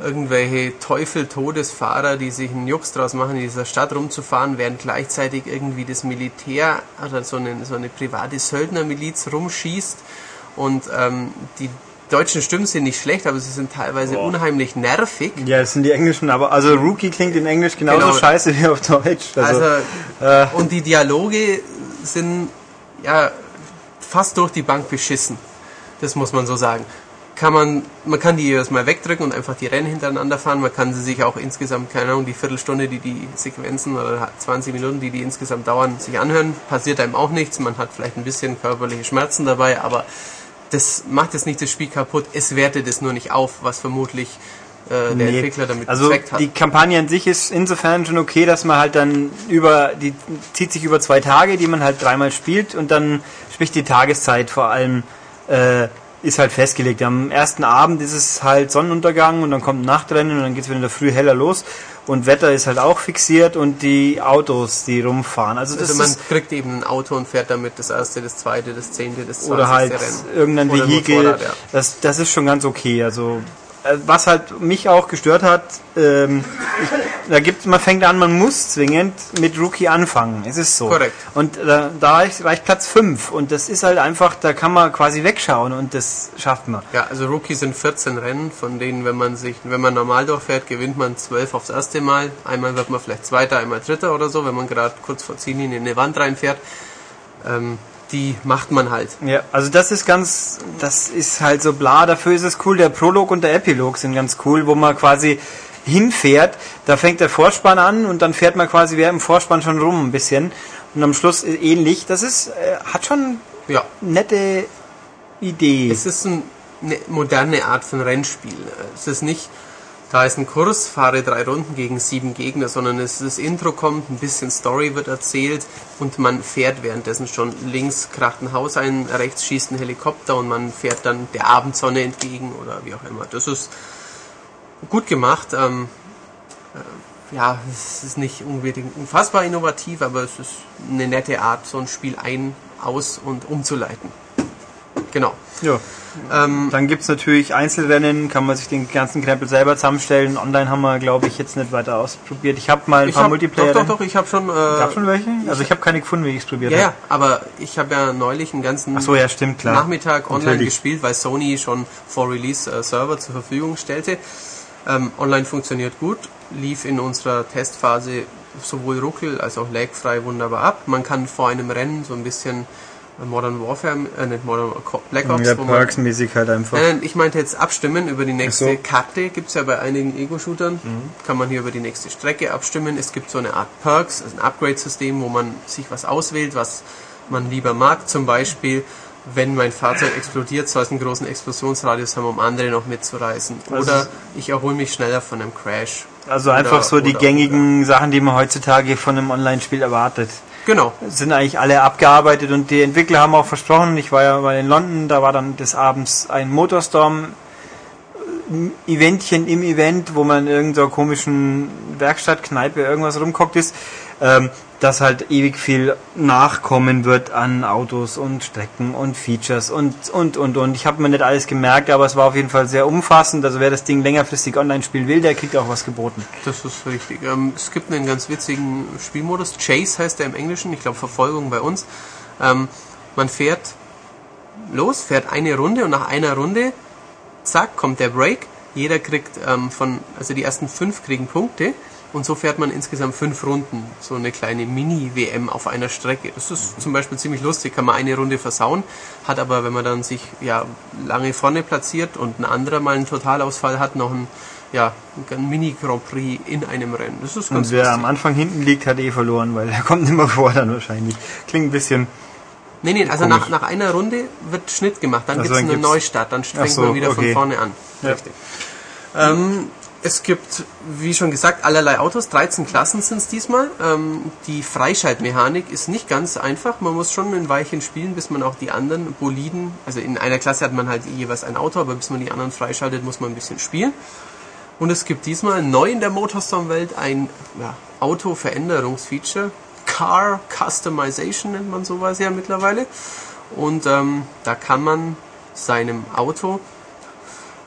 irgendwelche Teufel-Todesfahrer, die sich einen Jux draus machen, in dieser Stadt rumzufahren, während gleichzeitig irgendwie das Militär oder so eine, so eine private Söldnermiliz rumschießt. Und ähm, die deutschen Stimmen sind nicht schlecht, aber sie sind teilweise unheimlich nervig. Ja, das sind die englischen, aber also Rookie klingt in Englisch genauso Genau. scheiße wie auf Deutsch. Also, Also, äh, und die Dialoge sind ja fast durch die Bank beschissen. Das muss man so sagen. Kann man, man kann die jedes Mal wegdrücken und einfach die Rennen hintereinander fahren. Man kann sie sich auch insgesamt, keine Ahnung, die Viertelstunde, die die Sequenzen oder 20 Minuten, die die insgesamt dauern, sich anhören. Passiert einem auch nichts. Man hat vielleicht ein bisschen körperliche Schmerzen dabei, aber das macht jetzt nicht das Spiel kaputt. Es wertet es nur nicht auf, was vermutlich äh, der nee. Entwickler damit also die Kampagne an sich ist insofern schon okay, dass man halt dann über, die zieht sich über zwei Tage, die man halt dreimal spielt und dann sprich die Tageszeit vor allem äh, ist halt festgelegt. Am ersten Abend ist es halt Sonnenuntergang und dann kommt Nachtrennen und dann geht es wieder in der Früh heller los und Wetter ist halt auch fixiert und die Autos, die rumfahren. Also das Also man kriegt eben ein Auto und fährt damit das erste, das zweite, das zehnte, das zwanzigste oder halt Rennen. irgendein Vehikel. Ja. Das, das ist schon ganz okay. Also was halt mich auch gestört hat, ähm, ich, da gibt man fängt an, man muss zwingend mit Rookie anfangen. Es ist so. Korrekt. Und äh, da reicht, reicht Platz 5 und das ist halt einfach, da kann man quasi wegschauen und das schafft man. Ja, also Rookie sind 14 Rennen, von denen, wenn man sich, wenn man normal durchfährt, gewinnt man 12 aufs erste Mal. Einmal wird man vielleicht Zweiter, einmal Dritter oder so, wenn man gerade kurz vor Ziellinie in eine Wand reinfährt. Ähm, die macht man halt. Ja, also das ist ganz, das ist halt so bla, dafür ist es cool. Der Prolog und der Epilog sind ganz cool, wo man quasi hinfährt, da fängt der Vorspann an und dann fährt man quasi wer im Vorspann schon rum ein bisschen und am Schluss ähnlich. Das ist, äh, hat schon Ja. nette Idee. Es ist ein, eine moderne Art von Rennspiel. Es ist nicht, da ist ein Kurs, fahre drei Runden gegen sieben Gegner, sondern es, das Intro kommt, ein bisschen Story wird erzählt und man fährt währenddessen schon. Links kracht ein Haus ein, rechts schießt ein Helikopter und man fährt dann der Abendsonne entgegen oder wie auch immer. Das ist gut gemacht. Ähm, äh, ja, es ist nicht unbedingt unfassbar innovativ, aber es ist eine nette Art, so ein Spiel ein, aus und umzuleiten. Genau. Ja. Ähm, Dann gibt's natürlich Einzelrennen, kann man sich den ganzen Krempel selber zusammenstellen. Online haben wir, glaube ich, jetzt nicht weiter ausprobiert. Ich habe mal ein ich paar hab, Multiplayer. Doch, doch, doch, ich habe schon. Äh, Gab schon welche? Also ich habe keine gefunden, wie ich es probiert ja, ja, habe. aber ich habe ja neulich einen ganzen so, ja, stimmt. Nachmittag online Natürlich. gespielt, weil Sony schon vor Release äh, Server zur Verfügung stellte. Ähm, online funktioniert gut, lief in unserer Testphase sowohl ruckel als auch lagfrei wunderbar ab. Man kann vor einem Rennen so ein bisschen Modern Warfare, äh, nicht Modern Black Ops, Ja, Perks-mäßig halt einfach. Nein, nein, ich meinte jetzt abstimmen über die nächste so. Karte. Gibt's ja bei einigen Ego-Shootern. Mhm. Kann man hier über die nächste Strecke abstimmen. Es gibt so eine Art Perks, also ein Upgrade-System, wo man sich was auswählt, was man lieber mag. Zum Beispiel, wenn mein Fahrzeug explodiert, soll es einen großen Explosionsradius haben, um andere noch mitzureißen. Also Oder ich erhole mich schneller von einem Crash. Also einfach Oder- so die oder- gängigen Sachen, die man heutzutage von einem Online-Spiel erwartet. Genau. Sind eigentlich alle abgearbeitet und die Entwickler haben auch versprochen, ich war ja mal in London, da war dann des Abends ein Motorstorm äh, Eventchen im Event, wo man in irgendeiner komischen Werkstattkneipe irgendwas rumguckt ist, ähm, dass halt ewig viel nachkommen wird an Autos und Strecken und Features und und und und. Ich habe mir nicht alles gemerkt, aber es war auf jeden Fall sehr umfassend. Also wer das Ding längerfristig online spielen will, der kriegt auch was geboten. Das ist richtig. Ähm, es gibt einen ganz witzigen Spielmodus. Chase heißt der im Englischen. Ich glaube Verfolgung bei uns. Ähm, man fährt los, fährt eine Runde und nach einer Runde, zack, kommt der Break. Jeder kriegt ähm, von, also die ersten fünf kriegen Punkte. Und so fährt man insgesamt fünf Runden. So eine kleine Mini-WM auf einer Strecke. Das ist zum Beispiel ziemlich lustig. Kann man eine Runde versauen. Hat aber, wenn man dann sich ja lange vorne platziert und ein anderer mal einen Totalausfall hat, noch ein ja, ein Mini-Grand Prix in einem Rennen. Das ist ganz Und wer lustig. am Anfang hinten liegt, hat eh verloren, weil er kommt immer vor dann wahrscheinlich. Klingt ein bisschen. Nee, nee, also nach, nach einer Runde wird Schnitt gemacht, dann Ach gibt es einen Neustart, dann fängt so, man wieder okay. von vorne an. Ja. Richtig. Ähm, es gibt, wie schon gesagt, allerlei Autos, 13 Klassen sind es diesmal. Ähm, die Freischaltmechanik ist nicht ganz einfach, man muss schon ein Weilchen spielen, bis man auch die anderen Boliden, also in einer Klasse hat man halt jeweils ein Auto, aber bis man die anderen freischaltet, muss man ein bisschen spielen. Und es gibt diesmal neu in der Motorstorm-Welt ein ja, Auto-Veränderungsfeature. Car Customization nennt man sowas ja mittlerweile. Und ähm, da kann man seinem Auto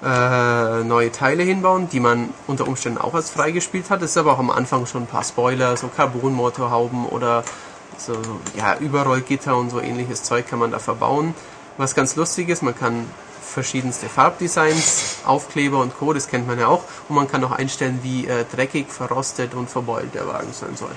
äh, neue Teile hinbauen, die man unter Umständen auch als freigespielt hat. Es ist aber auch am Anfang schon ein paar Spoiler, so Carbon-Motorhauben oder so, so ja, Überrollgitter und so ähnliches Zeug kann man da verbauen. Was ganz lustig ist, man kann verschiedenste Farbdesigns, Aufkleber und Co., das kennt man ja auch. Und man kann auch einstellen, wie äh, dreckig, verrostet und verbeult der Wagen sein soll.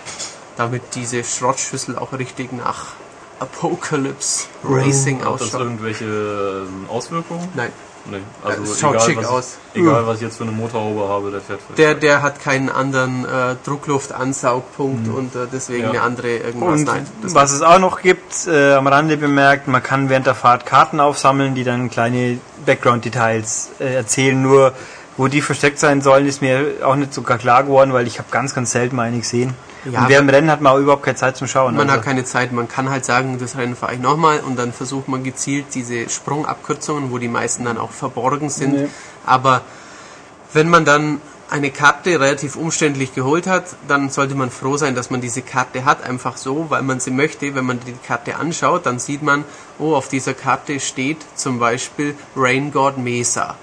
Damit diese Schrottschüssel auch richtig nach Apocalypse Racing Hat das ausschaut. irgendwelche ähm, Auswirkungen? Nein, Nee. es schaut schick was, aus. Egal, was ich jetzt für eine Motorhaube habe, der fährt völlig Der, der hat keinen anderen äh, Druckluftansaugpunkt und äh, deswegen Ja. eine andere irgendwas. Und Nein, das was es auch noch gibt, äh, am Rande bemerkt, man kann während der Fahrt Karten aufsammeln, die dann kleine Background-Details äh, erzählen. Nur wo die versteckt sein sollen, ist mir auch nicht so gar klar geworden, weil ich habe ganz, ganz selten mal eine gesehen. Ja, und während dem Rennen hat man auch überhaupt keine Zeit zum Schauen. man also. hat keine Zeit, man kann halt sagen, das Rennen fahre ich nochmal und dann versucht man gezielt diese Sprungabkürzungen, wo die meisten dann auch verborgen sind. Nee. Aber wenn man dann eine Karte relativ umständlich geholt hat, dann sollte man froh sein, dass man diese Karte hat, einfach so, weil man sie möchte. Wenn man die Karte anschaut, dann sieht man, oh, auf dieser Karte steht zum Beispiel Rain God Mesa.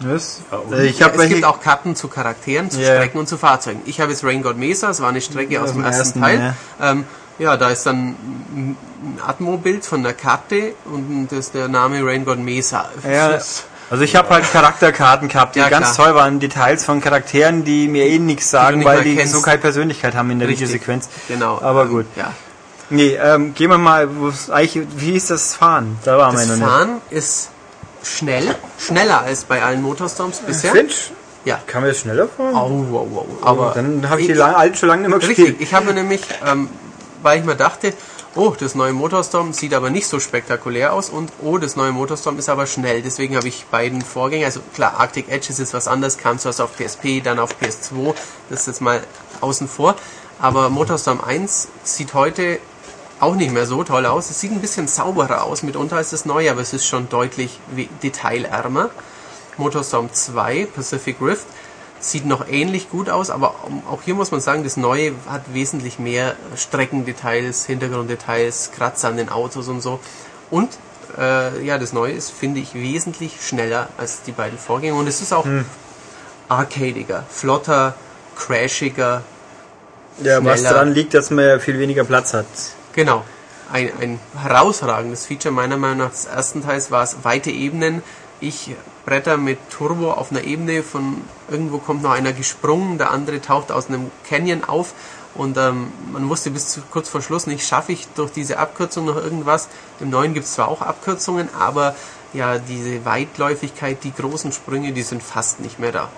Was? Ja, und- Äh, ich Ja, habe es welche. gibt auch Karten zu Charakteren, zu Ja. Strecken und zu Fahrzeugen. Ich habe jetzt Rain God Mesa, es war eine Strecke aus Aus dem ersten, ersten, Teil. Ähm, ja, da ist dann ein Atmo-Bild von der Karte und das ist der Name Rain God Mesa. Ja, also ich habe halt Charakterkarten gehabt, die Ja, ganz klar. toll waren, Details von Charakteren, die mir eh nichts sagen, nicht weil die kennst. so keine Persönlichkeit haben in der Richtig. Videosequenz. Genau. Aber ähm, gut. Ja. Nee, ähm, gehen wir mal, eigentlich, wie ist das Fahren? Da waren wir Das noch nicht. Fahren ist schnell, schneller als bei allen Motorstorms bisher. Finch, Ja. kann man das schneller fahren? Au, au, au. Aber Dann habe ich die alten schon lange nicht mehr Richtig, gespielt. ich habe nämlich, ähm, weil ich mir dachte, oh, das neue Motorstorm sieht aber nicht so spektakulär aus und oh, das neue Motorstorm ist aber schnell. Deswegen habe ich beiden Vorgänger, also klar, Arctic Edge ist jetzt was anderes, kam zuerst auf PSP, dann auf PS2, das ist jetzt mal außen vor. Aber Motorstorm 1 sieht heute auch nicht mehr so toll aus. Es sieht ein bisschen sauberer aus, mitunter ist es neu, aber es ist schon deutlich detailärmer. Motorstorm 2, Pacific Rift, sieht noch ähnlich gut aus, aber auch hier muss man sagen, das Neue hat wesentlich mehr Streckendetails, Hintergrunddetails, Kratzer an den Autos und so. Und äh, ja, das Neue ist, finde ich, wesentlich schneller als die beiden Vorgänger. Und es ist auch arcadiger, flotter, crashiger. Ja, was daran liegt, dass man ja viel weniger Platz hat. Genau. Ein, ein herausragendes Feature meiner Meinung nach des ersten Teils war es weite Ebenen. Ich bretter mit Turbo auf einer Ebene, von irgendwo kommt noch einer gesprungen, der andere taucht aus einem Canyon auf und ähm, man wusste bis zu kurz vor Schluss nicht, schaffe ich durch diese Abkürzung noch irgendwas. Im neuen gibt es zwar auch Abkürzungen, aber ja, diese Weitläufigkeit, die großen Sprünge, die sind fast nicht mehr da.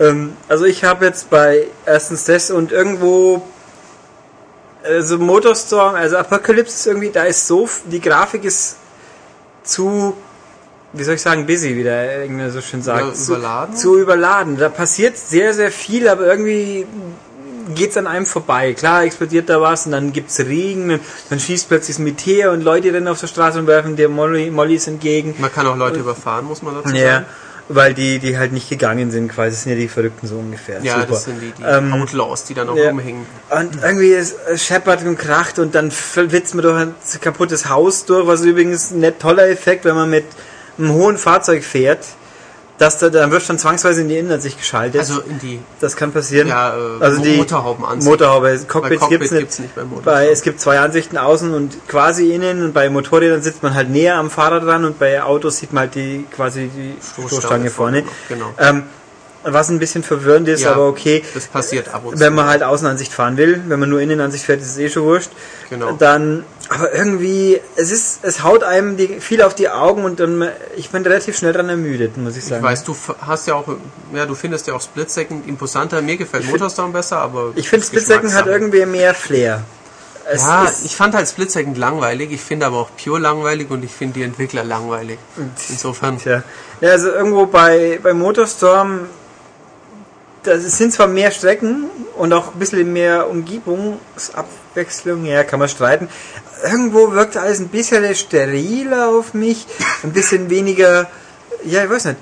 Ähm, also ich habe jetzt bei erstens das und irgendwo also Motorstorm, also Apocalypse irgendwie, da ist so, die Grafik ist zu, wie soll ich sagen, busy, wie der Engländer so schön sagt. Über- zu, überladen? Zu überladen. Da passiert sehr, sehr viel, aber irgendwie geht's an einem vorbei. Klar explodiert da was und dann gibt's Regen, und dann schießt plötzlich das Meteor und Leute rennen auf der Straße und werfen dir Molly, Mollys entgegen. Man kann auch Leute überfahren, muss man dazu Ja, sagen. Weil die, die halt nicht gegangen sind, quasi. Das sind ja die Verrückten so ungefähr. Ja, Super. das sind die, die Ähm, Outlaws, die dann auch ja. rumhängen. Und irgendwie es es scheppert und kracht und dann flitzt man durch ein kaputtes Haus durch, was übrigens ein nicht toller Effekt, wenn man mit einem hohen Fahrzeug fährt, dass da, dann wird dann zwangsweise in die Innenansicht geschaltet. Also in die das kann passieren. Ja, äh, also die Motorhaubenansicht. Motorhaube. Cockpits Cockpit gibt's nicht. gibt's nicht Motorhaube. bei, es gibt zwei Ansichten außen und quasi innen und bei Motorrädern sitzt man halt näher am Fahrer dran und bei Autos sieht man halt die quasi die Stoßstange, vorne. Genau. Ähm, was ein bisschen verwirrend ist, Ja, aber okay. Das passiert ab und zu. Wenn man halt Außenansicht fahren will, wenn man nur Innenansicht fährt, ist es eh schon wurscht. Genau. Dann, aber irgendwie, es ist, es haut einem die, viel auf die Augen und dann, ich bin relativ schnell dran ermüdet, muss ich ich sagen. weiß, du hast ja auch, ja, du findest ja auch Split Second imposanter. Mir gefällt Motorstorm besser, aber. Ich finde Split Second hat irgendwie mehr Flair. Es Ja, ist- ich fand halt Split Second langweilig. Ich finde aber auch Pure langweilig und ich finde die Entwickler langweilig. Insofern. Tja. Ja, also irgendwo bei, bei Motorstorm, das sind zwar mehr Strecken und auch ein bisschen mehr Umgebungsabwechslung, ja, kann man streiten. Irgendwo wirkt alles ein bisschen steriler auf mich, ein bisschen weniger, ja, ich weiß nicht,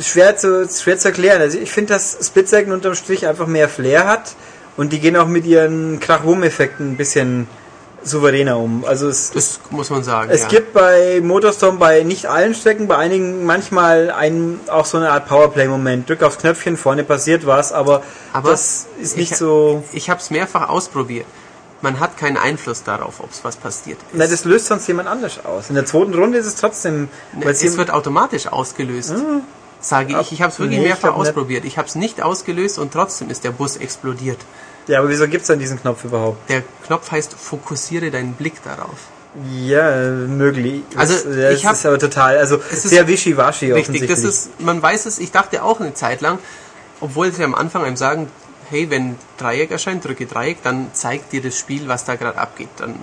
schwer zu, schwer zu erklären. Also ich finde, dass Split unterm Strich einfach mehr Flair hat und die gehen auch mit ihren Krach-Wum-Effekten ein bisschen souveräner um. Also es, Das muss man sagen. es ja. gibt bei Motorstorm bei nicht allen Strecken, bei einigen manchmal ein, auch so eine Art Powerplay-Moment. Drück aufs Knöpfchen, vorne passiert was, aber, Aber das ist nicht ich- so. Ich habe es mehrfach ausprobiert. Man hat keinen Einfluss darauf, ob es was passiert. Na, das löst sonst jemand anders aus. In der zweiten Runde ist es trotzdem. Ne, es wird automatisch ausgelöst. Sage ich. Ich habe es wirklich Nee, ich mehrfach nicht. ausprobiert. Ich habe es nicht ausgelöst und trotzdem ist der Bus explodiert. Ja, aber wieso gibt es dann diesen Knopf überhaupt? Der Knopf heißt, fokussiere deinen Blick darauf. Ja, möglich. Also, das, das ich hab- ist aber total, also Es ist- sehr wischiwaschi Richtig, das ist, man weiß es, ich dachte auch eine Zeit lang, obwohl sie am Anfang einem sagen, hey, wenn Dreieck erscheint, drücke Dreieck, dann zeigt dir das Spiel, was da gerade abgeht. Dann,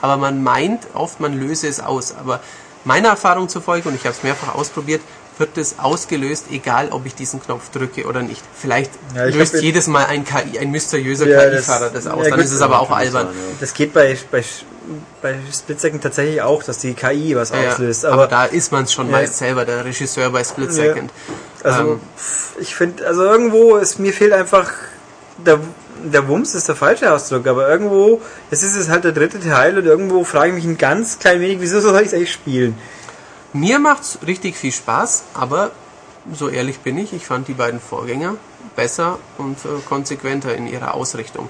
aber man meint oft, man löse es aus. Aber meiner Erfahrung zufolge, und ich habe es mehrfach ausprobiert, wird es ausgelöst, egal ob ich diesen Knopf drücke oder nicht. Vielleicht Ja, löst jedes Mal ein KI, ein mysteriöser Ja, KI-Fahrer das, das- aus. ja, dann gut, ist es aber auch albern. sein. Das geht bei, bei, bei Split Second tatsächlich auch, dass die KI was auslöst. aber, Aber, da ist man es schon meist selber, der Regisseur bei Split. Second. also ähm, ich finde, also irgendwo ist mir fehlt einfach der, der Wumms ist der falsche Ausdruck, aber irgendwo, es ist es halt der dritte Teil und irgendwo frage ich mich ein ganz klein wenig, wieso soll ich es eigentlich spielen? Mir macht's richtig viel Spaß, aber so ehrlich bin ich, ich fand die beiden Vorgänger besser und äh, konsequenter in ihrer Ausrichtung.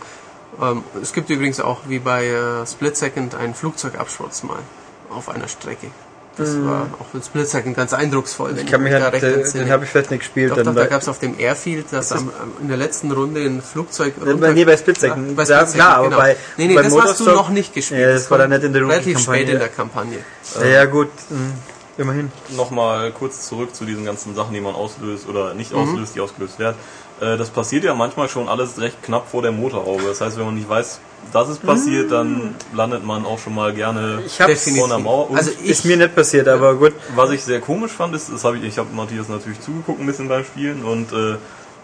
Ähm, es gibt übrigens auch wie bei äh, Split Second einen Flugzeugabsturz mal auf einer Strecke. Das war auch in Split Second ganz eindrucksvoll. Ich kann mich da recht den, den habe ich vielleicht nicht gespielt. Doch, doch, da gab es auf dem Airfield, dass am, in der letzten Runde ein Flugzeug bei- nee, bei Split Second. Ja, bei Split klar, aber genau. bei- Nee, nee, bei das hast du noch nicht gespielt. Ja, das war dann nicht in der Relativ Rookie-Kampagne. spät in der Kampagne. ja, gut, mh, immerhin. Nochmal kurz zurück zu diesen ganzen Sachen, die man auslöst oder nicht Mhm. auslöst, die ausgelöst werden. Äh, Das passiert ja manchmal schon alles recht knapp vor der Motorhaube. Das heißt, wenn man nicht weiß, dass es passiert, dann landet man auch schon mal gerne Ich Definitiv. vor einer Mauer. Und Also Ist mir nicht passiert, aber gut. was ich sehr komisch fand, ist, das habe ich, ich habe Matthias natürlich zugeguckt ein bisschen beim Spielen und äh,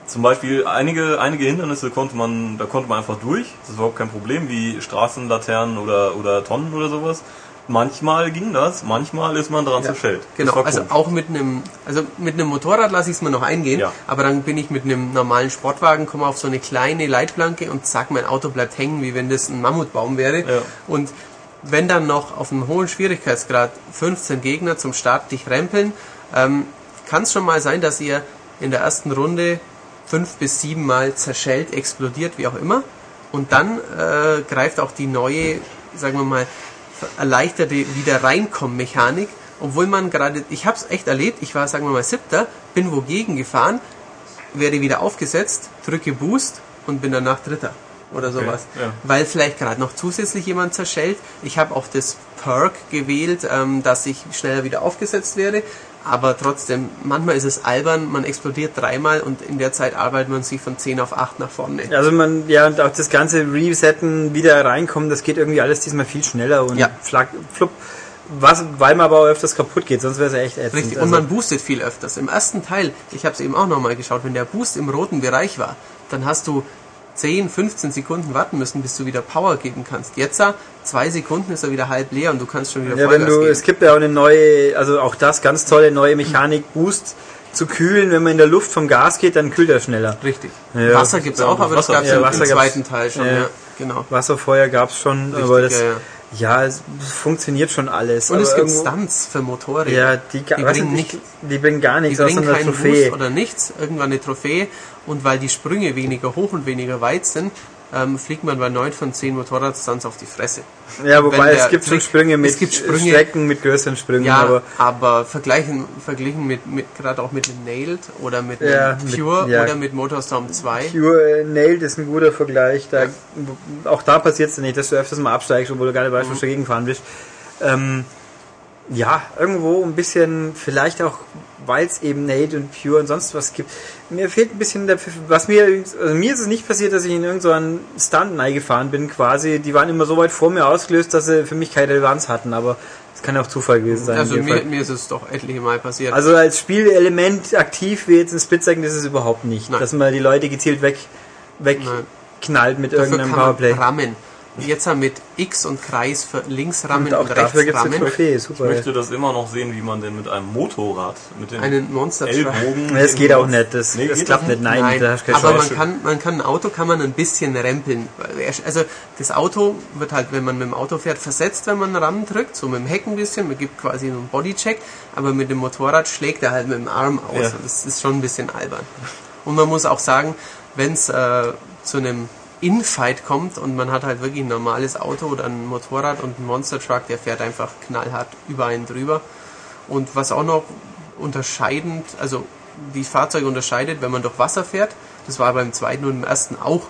zum Beispiel einige, einige Hindernisse konnte man, da konnte man einfach durch. Das ist überhaupt kein Problem, wie Straßenlaternen oder, oder Tonnen oder sowas. Manchmal ging das, manchmal ist man dran Ja, zerschellt. Das Genau, also auch mit einem, also mit einem Motorrad lasse ich es mir noch eingehen, Ja. aber dann bin ich mit einem normalen Sportwagen, komme auf so eine kleine Leitplanke und zack, mein Auto bleibt hängen, wie wenn das ein Mammutbaum wäre. Ja. Und wenn dann noch auf einem hohen Schwierigkeitsgrad 15 Gegner zum Start dich rempeln, ähm, kann es schon mal sein, dass ihr in der ersten Runde fünf bis sieben Mal zerschellt, explodiert, wie auch immer. Und dann äh, greift auch die neue, sagen wir mal, erleichterte Wiederreinkommen-Mechanik, obwohl man gerade, ich habe es echt erlebt, ich war, sagen wir mal, siebter, bin wogegen gefahren, werde wieder aufgesetzt, drücke Boost und bin danach dritter oder sowas. ja. Weil vielleicht gerade noch zusätzlich jemand zerschellt. Ich habe auch das Perk gewählt, ähm, dass ich schneller wieder aufgesetzt werde. Aber trotzdem, manchmal ist es albern, man explodiert dreimal und in der Zeit arbeitet man sich von 10 auf 8 nach vorne. Also man, ja, und auch das ganze Resetten, wieder reinkommen, das geht irgendwie alles diesmal viel schneller und Ja. flack, flupp. Was, weil man aber auch öfters kaputt geht, sonst wäre es ja echt ätzend. Richtig, Also, und man boostet viel öfters. Im ersten Teil, ich habe es eben auch nochmal geschaut, wenn der Boost im roten Bereich war, dann hast du 10, 15 Sekunden warten müssen, bis du wieder Power geben kannst. Jetzt, zwei Sekunden ist er wieder halb leer und du kannst schon wieder ja, wenn du, geben. es gibt ja auch eine neue, also auch das ganz tolle neue Mechanik, Boost zu kühlen, wenn man in der Luft vom Gas geht, dann kühlt er schneller. Richtig. Ja. Wasser gibt's auch, aber das Wasser- gab's ja, im, im Wasser zweiten Teil schon. ja. Genau. Wasserfeuer gab's schon, Richtig, aber das, ja, ja. Ja, es funktioniert schon alles. Und es gibt Stunts für Motorräder. Ja, die, die bringen nicht, die bringen gar die nichts außer bringen einer keinen Trophäe. Boost oder nichts, irgendwann eine Trophäe. Und weil die Sprünge weniger hoch und weniger weit sind, ähm, fliegt man bei 9 von 10 Motorradstunts auf die Fresse. Ja, wobei es gibt schon Trick- Sprünge mit es gibt Sprünge- Strecken mit größeren Sprüngen, Ja, aber aber, vergleichen, verglichen mit, mit gerade auch mit dem Nailed oder mit Ja, mit- Pure ja. oder mit Motorstorm 2. Pure äh, Nailed ist ein guter Vergleich. Da, Auch da passiert es nicht, dass du öfters mal absteigst, obwohl du gar nicht weißt, Mhm. du dagegen fahren willst. Ähm, ja, irgendwo ein bisschen, vielleicht auch, weil es eben Nailed und Pure und sonst was gibt. Mir fehlt ein bisschen der Pfiff. Was mir, also mir ist es nicht passiert, dass ich in irgendeinen Stunt gefahren bin quasi. Die waren immer so weit vor mir ausgelöst, dass sie für mich keine Relevanz hatten, aber es kann ja auch Zufall gewesen sein. Also mir, mir ist es doch etliche Mal passiert. Also als Spielelement aktiv wie jetzt in Splitsecond ist es überhaupt nicht. Nein. Dass man die Leute gezielt weg, wegknallt mit Dafür irgendeinem Powerplay. rammen. Jetzt haben mit X und Kreis für links rammen Und und, auch rechts dafür gibt es eine rammen. Trophäe, Ich super. möchte das immer noch sehen, wie man denn mit einem Motorrad, mit den Einen Monster. Ellbogen... Das geht auch nicht, das, Nee, das klappt nicht, nein, Nein, da hast du keine aber man Chance. kann, man kann ein Auto kann man ein bisschen rempeln. Also das Auto wird halt, wenn man mit dem Auto fährt, versetzt, wenn man ran drückt, so mit dem Heck ein bisschen, man gibt quasi einen Bodycheck, aber mit dem Motorrad schlägt er halt mit dem Arm aus. Ja. Das ist schon ein bisschen albern. Und man muss auch sagen, wenn es äh, zu einem Infight kommt und man hat halt wirklich ein normales Auto oder ein Motorrad und ein Monster Truck, der fährt einfach knallhart über einen drüber. Und was auch noch unterscheidend, also die Fahrzeuge unterscheidet, wenn man durch Wasser fährt, das war beim zweiten und im ersten auch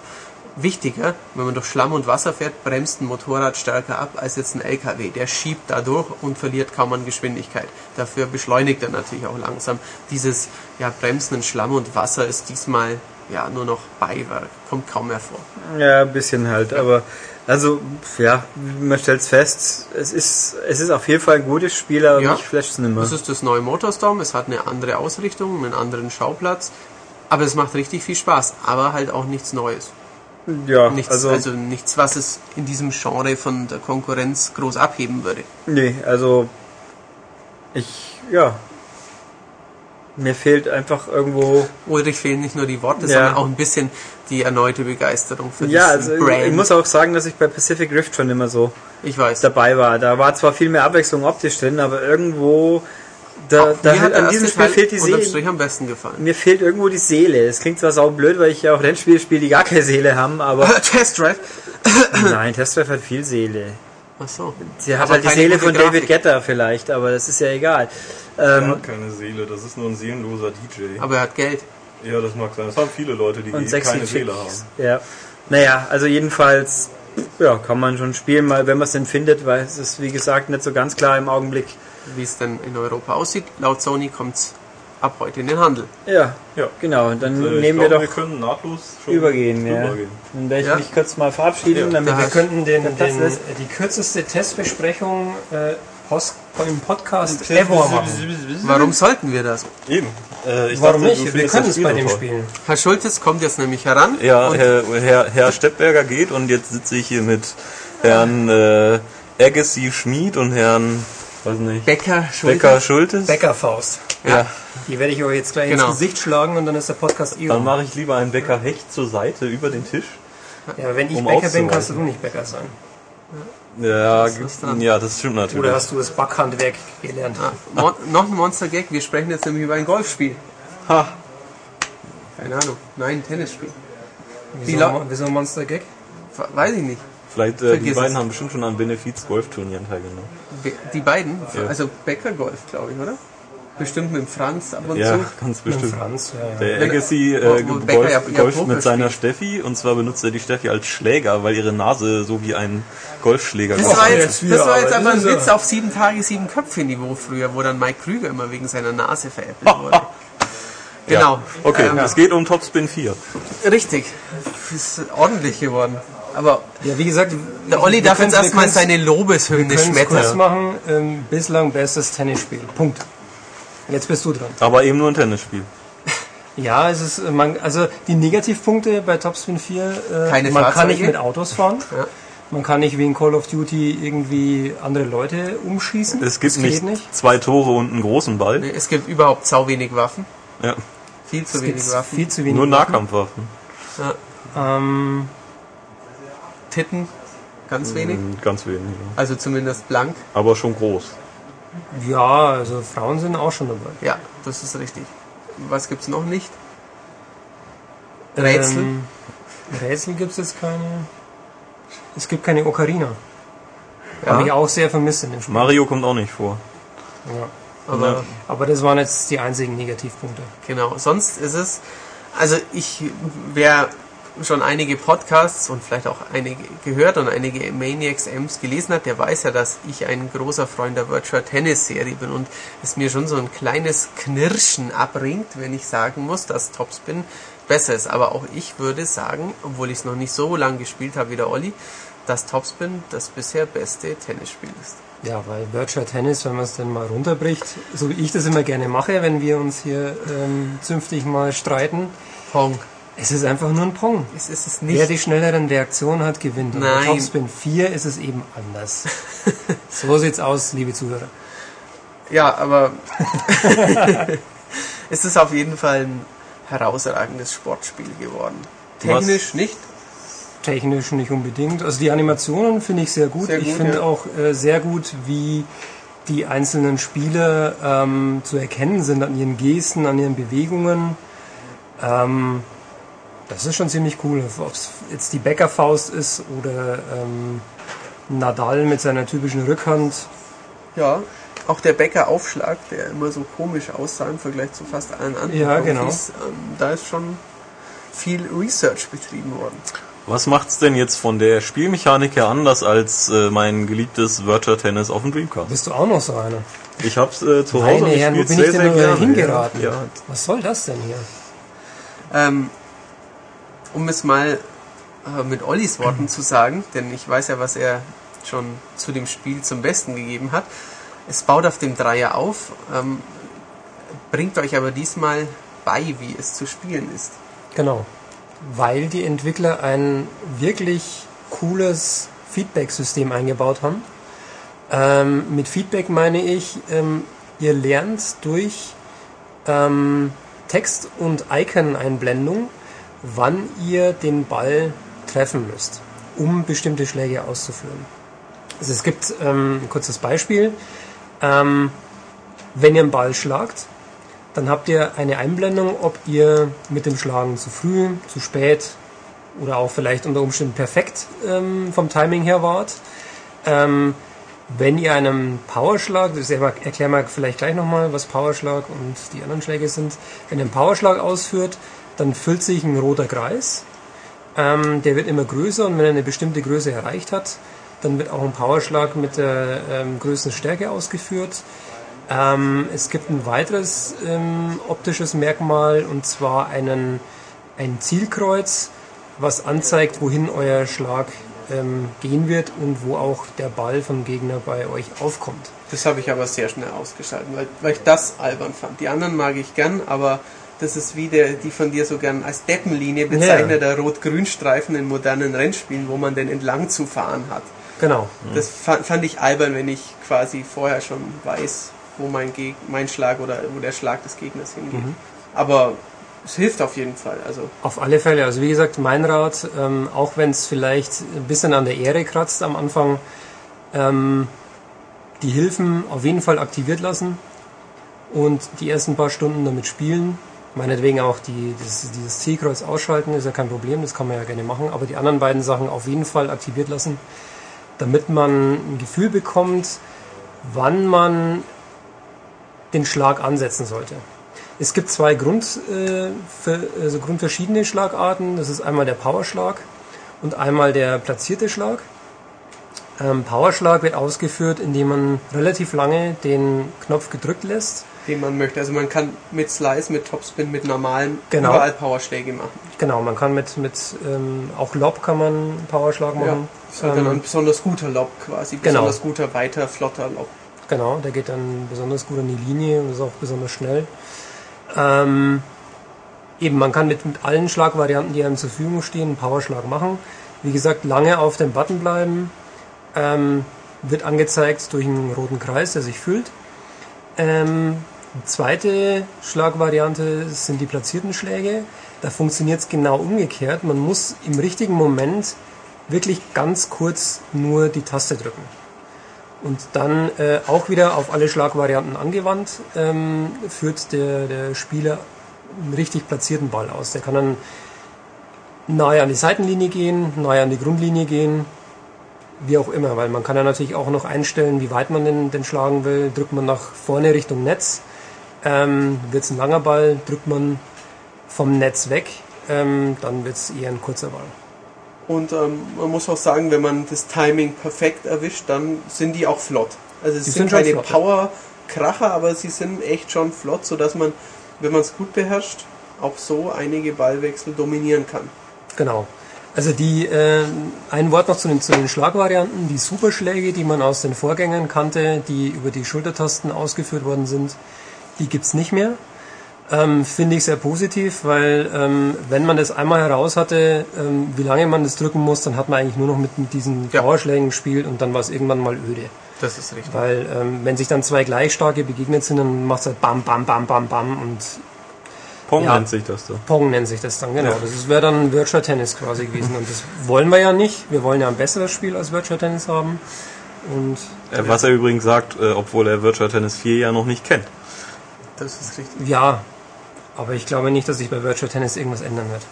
wichtiger, wenn man durch Schlamm und Wasser fährt, bremst ein Motorrad stärker ab als jetzt ein LKW. Der schiebt dadurch und verliert kaum an Geschwindigkeit. Dafür beschleunigt er natürlich auch langsam. Dieses ja, Bremsen in Schlamm und Wasser ist diesmal ja nur noch Beiwerk, kommt kaum mehr vor. Ja, ein bisschen halt, aber also ja, man stellt fest, es ist es ist auf jeden Fall ein gutes Spiel, aber Ja. mich flasht es nicht mehr. Das ist das neue Motorstorm, es hat eine andere Ausrichtung, einen anderen Schauplatz, aber es macht richtig viel Spaß, aber halt auch nichts Neues. Ja, Nichts, also, also, nichts, was es in diesem Genre von der Konkurrenz groß abheben würde. nee, also ich ja mir fehlt einfach irgendwo Ulrich fehlen nicht nur die Worte, Ja. sondern auch ein bisschen die erneute Begeisterung für ja, diesen also Brand. ich muss auch sagen, dass ich bei Pacific Rift schon immer so ich weiß. dabei war. Da war zwar viel mehr Abwechslung optisch drin, aber irgendwo da, Auch da mir hat an diesem Spiel Teil fehlt die Seele. Strich am besten gefallen. Mir fehlt irgendwo die Seele. Es klingt zwar sau blöd, weil ich ja auch Rennspiele spiele, die gar keine Seele haben, aber Test Drive. nein, Test Drive hat viel Seele. Ach so. Sie hat Aber halt die Seele von David Grafik. Guetta vielleicht, aber das ist ja egal. Er Ähm, hat keine Seele, das ist nur ein seelenloser DJ. Aber er hat Geld. Ja, das mag sein. Das haben viele Leute, die und eh keine Seele haben. Ja. Naja, also jedenfalls, ja, kann man schon spielen, mal wenn man es denn findet, weil es ist, wie gesagt, nicht so ganz klar im Augenblick. Wie es denn in Europa aussieht. Laut Sony kommt es ab heute in den Handel. Ja, Ja. genau. Und dann Äh, ich nehmen wir wir doch können nahtlos schon übergehen. Ja. Dann werde ich Ja. mich kurz mal verabschieden, damit da Wir wir könnten den, den, ist- die kürzeste Testbesprechung äh, Post, im Podcast ever machen. Warum sollten wir das? Eben. Äh, ich Warum dachte, nicht? Wir können es bei dem spielen. Herr Schultes kommt jetzt nämlich heran. Ja, und Herr, Herr, Herr Steppberger geht und jetzt sitze ich hier mit Herrn äh, Agassi Schmid und Herrn weiß nicht, Becker Schultes. Becker Schultes. Bäckerfaust. Ja. Die werde ich euch jetzt gleich Genau. ins Gesicht schlagen und dann ist der Podcast eh Dann mache ich lieber einen Bäcker Hecht zur Seite über den Tisch. Ja, wenn ich um Bäcker bin, kannst du nicht Bäcker sein. Ja, dran. ja, das stimmt natürlich. Oder hast du das Backhandwerk gelernt? Ah, Mon noch ein Monster-Gag. Wir sprechen jetzt nämlich über ein Golfspiel. Ha. Keine Ahnung. Nein, ein Tennisspiel. Wieso, wieso Monster Gag? Weiß ich nicht. Vielleicht, äh, die beiden es. haben bestimmt schon an Benefiz-Golfturnieren teilgenommen. Be- Die beiden? Ja. Also Becker Golf, glaube ich, oder? Bestimmt mit dem Franz ab und Ja, zu. ganz Mit bestimmt. Franz, ja, ja. Der Agassi äh, golft, ja- ja Poker mit seiner spielt. Steffi und zwar benutzt er die Steffi als Schläger, weil ihre Nase so wie ein Golfschläger Das ist. war jetzt das war jetzt aber ein Witz ja- auf sieben Tage, sieben Köpfe Niveau früher, wo dann Mike Krüger immer wegen seiner Nase veräppelt wurde. Genau. Okay, Ähm, es geht um Topspin 4. Richtig. Ist ordentlich geworden. Aber Ja, wie gesagt, der Olli darf jetzt erstmal seine Lobeshymne wir können's kurz schmettern. machen. Ähm, bislang bestes Tennisspiel. Punkt. Jetzt bist du dran. Aber eben nur ein Tennisspiel. Ja, es ist, äh, man, also die Negativpunkte bei Topspin 4, äh, Keine man kann Fahrzeuge? nicht mit Autos fahren. Ja. Man kann nicht wie in Call of Duty irgendwie andere Leute umschießen. Es gibt nicht, nicht. zwei Tore und einen großen Ball. Nee, Es gibt überhaupt sau wenig Waffen. Ja. Viel zu Es wenig Waffen. viel zu wenig. Nur Waffen. Nahkampfwaffen. Ähm, Titten, ganz wenig. Mhm, Ganz wenig. ja. Also zumindest blank. Aber schon groß. Ja, also Frauen sind auch schon dabei. Ja, das ist richtig. Was gibt's noch nicht? Rätsel. Ähm, Rätsel gibt es jetzt keine. Es gibt keine Ocarina. Habe ich auch sehr vermisst in dem Spiel. Mario kommt auch nicht vor. Ja. aber Aber das waren jetzt die einzigen Negativpunkte. Genau, sonst ist es, also ich, wer schon einige Podcasts und vielleicht auch einige gehört und einige Maniacs M's gelesen hat, der weiß ja, dass ich ein großer Freund der Virtual Tennis Serie bin und es mir schon so ein kleines Knirschen abbringt, wenn ich sagen muss, dass Topspin besser ist. Aber auch ich würde sagen, obwohl ich es noch nicht so lange gespielt habe wie der Olli, dass Topspin das bisher beste Tennisspiel ist. Ja, weil Virtual Tennis, wenn man es denn mal runterbricht, so wie ich das immer gerne mache, wenn wir uns hier ähm, zünftig mal streiten, Pong. Es ist einfach nur ein Pong. Es ist es Wer nicht. die schnelleren Reaktionen hat, gewinnt. Und bei Nein. Topspin 4 ist es eben anders. so sieht's aus, liebe Zuhörer. Ja, aber es ist auf jeden Fall ein herausragendes Sportspiel geworden. Technisch nicht. Technisch nicht unbedingt. Also die Animationen finde ich sehr gut. Sehr ich finde ja. auch äh, sehr gut, wie die einzelnen Spieler ähm, zu erkennen sind an ihren Gesten, an ihren Bewegungen. Ähm, das ist schon ziemlich cool. Ob es jetzt die Bäckerfaust ist oder ähm, Nadal mit seiner typischen Rückhand. Ja. Auch der Bäckeraufschlag, der immer so komisch aussah im Vergleich zu fast allen anderen Ja, genau. Profis, ähm, da ist schon viel Research betrieben worden. Was macht's denn jetzt von der Spielmechanik her anders als äh, mein geliebtes Virtual Tennis auf dem Dreamcast? Bist du auch noch so einer? Ich hab's äh, zu Hause Meine ich Herren, wo bin ich sehr, denn sehr nur gerne. hingeraten? Ja. Was soll das denn hier? Ähm, um es mal äh, mit Ollis Worten zu sagen, denn ich weiß ja, was er schon zu dem Spiel zum Besten gegeben hat. Es baut auf dem Dreier auf, ähm, bringt euch aber diesmal bei, wie es zu spielen ist. Genau. Weil die Entwickler ein wirklich cooles Feedback-System eingebaut haben. Ähm, mit Feedback meine ich, ähm, ihr lernt durch ähm, Text- und Icon-Einblendung, wann ihr den Ball treffen müsst, um bestimmte Schläge auszuführen. Also es gibt ähm, ein kurzes Beispiel. Ähm, wenn ihr einen Ball schlagt, dann habt ihr eine Einblendung, ob ihr mit dem Schlagen zu früh, zu spät oder auch vielleicht unter Umständen perfekt ähm, vom Timing her wart. Ähm, wenn ihr einem Powerschlag, das erklären wir vielleicht gleich nochmal, was Powerschlag und die anderen Schläge sind. Wenn ihr einen Powerschlag ausführt, dann füllt sich ein roter Kreis. Ähm, der wird immer größer und wenn er eine bestimmte Größe erreicht hat, dann wird auch ein Powerschlag mit der ähm, größten Stärke ausgeführt. Ähm, es gibt ein weiteres ähm, optisches Merkmal und zwar einen, ein Zielkreuz, was anzeigt, wohin euer Schlag ähm, gehen wird und wo auch der Ball vom Gegner bei euch aufkommt. Das habe ich aber sehr schnell ausgeschaltet, weil, weil ich das albern fand. Die anderen mag ich gern, aber das ist wie der, die von dir so gern als Deppenlinie bezeichnete Rot-Grün-Streifen in modernen Rennspielen, wo man den entlang zu fahren hat. Genau. Das fa- fand ich albern, wenn ich quasi vorher schon weiß, wo mein, Geg mein Schlag oder wo der Schlag des Gegners hingeht. Aber es hilft auf jeden Fall. Also Auf alle Fälle. Also wie gesagt, mein Rat, ähm, auch wenn es vielleicht ein bisschen an der Ehre kratzt am Anfang, ähm, die Hilfen auf jeden Fall aktiviert lassen und die ersten paar Stunden damit spielen. Meinetwegen auch die, das, dieses Zielkreuz ausschalten, ist ja kein Problem, das kann man ja gerne machen. Aber die anderen beiden Sachen auf jeden Fall aktiviert lassen, damit man ein Gefühl bekommt, wann man den Schlag ansetzen sollte. Es gibt zwei Grund, äh, für, also grundverschiedene Schlagarten. Das ist einmal der Powerschlag und einmal der platzierte Schlag. Ähm, Powerschlag wird ausgeführt, indem man relativ lange den Knopf gedrückt lässt. Den man möchte. Also man kann mit Slice, mit Topspin, mit normalem Genau. überall Powerschläge machen. Genau, man kann mit, mit ähm, auch Lob kann man Powerschlag machen. Das ist halt dann Ähm, ein besonders guter Lob quasi, Genau. besonders guter, weiter, flotter Lob. Genau, der geht dann besonders gut an die Linie und ist auch besonders schnell. Ähm, eben, man kann mit, mit allen Schlagvarianten, die einem zur Verfügung stehen, einen Powerschlag machen. Wie gesagt, lange auf dem Button bleiben. Ähm, wird angezeigt durch einen roten Kreis, der sich füllt. Ähm, zweite Schlagvariante sind die platzierten Schläge. Da funktioniert es genau umgekehrt. Man muss im richtigen Moment wirklich ganz kurz nur die Taste drücken. Und dann äh, auch wieder auf alle Schlagvarianten angewandt, ähm, führt der, der Spieler einen richtig platzierten Ball aus. Der kann dann nahe an die Seitenlinie gehen, nahe an die Grundlinie gehen, wie auch immer, weil man kann ja natürlich auch noch einstellen, wie weit man den, den schlagen will. Drückt man nach vorne Richtung Netz, ähm, wird es ein langer Ball, drückt man vom Netz weg, ähm, dann wird es eher ein kurzer Ball. Und ähm, man muss auch sagen, wenn man das Timing perfekt erwischt, dann sind die auch flott. Also es Die sind, sind keine. Power-Kracher, aber sie sind echt schon flott, sodass man, wenn man es gut beherrscht, auch so einige Ballwechsel dominieren kann. Genau. Also die, äh, ein Wort noch zu den, zu den Schlagvarianten. Die Superschläge, die man aus den Vorgängern kannte, die über die Schultertasten ausgeführt worden sind, die gibt's nicht mehr. Ähm, Finde ich sehr positiv, weil ähm, wenn man das einmal heraus hatte, ähm, wie lange man das drücken muss, dann hat man eigentlich nur noch mit, mit diesen Ja. Powerschlägen gespielt und dann war es irgendwann mal öde. Das ist richtig. Weil ähm, wenn sich dann zwei gleich starke begegnet sind, dann macht es halt bam, bam, bam, bam, bam und Pong Ja. nennt sich das da. Pong nennt sich das dann, genau. Ja. Das wäre dann Virtual Tennis quasi gewesen. Und das wollen wir ja nicht. Wir wollen ja ein besseres Spiel als Virtual Tennis haben. Und Äh, Was er übrigens sagt, äh, obwohl er Virtual Tennis 4 ja noch nicht kennt. Das ist richtig. ja, aber ich glaube nicht, dass sich bei Virtual Tennis irgendwas ändern wird.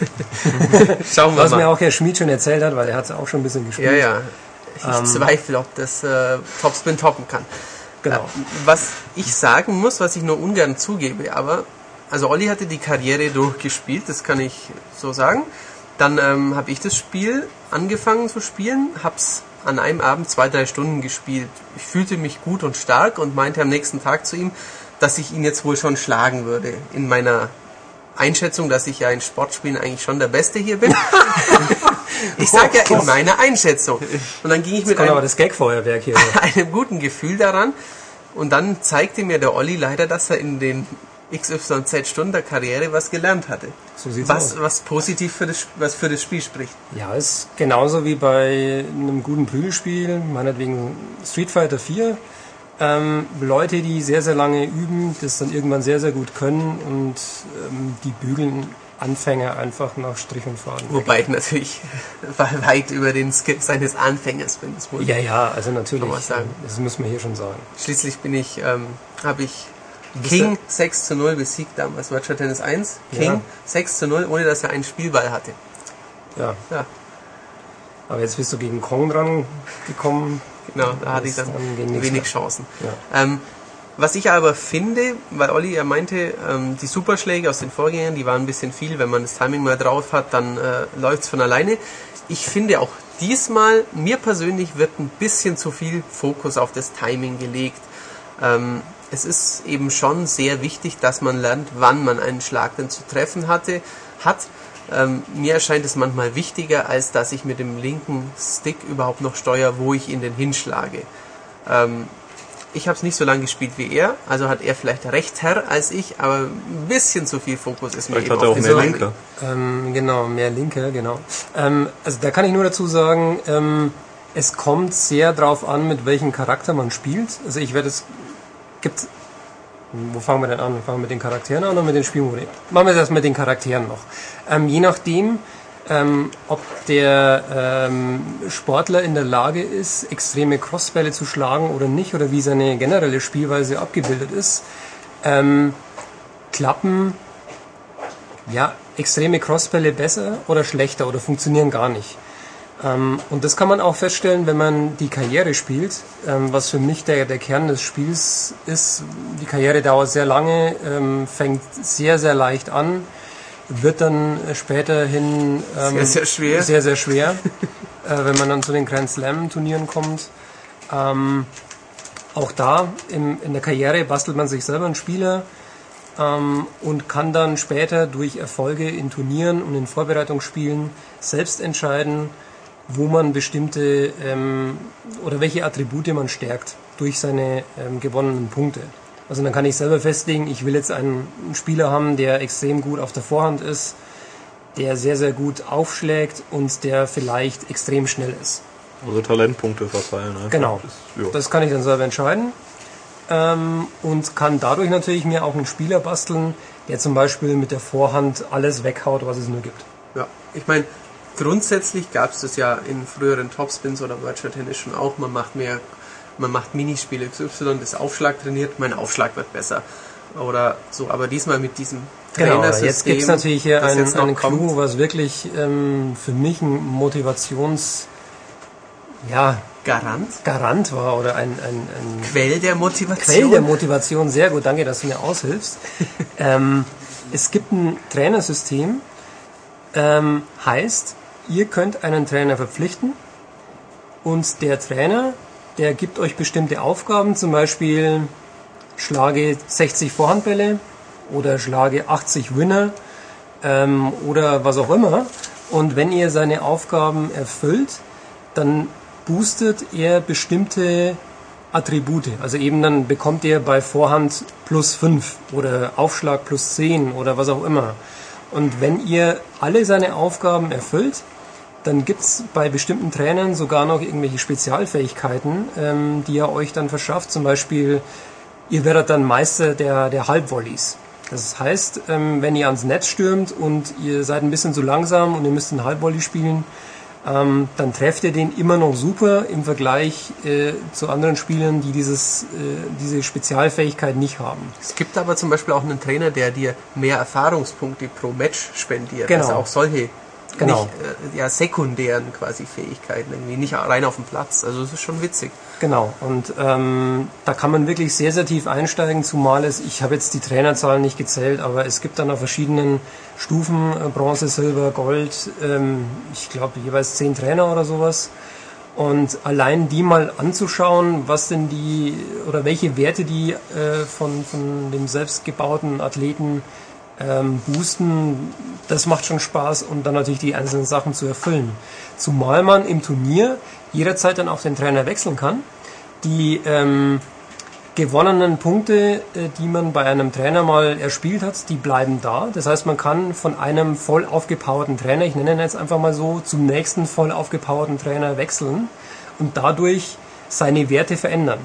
Schauen wir Was mir mal. auch Herr Schmid schon erzählt hat, weil er hat es auch schon ein bisschen gespielt. Ja, ja. Ich Ähm, zweifle, ob das äh, Topspin toppen kann. Genau. Äh, Was ich sagen muss, was ich nur ungern zugebe, aber also Olli hatte die Karriere durchgespielt, das kann ich so sagen. Dann ähm, habe ich das Spiel angefangen zu spielen, hab's an einem Abend zwei, drei Stunden gespielt. Ich fühlte mich gut und stark und meinte am nächsten Tag zu ihm, dass ich ihn jetzt wohl schon schlagen würde. In meiner Einschätzung, dass ich ja in Sportspielen eigentlich schon der Beste hier bin. ich sage ja in meiner Einschätzung. Und dann ging ich mit einem, aber das Gagfeuerwerk hier. einem guten Gefühl daran. Und dann zeigte mir der Olli leider, dass er in den XYZ Stunden der Karriere was gelernt hatte. So was, aus. was positiv für das, was für das Spiel spricht. Ja, ist genauso wie bei einem guten Prügelspiel, meinetwegen Street Fighter 4. Ähm, Leute, die sehr, sehr lange üben, das dann irgendwann sehr, sehr gut können und ähm, die bügeln Anfänger einfach nach Strich und Faden. Wobei ich natürlich weit über den Skill seines Anfängers bin. Das muss Ja, ja, also natürlich. Das muss man hier schon sagen. Schließlich bin ich, ähm, habe ich King 6 zu 0 besiegt damals, Virtual Tennis 1. King Ja. 6 zu 0, ohne dass er einen Spielball hatte. Ja. Ja. Aber jetzt bist du gegen Kong dran gekommen. Genau, da hatte ich dann dann wenig. Chancen. Ja. Ähm, was ich aber finde, weil Olli ja meinte, ähm, die Superschläge aus den Vorgängern, die waren ein bisschen viel. Wenn man das Timing mal drauf hat, dann äh, läuft es von alleine. Ich finde auch diesmal, mir persönlich wird ein bisschen zu viel Fokus auf das Timing gelegt. Ähm, es ist eben schon sehr wichtig, dass man lernt, wann man einen Schlag denn zu treffen hatte, hat. Ähm, mir erscheint es manchmal wichtiger, als dass ich mit dem linken Stick überhaupt noch steuere, wo ich ihn denn hinschlage. Ähm, ich habe es nicht so lange gespielt wie er, also hat er vielleicht recht Herr als ich, aber ein bisschen zu viel Fokus ist mir Vielleicht eben hat er auf auch mehr. Linke. Ähm, genau, mehr Linke, genau. Ähm, also da kann ich nur dazu sagen, ähm, es kommt sehr drauf an, mit welchem Charakter man spielt. Also ich werde es gibt. Wo fangen wir denn an? Fangen wir mit den Charakteren an oder mit den Spielmodi? Machen wir es erst mit den Charakteren noch. Ähm, je nachdem, ähm, ob der ähm, Sportler in der Lage ist, extreme Crossbälle zu schlagen oder nicht, oder wie seine generelle Spielweise abgebildet ist, ähm, klappen ja, extreme Crossbälle besser oder schlechter oder funktionieren gar nicht. Ähm, und das kann man auch feststellen, wenn man die Karriere spielt, ähm, was für mich der, der Kern des Spiels ist. Die Karriere dauert sehr lange, ähm, fängt sehr, sehr leicht an, wird dann späterhin Sehr, sehr schwer. Sehr, sehr schwer, äh, wenn man dann zu den Grand Slam Turnieren kommt. Auch da in der Karriere bastelt man sich selber einen Spieler und kann dann später durch Erfolge in Turnieren und in Vorbereitungsspielen selbst entscheiden, wo man bestimmte ähm, oder welche Attribute man stärkt durch seine ähm, gewonnenen Punkte. Also dann kann ich selber festlegen, ich will jetzt einen Spieler haben, der extrem gut auf der Vorhand ist, der sehr, sehr gut aufschlägt und der vielleicht extrem schnell ist. Also Talentpunkte verteilen. Einfach. Genau. Das, ja. Das kann ich dann selber entscheiden. Ähm, und kann dadurch natürlich mir auch einen Spieler basteln, der zum Beispiel mit der Vorhand alles weghaut, was es nur gibt. Ja, ich meine, grundsätzlich gab es das ja in früheren Topspins oder Virtual Tennis schon auch. Man macht mehr, man macht Minispiele XY, das Aufschlag trainiert, mein Aufschlag wird besser. Oder so, aber diesmal mit diesem Genau, Trainersystem. jetzt gibt es natürlich hier einen, jetzt einen kommt. Clou, was wirklich ähm, für mich ein Motivations... Ja, Garant. Garant war oder ein, ein, ein Quell der Motivation. Quell der Motivation, sehr gut, danke, dass du mir aushilfst. ähm, es gibt ein Trainersystem, ähm, heißt, ihr könnt einen Trainer verpflichten und der Trainer, der gibt euch bestimmte Aufgaben, zum Beispiel schlage 60 Vorhandbälle oder schlage 80 Winner ähm, oder was auch immer. Und wenn ihr seine Aufgaben erfüllt, dann boostet er bestimmte Attribute. Also eben dann bekommt ihr bei Vorhand plus 5 oder Aufschlag plus 10 oder was auch immer. Und wenn ihr alle seine Aufgaben erfüllt, dann gibt's bei bestimmten Trainern sogar noch irgendwelche Spezialfähigkeiten, ähm, die er euch dann verschafft. Zum Beispiel, ihr werdet dann Meister der, der Halbvolleys. Das heißt, ähm, wenn ihr ans Netz stürmt und ihr seid ein bisschen zu langsam und ihr müsst einen Halbvolley spielen, ähm, dann trefft ihr den immer noch super im Vergleich äh, zu anderen Spielern, die dieses, äh, diese Spezialfähigkeit nicht haben. Es gibt aber zum Beispiel auch einen Trainer, der dir mehr Erfahrungspunkte pro Match spendiert. Genau. Also auch solche Genau. nicht, äh, ja, sekundären quasi Fähigkeiten, irgendwie nicht rein auf dem Platz. Also es ist schon witzig. Genau, und ähm, da kann man wirklich sehr, sehr tief einsteigen, zumal es, ich habe jetzt die Trainerzahlen nicht gezählt, aber es gibt dann auf verschiedenen Stufen, äh, Bronze, Silber, Gold, ähm, ich glaube jeweils zehn Trainer oder sowas. Und allein die mal anzuschauen, was denn die oder welche Werte die äh, von, von dem selbstgebauten Athleten ähm, boosten, das macht schon Spaß und dann natürlich die einzelnen Sachen zu erfüllen. Zumal man im Turnier jederzeit dann auch den Trainer wechseln kann. Die ähm, gewonnenen Punkte, äh, die man bei einem Trainer mal erspielt hat, die bleiben da. Das heißt, man kann von einem voll aufgepowerten Trainer, ich nenne ihn jetzt einfach mal so, zum nächsten voll aufgepowerten Trainer wechseln und dadurch seine Werte verändern.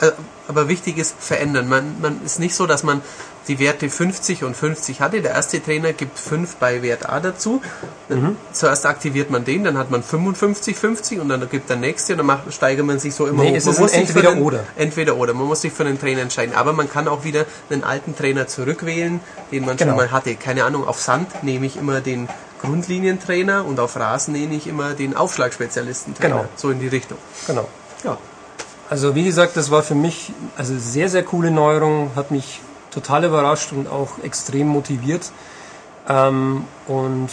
Äh, Aber wichtig ist verändern. Man, man ist nicht so, dass man die Werte 50 und 50 hatte. Der erste Trainer gibt 5 bei Wert A dazu. Dann Zuerst aktiviert man den, dann hat man 55, 50 und dann gibt der nächste und dann macht, steigert man sich so immer Nee, hoch. es Man ist muss Entweder den, oder. Entweder oder. Man muss sich für den Trainer entscheiden. Aber man kann auch wieder einen alten Trainer zurückwählen, den man Genau. schon mal hatte. Keine Ahnung, auf Sand nehme ich immer den Grundlinientrainer und auf Rasen nehme ich immer den Aufschlagspezialistentrainer. Genau. So in die Richtung. Genau. Ja. Also wie gesagt, das war für mich also sehr, sehr coole Neuerung, hat mich total überrascht und auch extrem motiviert. Ähm, und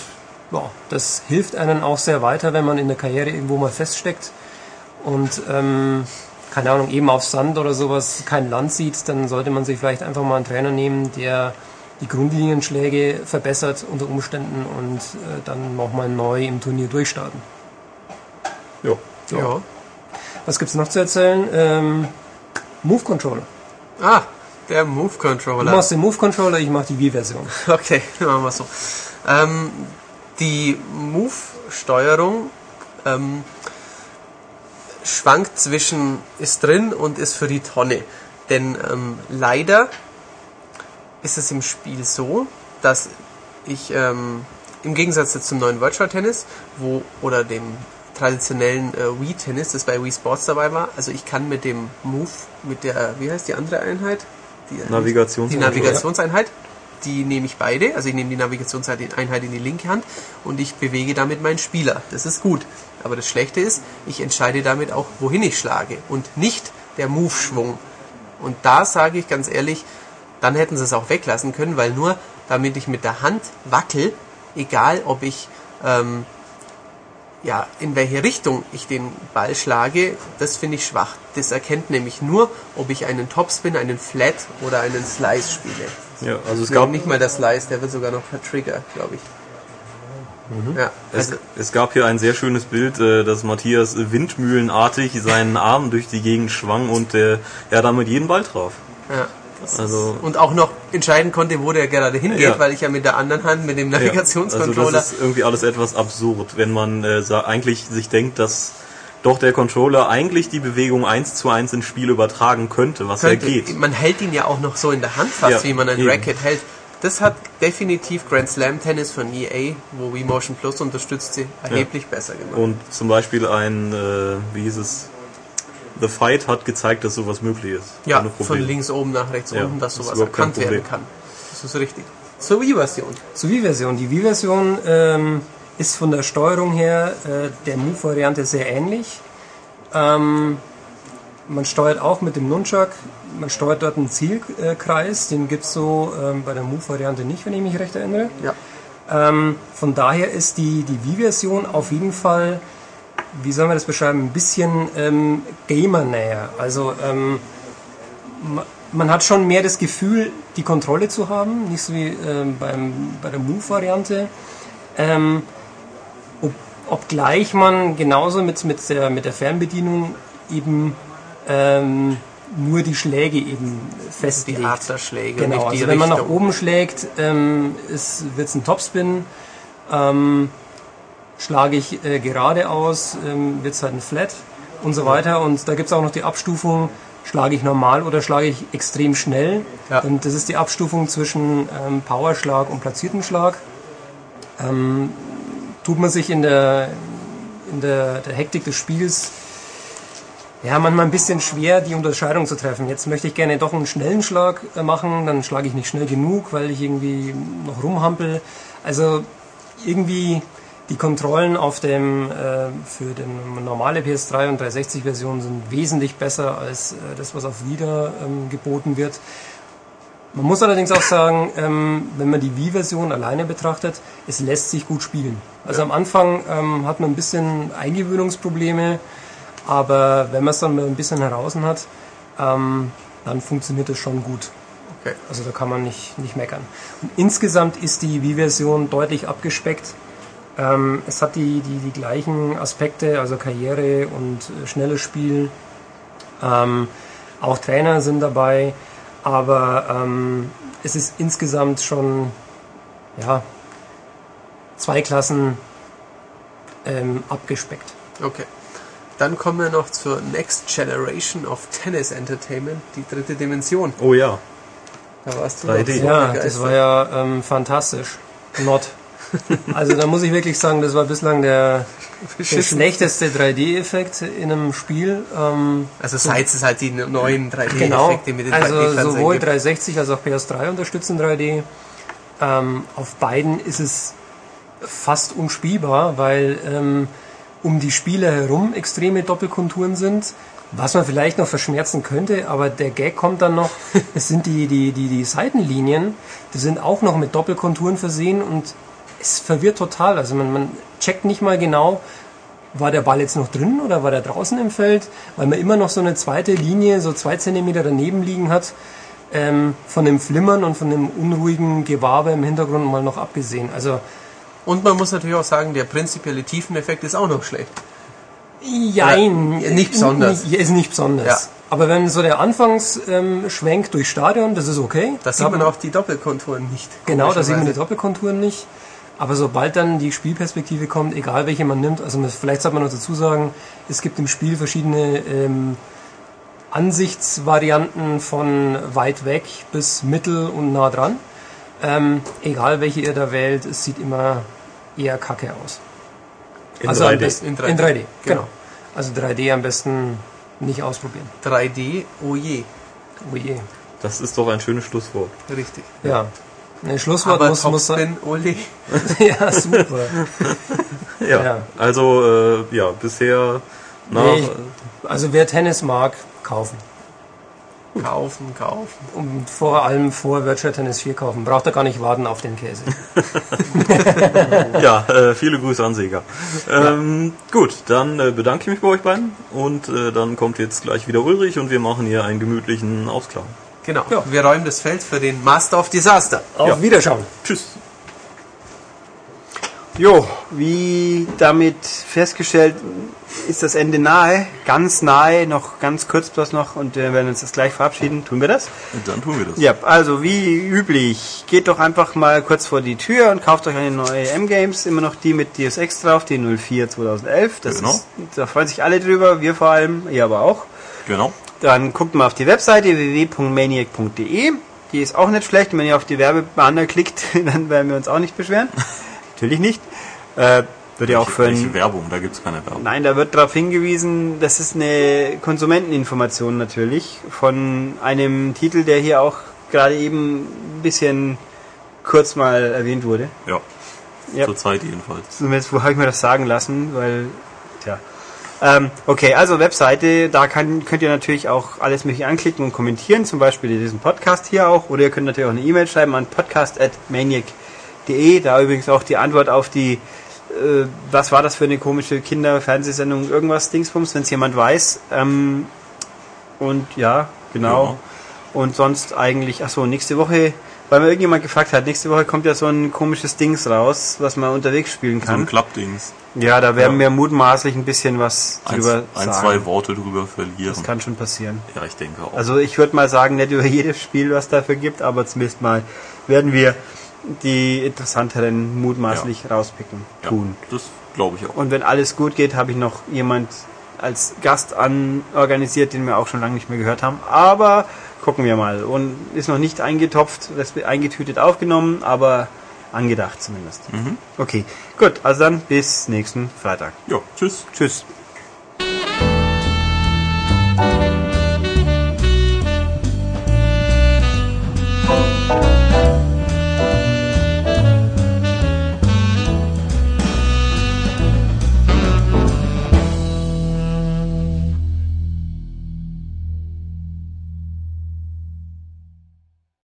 ja, das hilft einem auch sehr weiter, wenn man in der Karriere irgendwo mal feststeckt und ähm, keine Ahnung, eben auf Sand oder sowas kein Land sieht, dann sollte man sich vielleicht einfach mal einen Trainer nehmen, der die Grundlinienschläge verbessert unter Umständen und äh, dann nochmal neu im Turnier durchstarten. Ja. Ja. Was gibt's noch zu erzählen? Ähm, Move Controller. Ah, der Move Du Controller. machst den Move Controller, ich mach die Wii-Version. Okay, machen wir so. Ähm, die Move-Steuerung ähm, schwankt zwischen ist drin und ist für die Tonne. Denn ähm, leider ist es im Spiel so, dass ich ähm, im Gegensatz jetzt zum neuen Virtual Tennis, wo oder dem traditionellen äh, Wii Tennis, das bei Wii Sports dabei war, also ich kann mit dem Move, mit der, wie heißt die andere Einheit? Die, die Navigationseinheit. Navigationseinheit, die nehme ich beide. Also ich nehme die Navigationseinheit in die linke Hand und ich bewege damit meinen Spieler. Das ist gut. Aber das Schlechte ist, ich entscheide damit auch, wohin ich schlage und nicht der Move-Schwung. Und da sage ich ganz ehrlich, dann hätten sie es auch weglassen können, weil nur damit ich mit der Hand wackel, egal ob ich ähm, ja, in welche Richtung ich den Ball schlage, das finde ich schwach. Das erkennt nämlich nur, ob ich einen Topspin, einen Flat oder einen Slice spiele. Ja, also es Nee, gab nicht mal der Slice, der wird sogar noch per Trigger, glaube ich. Ja, Es, also, es gab hier ein sehr schönes Bild, äh, dass Matthias windmühlenartig seinen Arm durch die Gegend schwang und äh, er damit jeden Ball traf. ja. Also und auch noch entscheiden konnte, wo der gerade hingeht, Ja. weil ich ja mit der anderen Hand, mit dem Ja, Navigationscontroller, Also das ist irgendwie alles etwas absurd, wenn man äh, eigentlich sich denkt, dass doch der Controller eigentlich die Bewegung eins zu eins ins Spiel übertragen könnte, was könnte, ja geht. man hält ihn ja auch noch so in der Hand fast, Ja, wie man ein eben. Racket hält. Das hat definitiv Grand Slam Tennis von EA, wo Wii Motion Plus unterstützt, sie erheblich besser gemacht. Und zum Beispiel ein, äh, wie hieß es, The Fight hat gezeigt, dass sowas möglich ist. Ja, von links oben nach rechts Ja, unten, dass sowas erkannt werden kann. Das ist richtig. Zur Wii-Version. Zur Wii-Version. Die Wii-Version ähm, ist von der Steuerung her äh, der Move-Variante sehr ähnlich. Ähm, man steuert auch mit dem Nunchuck, man steuert dort einen Zielkreis, den gibt es so ähm, bei der Move-Variante nicht, wenn ich mich recht erinnere. Ja. Ähm, von daher ist die, die Wii-Version auf jeden Fall, wie soll man das beschreiben, ein bisschen ähm, Gamer-näher. Also ähm, ma- man hat schon mehr das Gefühl, die Kontrolle zu haben, nicht so wie ähm, beim, bei der Move-Variante. Ähm, ob, obgleich man genauso mit, mit, der, mit der Fernbedienung eben ähm, nur die Schläge eben Die festlegt. Art der Schläge, Genau, die also wenn man nach oben schlägt, ähm, wird es ein Topspin. Ähm, schlage ich äh, geradeaus, ähm, wird es halt ein Flat und so weiter. Und da gibt es auch noch die Abstufung, schlage ich normal oder schlage ich extrem schnell. Ja. Und das ist die Abstufung zwischen ähm, Powerschlag und platzierten Schlag. Ähm, tut man sich in der, in der, der Hektik des Spiels ja, manchmal ein bisschen schwer, die Unterscheidung zu treffen. Jetzt möchte ich gerne doch einen schnellen Schlag äh, machen, dann schlage ich nicht schnell genug, weil ich irgendwie noch rumhampel. Also irgendwie die Kontrollen auf dem äh, für den normale PS3 und 360 Version sind wesentlich besser als äh, das, was auf Wieder ähm, geboten wird. Man muss allerdings auch sagen, ähm, wenn man die Wii-Version alleine betrachtet, es lässt sich gut spielen. Also am Anfang ähm, hat man ein bisschen Eingewöhnungsprobleme, aber wenn man es dann mal ein bisschen heraus hat, ähm, dann funktioniert es schon gut. Okay. Also da kann man nicht, nicht meckern. Und insgesamt ist die Wii-Version deutlich abgespeckt. Ähm, es hat die, die, die gleichen Aspekte, also Karriere und äh, schnelles Spiel. Ähm, auch Trainer sind dabei, aber ähm, es ist insgesamt schon ja, zwei Klassen ähm, abgespeckt. Okay. Dann kommen wir noch zur Next Generation of Tennis Entertainment, die dritte Dimension. Oh ja. Da warst du 3D. doch so Ja, das war ja ähm, fantastisch. Not. Also da muss ich wirklich sagen, das war bislang der, der schlechteste 3D-Effekt in einem Spiel. Ähm, Also seit es halt die neuen 3D-Effekte genau, mit den also 3D-Fernsehern sowohl gibt. 360 als auch PS3 unterstützen 3D. Ähm, auf beiden ist es fast unspielbar, weil ähm, um die Spieler herum extreme Doppelkonturen sind. Was man vielleicht noch verschmerzen könnte, aber der Gag kommt dann noch, es sind die, die, die, die Seitenlinien, die sind auch noch mit Doppelkonturen versehen und es verwirrt total. Also man, man checkt nicht mal genau, war der Ball jetzt noch drin oder war der draußen im Feld, weil man immer noch so eine zweite Linie, so zwei Zentimeter daneben liegen hat, ähm, von dem Flimmern und von dem unruhigen Gewabe im Hintergrund mal noch abgesehen. Also Und man muss natürlich auch sagen, der prinzipielle Tiefeneffekt ist auch noch schlecht. Jein, Oder nicht besonders. Nicht, ist nicht besonders. Ja. Aber wenn so der Anfangsschwenk ähm, durchs Stadion, das ist okay. Da sieht man auch die Doppelkonturen nicht. Genau, da sieht man die. Doppelkonturen nicht. Aber sobald dann die Spielperspektive kommt, egal welche man nimmt, also vielleicht sollte man noch dazu sagen, es gibt im Spiel verschiedene ähm, Ansichtsvarianten von weit weg bis mittel und nah dran. Ähm, egal welche ihr da wählt, es sieht immer eher kacke aus. In also am 3D. besten In in 3D, 3D, genau. genau. Also 3D am besten nicht ausprobieren. 3D, oh je. Oh je. Das ist doch ein schönes Schlusswort. Richtig. Ja. Ein Schlusswort Aber muss, muss sein. Ole. ja, super. Ja, Ja. also äh, ja, bisher nach Nee, ich- also wer Tennis mag, kaufen. Kaufen, kaufen. Und vor allem vor Virtual Tennis 4 kaufen. Braucht er gar nicht warten auf den Käse. ja, äh, viele Grüße an Sega. Ähm, Gut, dann äh, bedanke ich mich bei euch beiden und äh, dann kommt jetzt gleich wieder Ulrich und wir machen hier einen gemütlichen Ausklang. Genau. Wir räumen das Feld für den Master of Disaster. Auf Ja. Wiederschauen. Tschüss. Jo, wie damit festgestellt, ist das Ende nahe, ganz nahe, noch ganz kurz bloß noch und wir werden uns das gleich verabschieden. Tun wir das? Dann tun wir das. Ja, also wie üblich, geht doch einfach mal kurz vor die Tür und kauft euch eine neue M-Games, immer noch die mit Deus Ex drauf, die 04 2011. Das Genau. ist, da freuen sich alle drüber, wir vor allem, ihr aber auch. Genau. Dann guckt mal auf die Webseite www.maniac.de. Die ist auch nicht schlecht. Wenn ihr auf die Werbebanner klickt, dann werden wir uns auch nicht beschweren. Natürlich nicht. Äh, wird ja auch für ein, Werbung? Da gibt's keine Werbung. Nein, da wird darauf hingewiesen, das ist eine Konsumenteninformation natürlich von einem Titel, der hier auch gerade eben ein bisschen kurz mal erwähnt wurde. Ja. Ja. Zurzeit jedenfalls. Zumindest, wo habe ich mir das sagen lassen, weil, tja. Ähm, okay, also Webseite, da kann, könnt ihr natürlich auch alles mögliche anklicken und kommentieren, zum Beispiel diesen Podcast hier auch, oder ihr könnt natürlich auch eine E-Mail schreiben an podcast.maniac.de, da übrigens auch die Antwort auf die, äh, was war das für eine komische Kinderfernsehsendung, irgendwas Dingsbums, wenn es jemand weiß. Ähm, und ja, genau. Ja. Und sonst eigentlich, ach so, nächste Woche, weil mir irgendjemand gefragt hat, nächste Woche kommt ja so ein komisches Dings raus, was man unterwegs spielen So kann. ein Klappdings. Ja, da werden Ja. wir mutmaßlich ein bisschen was Eins, drüber ein, sagen. zwei Worte drüber verlieren. Das kann schon passieren. ja, ich denke auch. Also ich würde mal sagen, nicht über jedes Spiel, was dafür gibt, aber zumindest mal werden wir die interessanteren mutmaßlich rauspicken ja, tun. Das glaube ich auch. Und wenn alles gut geht, habe ich noch jemand als Gast anorganisiert, den wir auch schon lange nicht mehr gehört haben. Aber gucken wir mal. Und ist noch nicht eingetopft, eingetütet aufgenommen, aber angedacht zumindest. Mhm. Okay, gut. Also dann bis nächsten Freitag. Ja, tschüss. Tschüss.